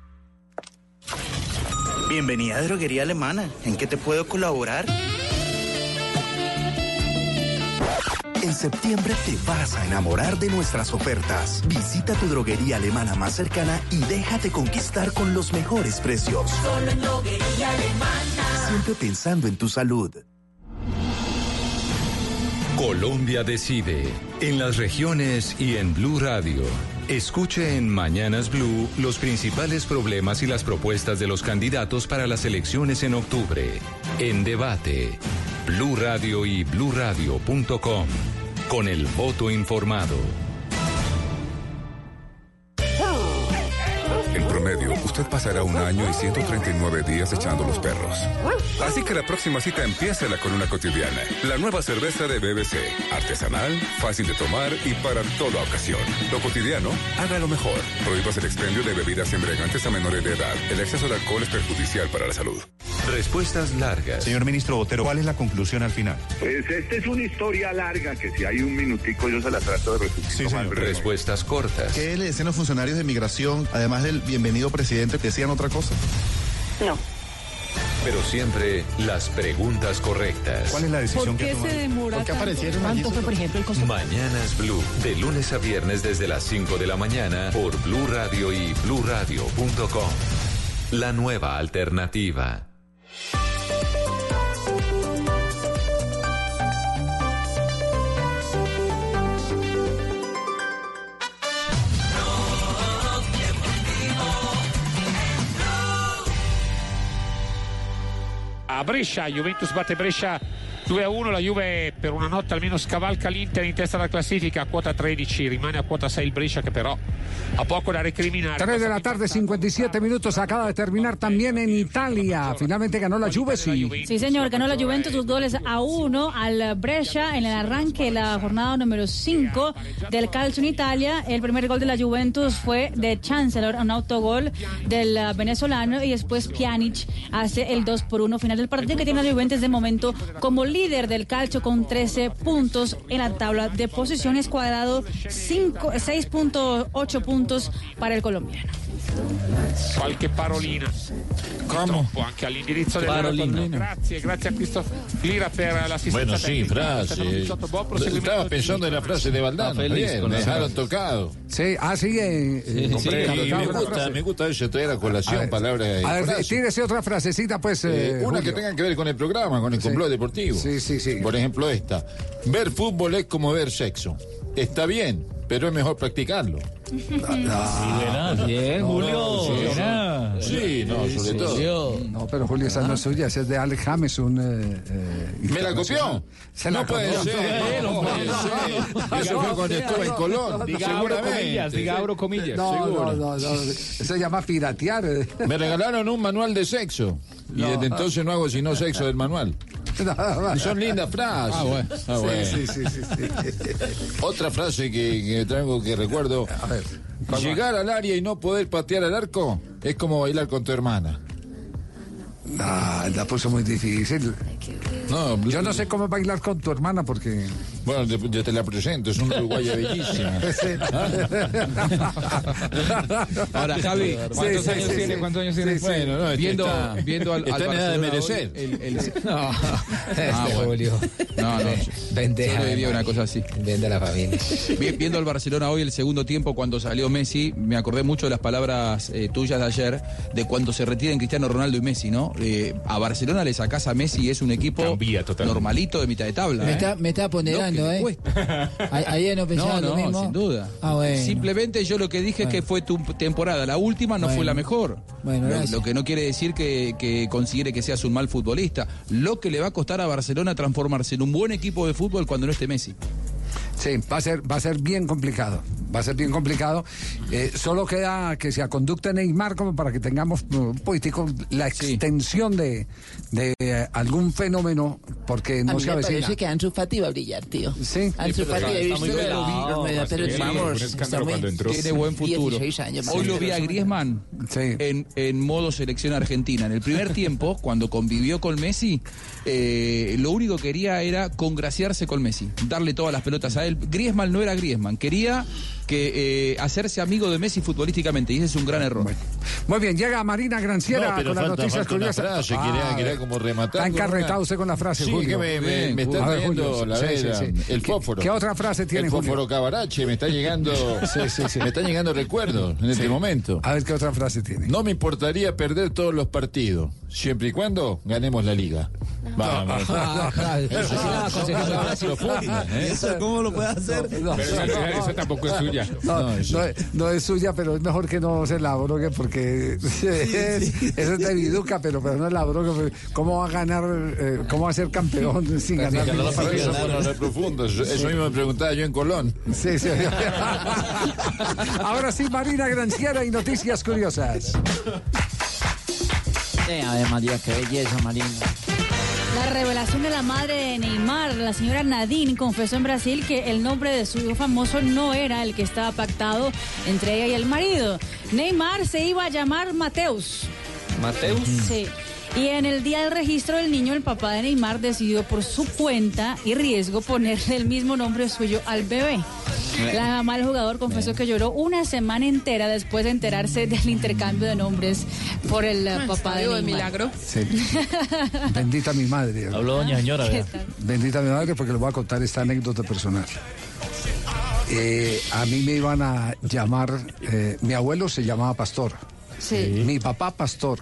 Bienvenida a Droguería Alemana. ¿En qué te puedo colaborar? En septiembre te vas a enamorar de nuestras ofertas. Visita tu droguería alemana más cercana y déjate conquistar con los mejores precios. Solo en droguería alemana. Siempre pensando en tu salud. Colombia decide en las regiones y en Blue Radio. Escuche en Mañanas Blue los principales problemas y las propuestas de los candidatos para las elecciones en octubre. En debate, Blue Radio y bluradio.com. Con el voto informado. Usted pasará un año y 139 días echando los perros. Así que la próxima cita empiécela con una cotidiana. La nueva cerveza de BBC. Artesanal, fácil de tomar y para toda ocasión. Lo cotidiano, hágalo mejor. Prohíbas el expendio de bebidas embriagantes a menores de edad. El exceso de alcohol es perjudicial para la salud. Respuestas largas. Señor ministro Botero, ¿cuál es la conclusión al final? Pues esta es una historia larga que si hay un minutico yo se la trato de resumir. Sí, señor. Respuestas cortas. ¿Qué le decían los funcionarios de migración, además del bienvenido presidente, decían otra cosa? No. Pero siempre las preguntas correctas. ¿Cuál es la decisión ¿Por qué se demora ¿Por qué tanto? aparecieron ¿Cuánto fue, por ejemplo, el costo? Mañanas Blue, de lunes a viernes desde las 5 de la mañana por Blue Radio y bluradio.com. La nueva alternativa. A Brescia, Juventus batte Brescia 2 a 1, la Juve per una notte almeno scavalca l'Inter in testa alla classifica a quota 13, rimane a quota 6 il Brescia che però ha poco da recriminare. 3 de la tarde, 57 minutos. Acaba de terminar también en Italia. Finalmente ganó la Juve, sí. Sí, señor, ganó la Juventus dos goles a uno al Brescia en el arranque de la jornada número 5 del calcio en Italia. El primer gol de la Juventus fue de Chancellor, un autogol del venezolano y después Pjanic hace el 2 por 1 final del partido que tiene la Juventus de momento como líder del calcio con 13 puntos en la tabla de posiciones cuadrado 5 6.8 puntos para el colombiano. Qualche parolina. Purtroppo anche all'indirizzo del Parolina. Grazie, grazie a Cristo Lira per l'assistenza Bueno, sí, frase. Estaba pensando en la frase de Valdano. Bien, me dejaron tocado. Sí, ah, sí. eh, eh, Sí, me gusta, me gusta a veces traer a colación palabras. A ver, frases. tírese otra frasecita, pues. Eh, eh, una que tenga que ver con el programa, con el complot deportivo. Sí, sí, sí. Por ejemplo, esta. Ver fútbol es como ver sexo. Está bien, pero es mejor practicarlo. verás, bien, Julio, sí. Sí, no, sobre todo. No, pero Julio, esa no es suya, esa es de Alex James, un. eh, eh, ¿Me la copió? Se no la puede copió. ser. No puede ser. Eso fue cuando estuve en Colón. Diga abro seguramente. comillas, diga abro comillas. No, no, no, no, Eso se llama piratear. eh. Me regalaron un manual de sexo. Y desde entonces no hago sino sexo del manual. Y son lindas frases. Ah, bueno. Ah, bueno. Sí, sí, sí. Otra frase que, que traigo que recuerdo. Llegar al área y no poder patear al arco es como bailar con tu hermana. Ah, la puso muy difícil. No, Yo no sé cómo bailar con tu hermana porque. Bueno, yo te la presento, es una uruguaya bellísima. Ahora, Javi, ¿cuántos Sí, sí, años sí, tiene? sí. ¿Cuántos años tiene? Sí, sí. Bueno, no, viendo, está, viendo al, al está en edad de merecer. hoy, el- el- No, Ah, este bueno. Julio. No, no. Solo diría una cosa así. Vende a la familia. Vi- Viendo al Barcelona hoy el segundo tiempo cuando salió Messi, me acordé mucho de las palabras eh, tuyas de ayer, de cuando se retiren Cristiano Ronaldo y Messi, ¿no? Eh, a Barcelona le sacás a Messi y es un equipo Cambia normalito de mitad de tabla. Me ¿eh? está, me está ponderando, No, ¿eh? Ayer no pensaba No, lo no, mismo. sin duda. Ah, bueno. Simplemente yo lo que dije es que fue tu temporada. La última no fue la mejor. Bueno, lo, lo que no quiere decir que, que considere que seas un mal futbolista. Lo que le va a costar a Barcelona transformarse en un buen equipo de fútbol cuando no esté Messi. Sí, va a ser, va a ser bien complicado. Va a ser bien complicado. Eh, solo queda que se aconducte Neymar como para que tengamos uh, un poquitico la extensión de, de eh, algún fenómeno, porque a no mí se me parece que Ansu Fati va a brillar, tío. Sí. Ansu pero Fati, visto muy vi, pero sí, está muy- cuando entró. Tiene buen futuro. 16 años, Hoy lo vi a. Griezmann en, en modo selección argentina. En el primer tiempo, cuando convivió con Messi, eh, lo único que quería era congraciarse con Messi, darle todas las pelotas a él. Griezmann no era Griezmann, quería que eh, hacerse amigo de Messi futbolísticamente y ese es un gran error. Muy bien, llega Marina Granciera No, con las falta- noticias falta una curiosas. frase, quería- quería como rematar Está encarretado una- usted con la frase, Sí, Julio. que me, me- me está trayendo Julio, la sí, sí, veda, sí. el ¿Qué- fósforo. ¿Qué otra frase tiene, El Julio? fósforo cabarache, me está llegando, me están llegando recuerdos en este momento. A ver qué otra frase tiene. No me importaría perder todos los partidos, siempre y cuando ganemos la liga. Vamos. Ah, Eso ah, ¿eh? ¿Eso cómo lo puede hacer? Pero esa tampoco es suya. No, No, no, eso- es- no es suya, pero es mejor que no se la brogue porque es, eso es de Viduca, pero, pero no es la brogue. porque ¿Cómo va a ganar, eh, cómo va a ser campeón sin ganar? Eso, ningún partido? bueno, no es profundo. Eso, eso mismo me preguntaba yo en Colón. Sí, sí. Ahora sí, Marina Granciera y noticias curiosas. Eh, Ave María, qué belleza, Marina. La revelación de la madre de Neymar, la señora Nadine, confesó en Brasil que el nombre de su hijo famoso no era el que estaba pactado entre ella y el marido. Neymar se iba a llamar Mateus. Mateus. Sí. Y en el día del registro del niño, el papá de Neymar decidió por su cuenta y riesgo ponerle el mismo nombre suyo al bebé. La mamá del jugador confesó que lloró una semana entera después de enterarse del intercambio de nombres por el eh, papá de Neymar. milagro. Sí. Bendita mi madre. Habló doña señora. Bendita mi madre porque le voy a contar esta anécdota personal. Eh, a mí me iban a llamar, eh, mi abuelo se llamaba Pastor, Sí. mi papá Pastor.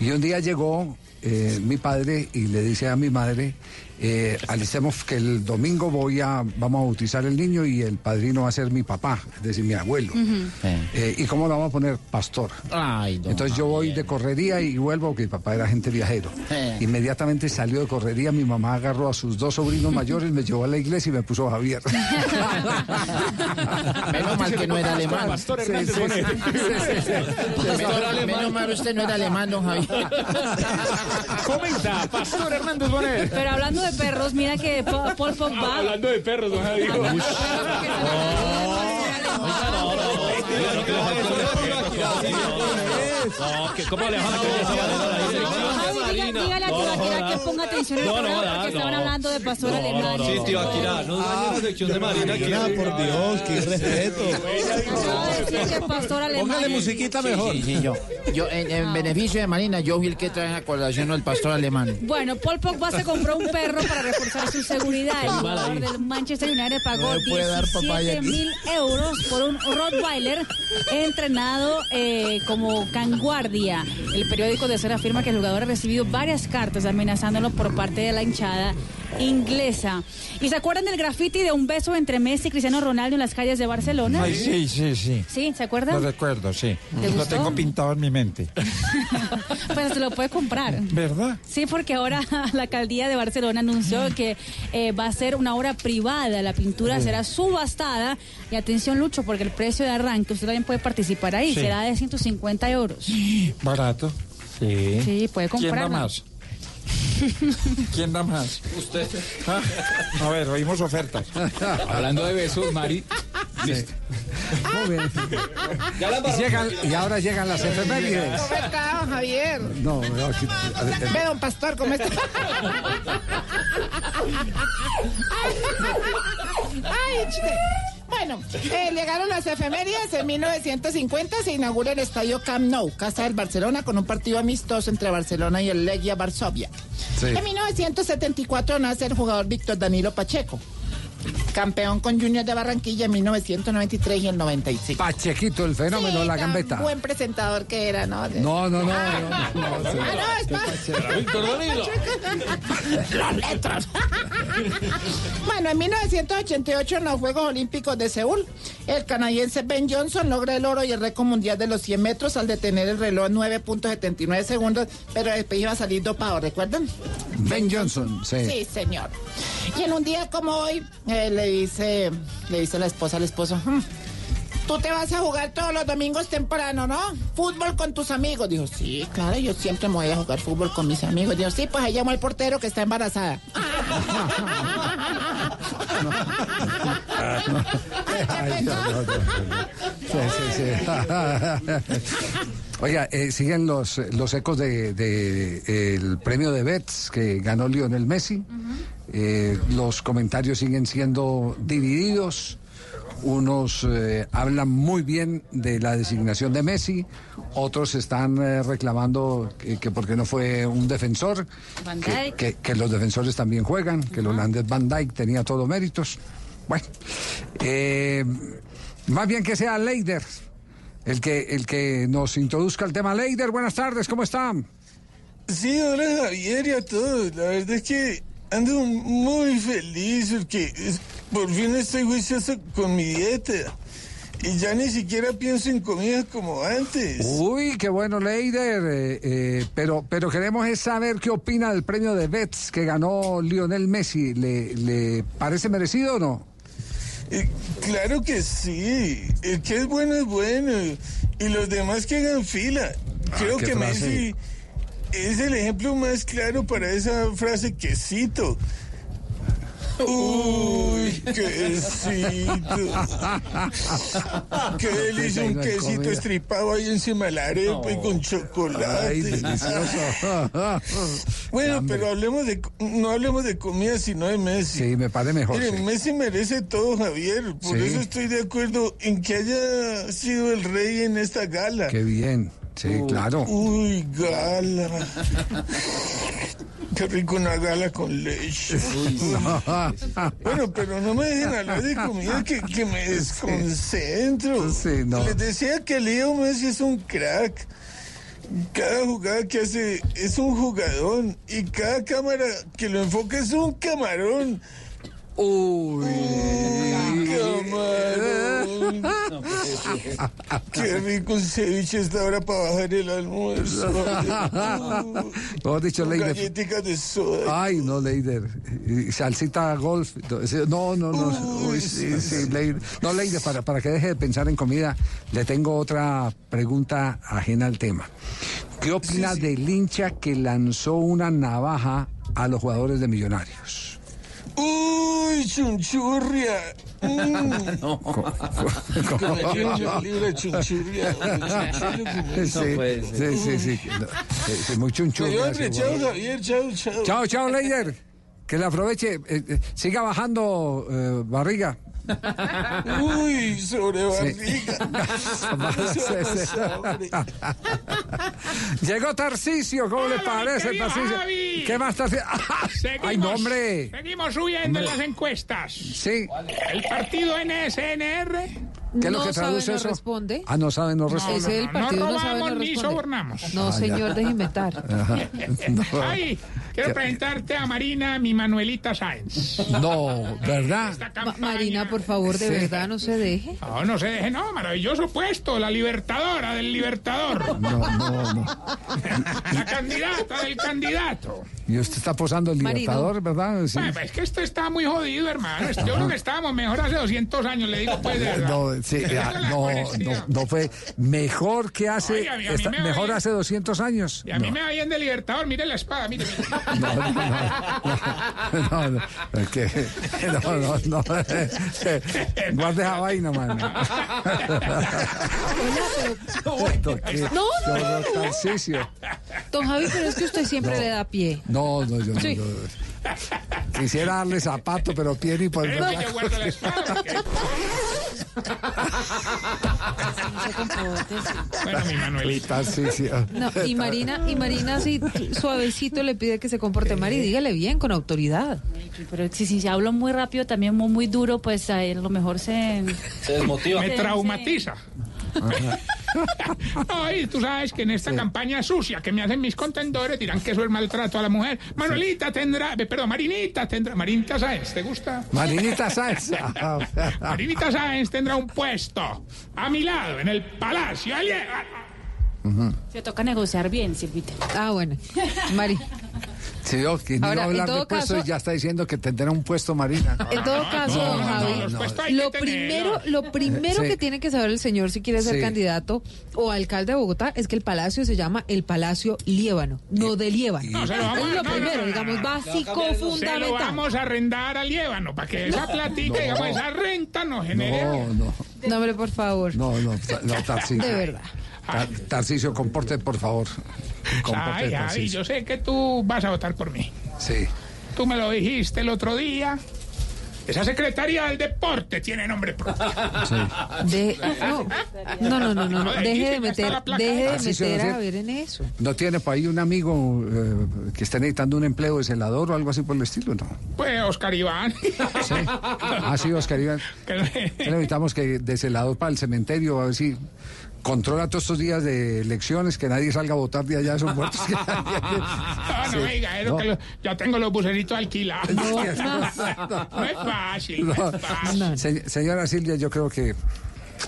Y un día llegó eh, mi padre y le dice a mi madre, eh, alicemos que el domingo voy a, vamos a bautizar el niño y el padrino va a ser mi papá, es decir, mi abuelo. Eh, ¿Y cómo lo vamos a poner? Pastor. Entonces yo voy de correría y vuelvo, porque mi papá era agente viajero. Eh. Inmediatamente salió de correría, mi mamá agarró a sus dos sobrinos mayores, me llevó a la iglesia y me puso Javier. Menos mal que no era alemán. Pastor sí, sí, sí. Menos- Menos mal usted no era alemán, don Javier. Comenta, Pastor Hernández Bonet. Pero hablando de perros, mira que Paul Pogba. Hablando de perros, don Javier. No, que ¿cómo le van a Dígale a Tibaquira que ponga atención en el programa porque estaban hablando de pastor alemán. Sí, tío Akira, no dañe la sección de Marina. por Dios, qué respeto. decir que pastor alemán. Póngale musiquita mejor. Sí, sí, yo, yo en, en beneficio de Marina, yo vi el que trae a colación al pastor alemán. Bueno, Paul Pogba se compró un perro para reforzar su seguridad. El jugador del Manchester United pagó No me puede dar papaya 17 aquí. mil euros por un Rottweiler entrenado eh, como canguardia. El periódico de Ser afirma que el jugador ha recibido varias cartas amenazándolo por parte de la hinchada inglesa. ¿Y se acuerdan del graffiti de un beso entre Messi y Cristiano Ronaldo en las calles de Barcelona? Ay, sí, sí, sí. ¿Sí? ¿Se Lo acuerdan? recuerdo, sí. ¿Te Lo tengo pintado en mi mente. Pues se lo puede comprar. ¿Verdad? Sí, porque ahora la alcaldía de Barcelona anunció que eh, va a ser una obra privada. La pintura será subastada. Y atención, Lucho, porque el precio de arranque, usted también puede participar ahí, Sí. será de 150 euros. Barato. Sí. Sí, puede ¿Quién da comprarla. más? ¿Quién da más? Usted. Ah, A ver, oímos ofertas. Hablando de besos, Mari. Listo. Muy bien. Y, llegan, y ahora llegan las efemérides. ¿Cómo está, don Javier? No, no, aquí- a ver, Ve, don Pastor, ¿cómo está? Ay, chiste. Bueno, eh, llegaron las efemérides. En 1950 se inaugura el estadio Camp Nou, casa del Barcelona, con un partido amistoso entre Barcelona y el Legia Varsovia. Sí. En 1974 nace el jugador Víctor Danilo Pacheco, campeón con Junior de Barranquilla en 1993 y el 95. Pachequito, el fenómeno, la Tan gambeta. Buen presentador que era, ¿no? No, no, no. Ah, no, no, no, sí. Ah, no, es Víctor Danilo. Las letras. bueno, en 1988 en los Juegos Olímpicos de Seúl, el canadiense Ben Johnson logra el oro y el récord mundial de los 100 metros al detener el reloj en 9.79 segundos, pero después iba a salir dopado, ¿recuerdan? Ben Johnson, sí. Sí, señor. Y en un día como hoy, eh, le dice le dice la esposa al esposo, "Hmm, tú te vas a jugar todos los domingos temprano, ¿no? Fútbol con tus amigos. Dijo, sí, claro, yo siempre me voy a jugar fútbol con mis amigos. Dijo, sí, pues ahí llamo al portero que está embarazada. Oiga, eh, siguen los, los ecos de, de, el premio de Betts que ganó Lionel Messi. Eh, los comentarios siguen siendo divididos. Unos eh, hablan muy bien de la designación de Messi, otros están eh, reclamando que, que porque no fue un defensor, que, que- que los defensores también juegan, que el holandés Van Dijk tenía todos méritos. Bueno, eh, más bien que sea Leider el que, el que nos introduzca el tema. Leider, buenas tardes, ¿cómo están? Sí, hola Javier y a todos. La verdad es que ando muy feliz porque por fin estoy juicioso con mi dieta. Y ya ni siquiera pienso en comida como antes. Uy, qué bueno, Leider. eh, eh, pero, pero queremos es saber qué opina del premio de Betts que ganó Lionel Messi. ¿Le, le parece merecido o no? Eh, claro que sí. El que es bueno es bueno. Y los demás que hagan fila. Creo qué que frase. Messi es el ejemplo más claro para esa frase que cito. Uy, quesito. Qué delicia un quesito estripado ahí encima de la arepa y con chocolate. Ay, delicioso. Bueno, pero hablemos de no hablemos de comida sino de Messi. Sí, me parece mejor. Mire, sí. Messi merece todo, Javier. Por Sí. eso estoy de acuerdo en que haya sido el rey en esta gala. Qué bien. Sí, claro. Uy, gala. Qué rico una gala con leche. Bueno, pero no me dejen hablar de comida que, que me desconcentro. Sí, no. Les decía que Leo Messi es un crack. cada jugada que hace es un jugadón y cada cámara que lo enfoca es un camarón. Uy, camarón. Qué rico un ceviche esta hora para bajar el almuerzo. Mejor dicho, Leider. galletitas de soda. Ay, no, Leider. Y Salsita golf. No, no, no. Uy, sí, sí, Leider. No, Leider, para, para que deje de pensar en comida, le tengo otra pregunta ajena al tema. ¿Qué opina del hincha que lanzó una navaja a los jugadores de Millonarios? Uy, chunchurria. Mm. Libre, libre, chunchurria. Sí, sí, sí, sí. No, sí, muy chunchurria hombre, chao. Javier, chao, chao. Chao, chao, Leider. Que le aproveche. eh, eh, siga bajando eh, barriga. Uy, sobre barriga. Sí. Llegó Tarcisio, ¿cómo le parece? Javi. ¿Qué más Tarcisio? ¡Ay, no, hombre! Seguimos subiendo en Hombre. las encuestas. Sí. El partido NSNR. ¿Qué es lo No que sabe, traduce no eso? responde. Ah, no sabe, no responde. El no partido no, sabe, robamos no ni sobornamos. No, Ah, señor, deje inventar. Ajá. No. Ay, quiero ¿Qué? presentarte a Marina, mi Manuelita Sáenz. No, ¿verdad? Ma- Marina, por favor, de Sí. verdad, no se deje. No, no se deje, no, maravilloso puesto, la libertadora del libertador, No, no, no. la candidata del candidato. Y usted está posando el Marino. libertador, ¿verdad? Sí. Bueno, es que esto está muy jodido, hermano. Yo creo que estábamos mejor hace 200 años, le digo pues de verdad. No, sí, no, no, no fue mejor que hace, Oiga, a mí- a mí está- me va mejor hace 200 años. Y a mí me va bien de libertador, mire la espada, mire. No, no, no, no, no, es que, no, no, no, guarde esa vaina, man. No, no, no. Don Javi, pero es que usted siempre No. le da pie. No, no, yo no, Quisiera darle zapato, pero pie ni por Eh, verdad. yo guardo la espada. Bueno, mi Manuelita. No, y Marina, y Marina así suavecito le pide que se comporte mal y dígale bien, con autoridad. Pero si, si se habla muy rápido, también muy, muy duro, pues a lo mejor se... Se desmotiva. Me traumatiza. Ay, tú sabes que en esta campaña sucia que me hacen mis contendores dirán que eso es maltrato a la mujer. Manuelita tendrá, perdón, Marinita tendrá, Marinita Sáenz, ¿te gusta? Marinita Sáenz. Marinita Sáenz tendrá un puesto a mi lado en el Palacio. Se toca negociar bien, Silvita. Ah, bueno. Mari. Sí, no Ahora, a en todo de puesto caso- y ya está diciendo que tendrá un puesto Marina. En todo caso, don Javi, puestos lo primero, lo primero Sí. que tiene que saber el señor si quiere ser Sí. candidato o alcalde de Bogotá es que el palacio se llama el Palacio Líbano, no de Líbano. No, se lo vamos es lo no, no, primero, no, no, digamos, no. básico, Se lo fundamental. vamos a arrendar al Líbano para que esa platica, No. digamos, esa renta nos genere. No, no, No, hombre, por favor. no, no, no, Tarcisio. De verdad. Tar- Tarcisio, comporte, por favor. Comporte, Ay, Javi, Tarcisio. yo sé que tú vas a votar por mí. Sí. Tú me lo dijiste el otro día. Esa Secretaría del Deporte tiene nombre propio. De- no, no, no, no, no, deje de meter, deje de meter a ver en eso. ¿No tiene por ahí un amigo eh, que esté necesitando un empleo de celador o algo así por el estilo? No. Pues Oscar Iván. Sí. Ah, sí, Oscar Iván. Que- ¿Qué necesitamos que de celador para el cementerio? A ver si controla todos estos días de elecciones, que nadie salga a votar de allá de esos muertos. que nadie- No, no, Sí. oiga, No. que lo- ya tengo los buceritos alquilados. No, No, no, es fácil, no, No. es fácil. Se- señora Silvia, yo creo que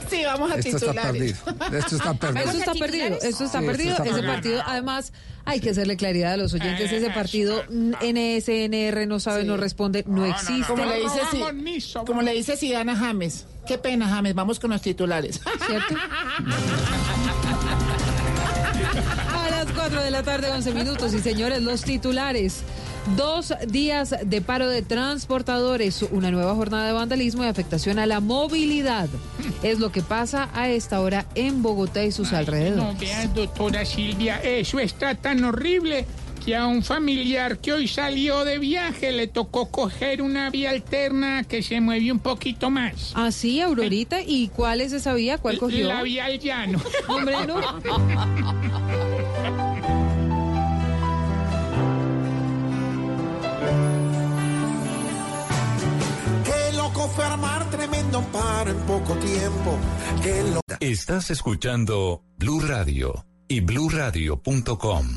Sí, vamos a esto está titulares. perdido. Esto está perdido. Eso está perdido, eso está Sí, esto perdido. está Ese partido, además, hay que hacerle claridad a los oyentes. Ese partido NSNR no sabe, no responde, no existe. Como le dice, si- como le dice Sidana James. Qué pena, James. Vamos con los titulares. ¿Cierto? A las 4 de la tarde, 11 minutos. Y señores, los titulares. Dos días de paro de transportadores, una nueva jornada de vandalismo y afectación a la movilidad. Es lo que pasa a esta hora en Bogotá y sus No, alrededores. vean, doctora Silvia, eso está tan horrible que a un familiar que hoy salió de viaje le tocó coger una vía alterna que se mueve un poquito más. Así, Aurorita, ¿y cuál es esa vía? ¿Cuál cogió? La vía al llano. Hombre, no. Qué loco fue armar tremendo paro en poco tiempo. Qué loco. Estás escuchando Blue Radio, y bluradio.com.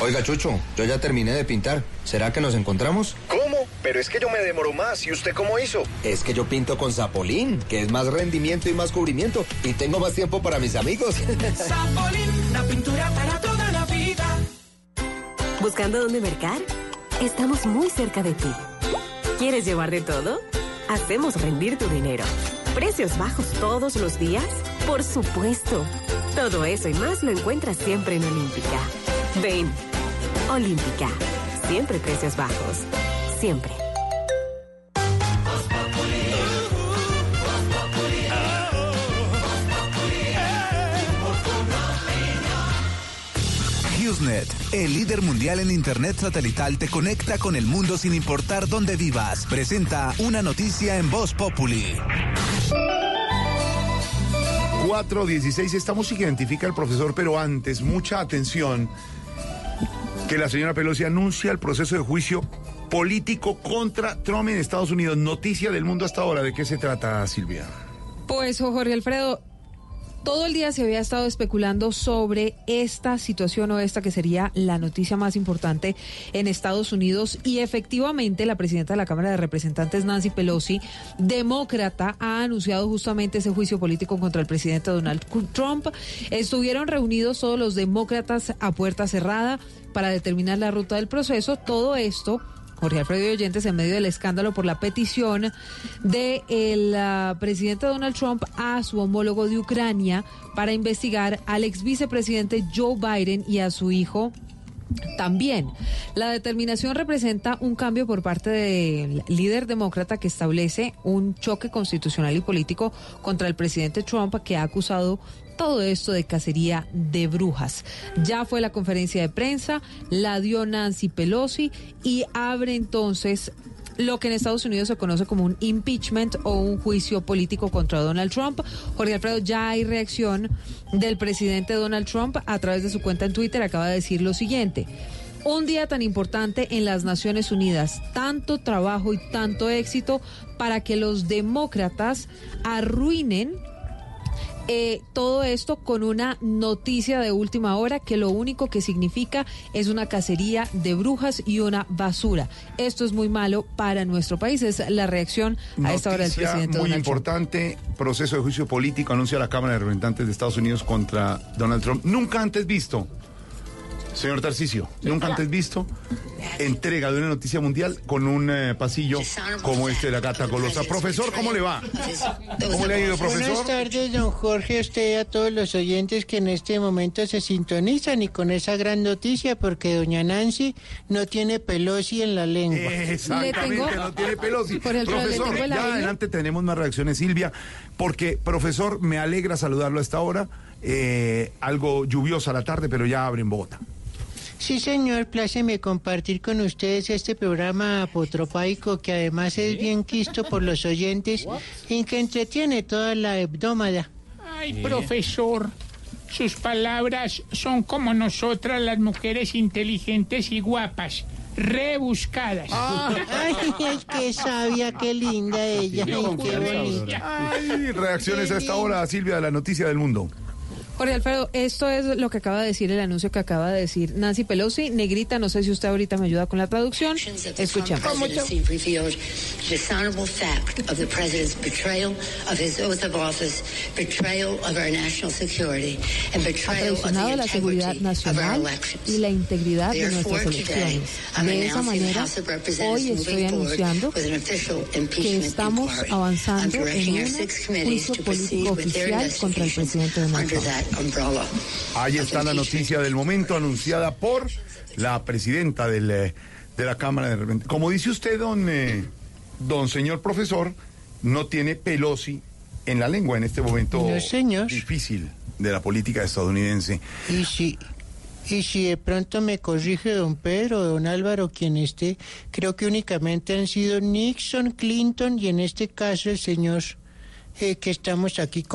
Oiga, Chucho, yo ya terminé de pintar. ¿Será que nos encontramos? ¿Cómo? Pero es que yo me demoro más. ¿Y usted cómo hizo? Es que yo pinto con Zapolín, que es más rendimiento y más cubrimiento. Y tengo más tiempo para mis amigos. Zapolín, la pintura para toda la vida. ¿Buscando dónde mercar? Estamos muy cerca de ti. ¿Quieres llevar de todo? Hacemos rendir tu dinero. ¿Precios bajos todos los días? Por supuesto. Todo eso y más lo encuentras siempre en Olímpica. Ven, Olímpica. Siempre precios bajos. Siempre. HughesNet, el líder mundial en Internet satelital, te conecta con el mundo sin importar dónde vivas. Presenta una noticia en Voz Populi. 416, esta música identifica al profesor, pero antes, mucha atención, que la señora Pelosi anuncia el proceso de juicio político contra Trump en Estados Unidos. Noticia del mundo hasta ahora. ¿De qué se trata, Silvia? Pues, Jorge Alfredo, todo el día se había estado especulando sobre esta situación o esta que sería la noticia más importante en Estados Unidos y efectivamente la presidenta de la Cámara de Representantes, Nancy Pelosi, demócrata, ha anunciado justamente ese juicio político contra el presidente Donald Trump. Estuvieron reunidos todos los demócratas a puerta cerrada para determinar la ruta del proceso. Todo esto Jorge Alfredo Oyentes en medio del escándalo por la petición del de uh, presidente Donald Trump a su homólogo de Ucrania para investigar al ex vicepresidente Joe Biden y a su hijo también, la determinación representa un cambio por parte del líder demócrata que establece un choque constitucional y político contra el presidente Trump que ha acusado todo esto de cacería de brujas. Ya fue la conferencia de prensa, la dio Nancy Pelosi y abre entonces lo que en Estados Unidos se conoce como un impeachment o un juicio político contra Donald Trump. Jorge Alfredo, ya hay reacción del presidente Donald Trump a través de su cuenta en Twitter. Acaba de decir lo siguiente. Un día tan importante en las Naciones Unidas, tanto trabajo y tanto éxito para que los demócratas arruinen eh, todo esto con una noticia de última hora que lo único que significa es una cacería de brujas y una basura. Esto es muy malo para nuestro país. Es la reacción a esta hora del presidente. Muy Donald importante, proceso de juicio político, anuncia la Cámara de Representantes de Estados Unidos contra Donald Trump. Nunca antes visto. Señor Tarcicio, nunca antes visto entrega de una noticia mundial con un eh, pasillo como este de la gata golosa. Profesor, ¿cómo le va? ¿Cómo le ha ido, profesor? Buenas tardes, don Jorge, a usted y a todos los oyentes que en este momento se sintonizan y con esa gran noticia porque doña Nancy no tiene pelosi en la lengua. Exactamente, no tiene pelosi. Profesor, ya adelante tenemos más reacciones, Silvia, porque, profesor, me alegra saludarlo a esta hora. Eh, algo lluviosa la tarde, pero ya abre en Bogotá. Sí, señor, pláceme compartir con ustedes este programa apotropaico que además es bien quisto por los oyentes y que entretiene toda la hebdómada. Ay, profesor, sus palabras son como nosotras las mujeres inteligentes y guapas. Rebuscadas. Ay, es que sabia, qué linda ella, ay, qué bonita. Ay, reacciones a esta hora, Silvia, de la noticia del mundo. Jorge Alfredo, esto es lo que acaba de decir el anuncio que acaba de decir Nancy Pelosi. Negrita, no sé si usted ahorita me ayuda con la traducción. Escuchamos. the la seguridad nacional y la integridad de nuestras elecciones. De esa manera, hoy estoy anunciando que estamos avanzando en un juicio político oficial contra el presidente Donald Trump. Ahí está la noticia del momento anunciada por la presidenta del, eh, de la Cámara de Representantes. Como dice usted, don, eh, don señor profesor, no tiene Pelosi en la lengua en este momento No, difícil de la política estadounidense. Y si, y si de pronto me corrige don Pedro don Álvaro, quien esté, creo que únicamente han sido Nixon, Clinton y en este caso el señor eh, que estamos aquí con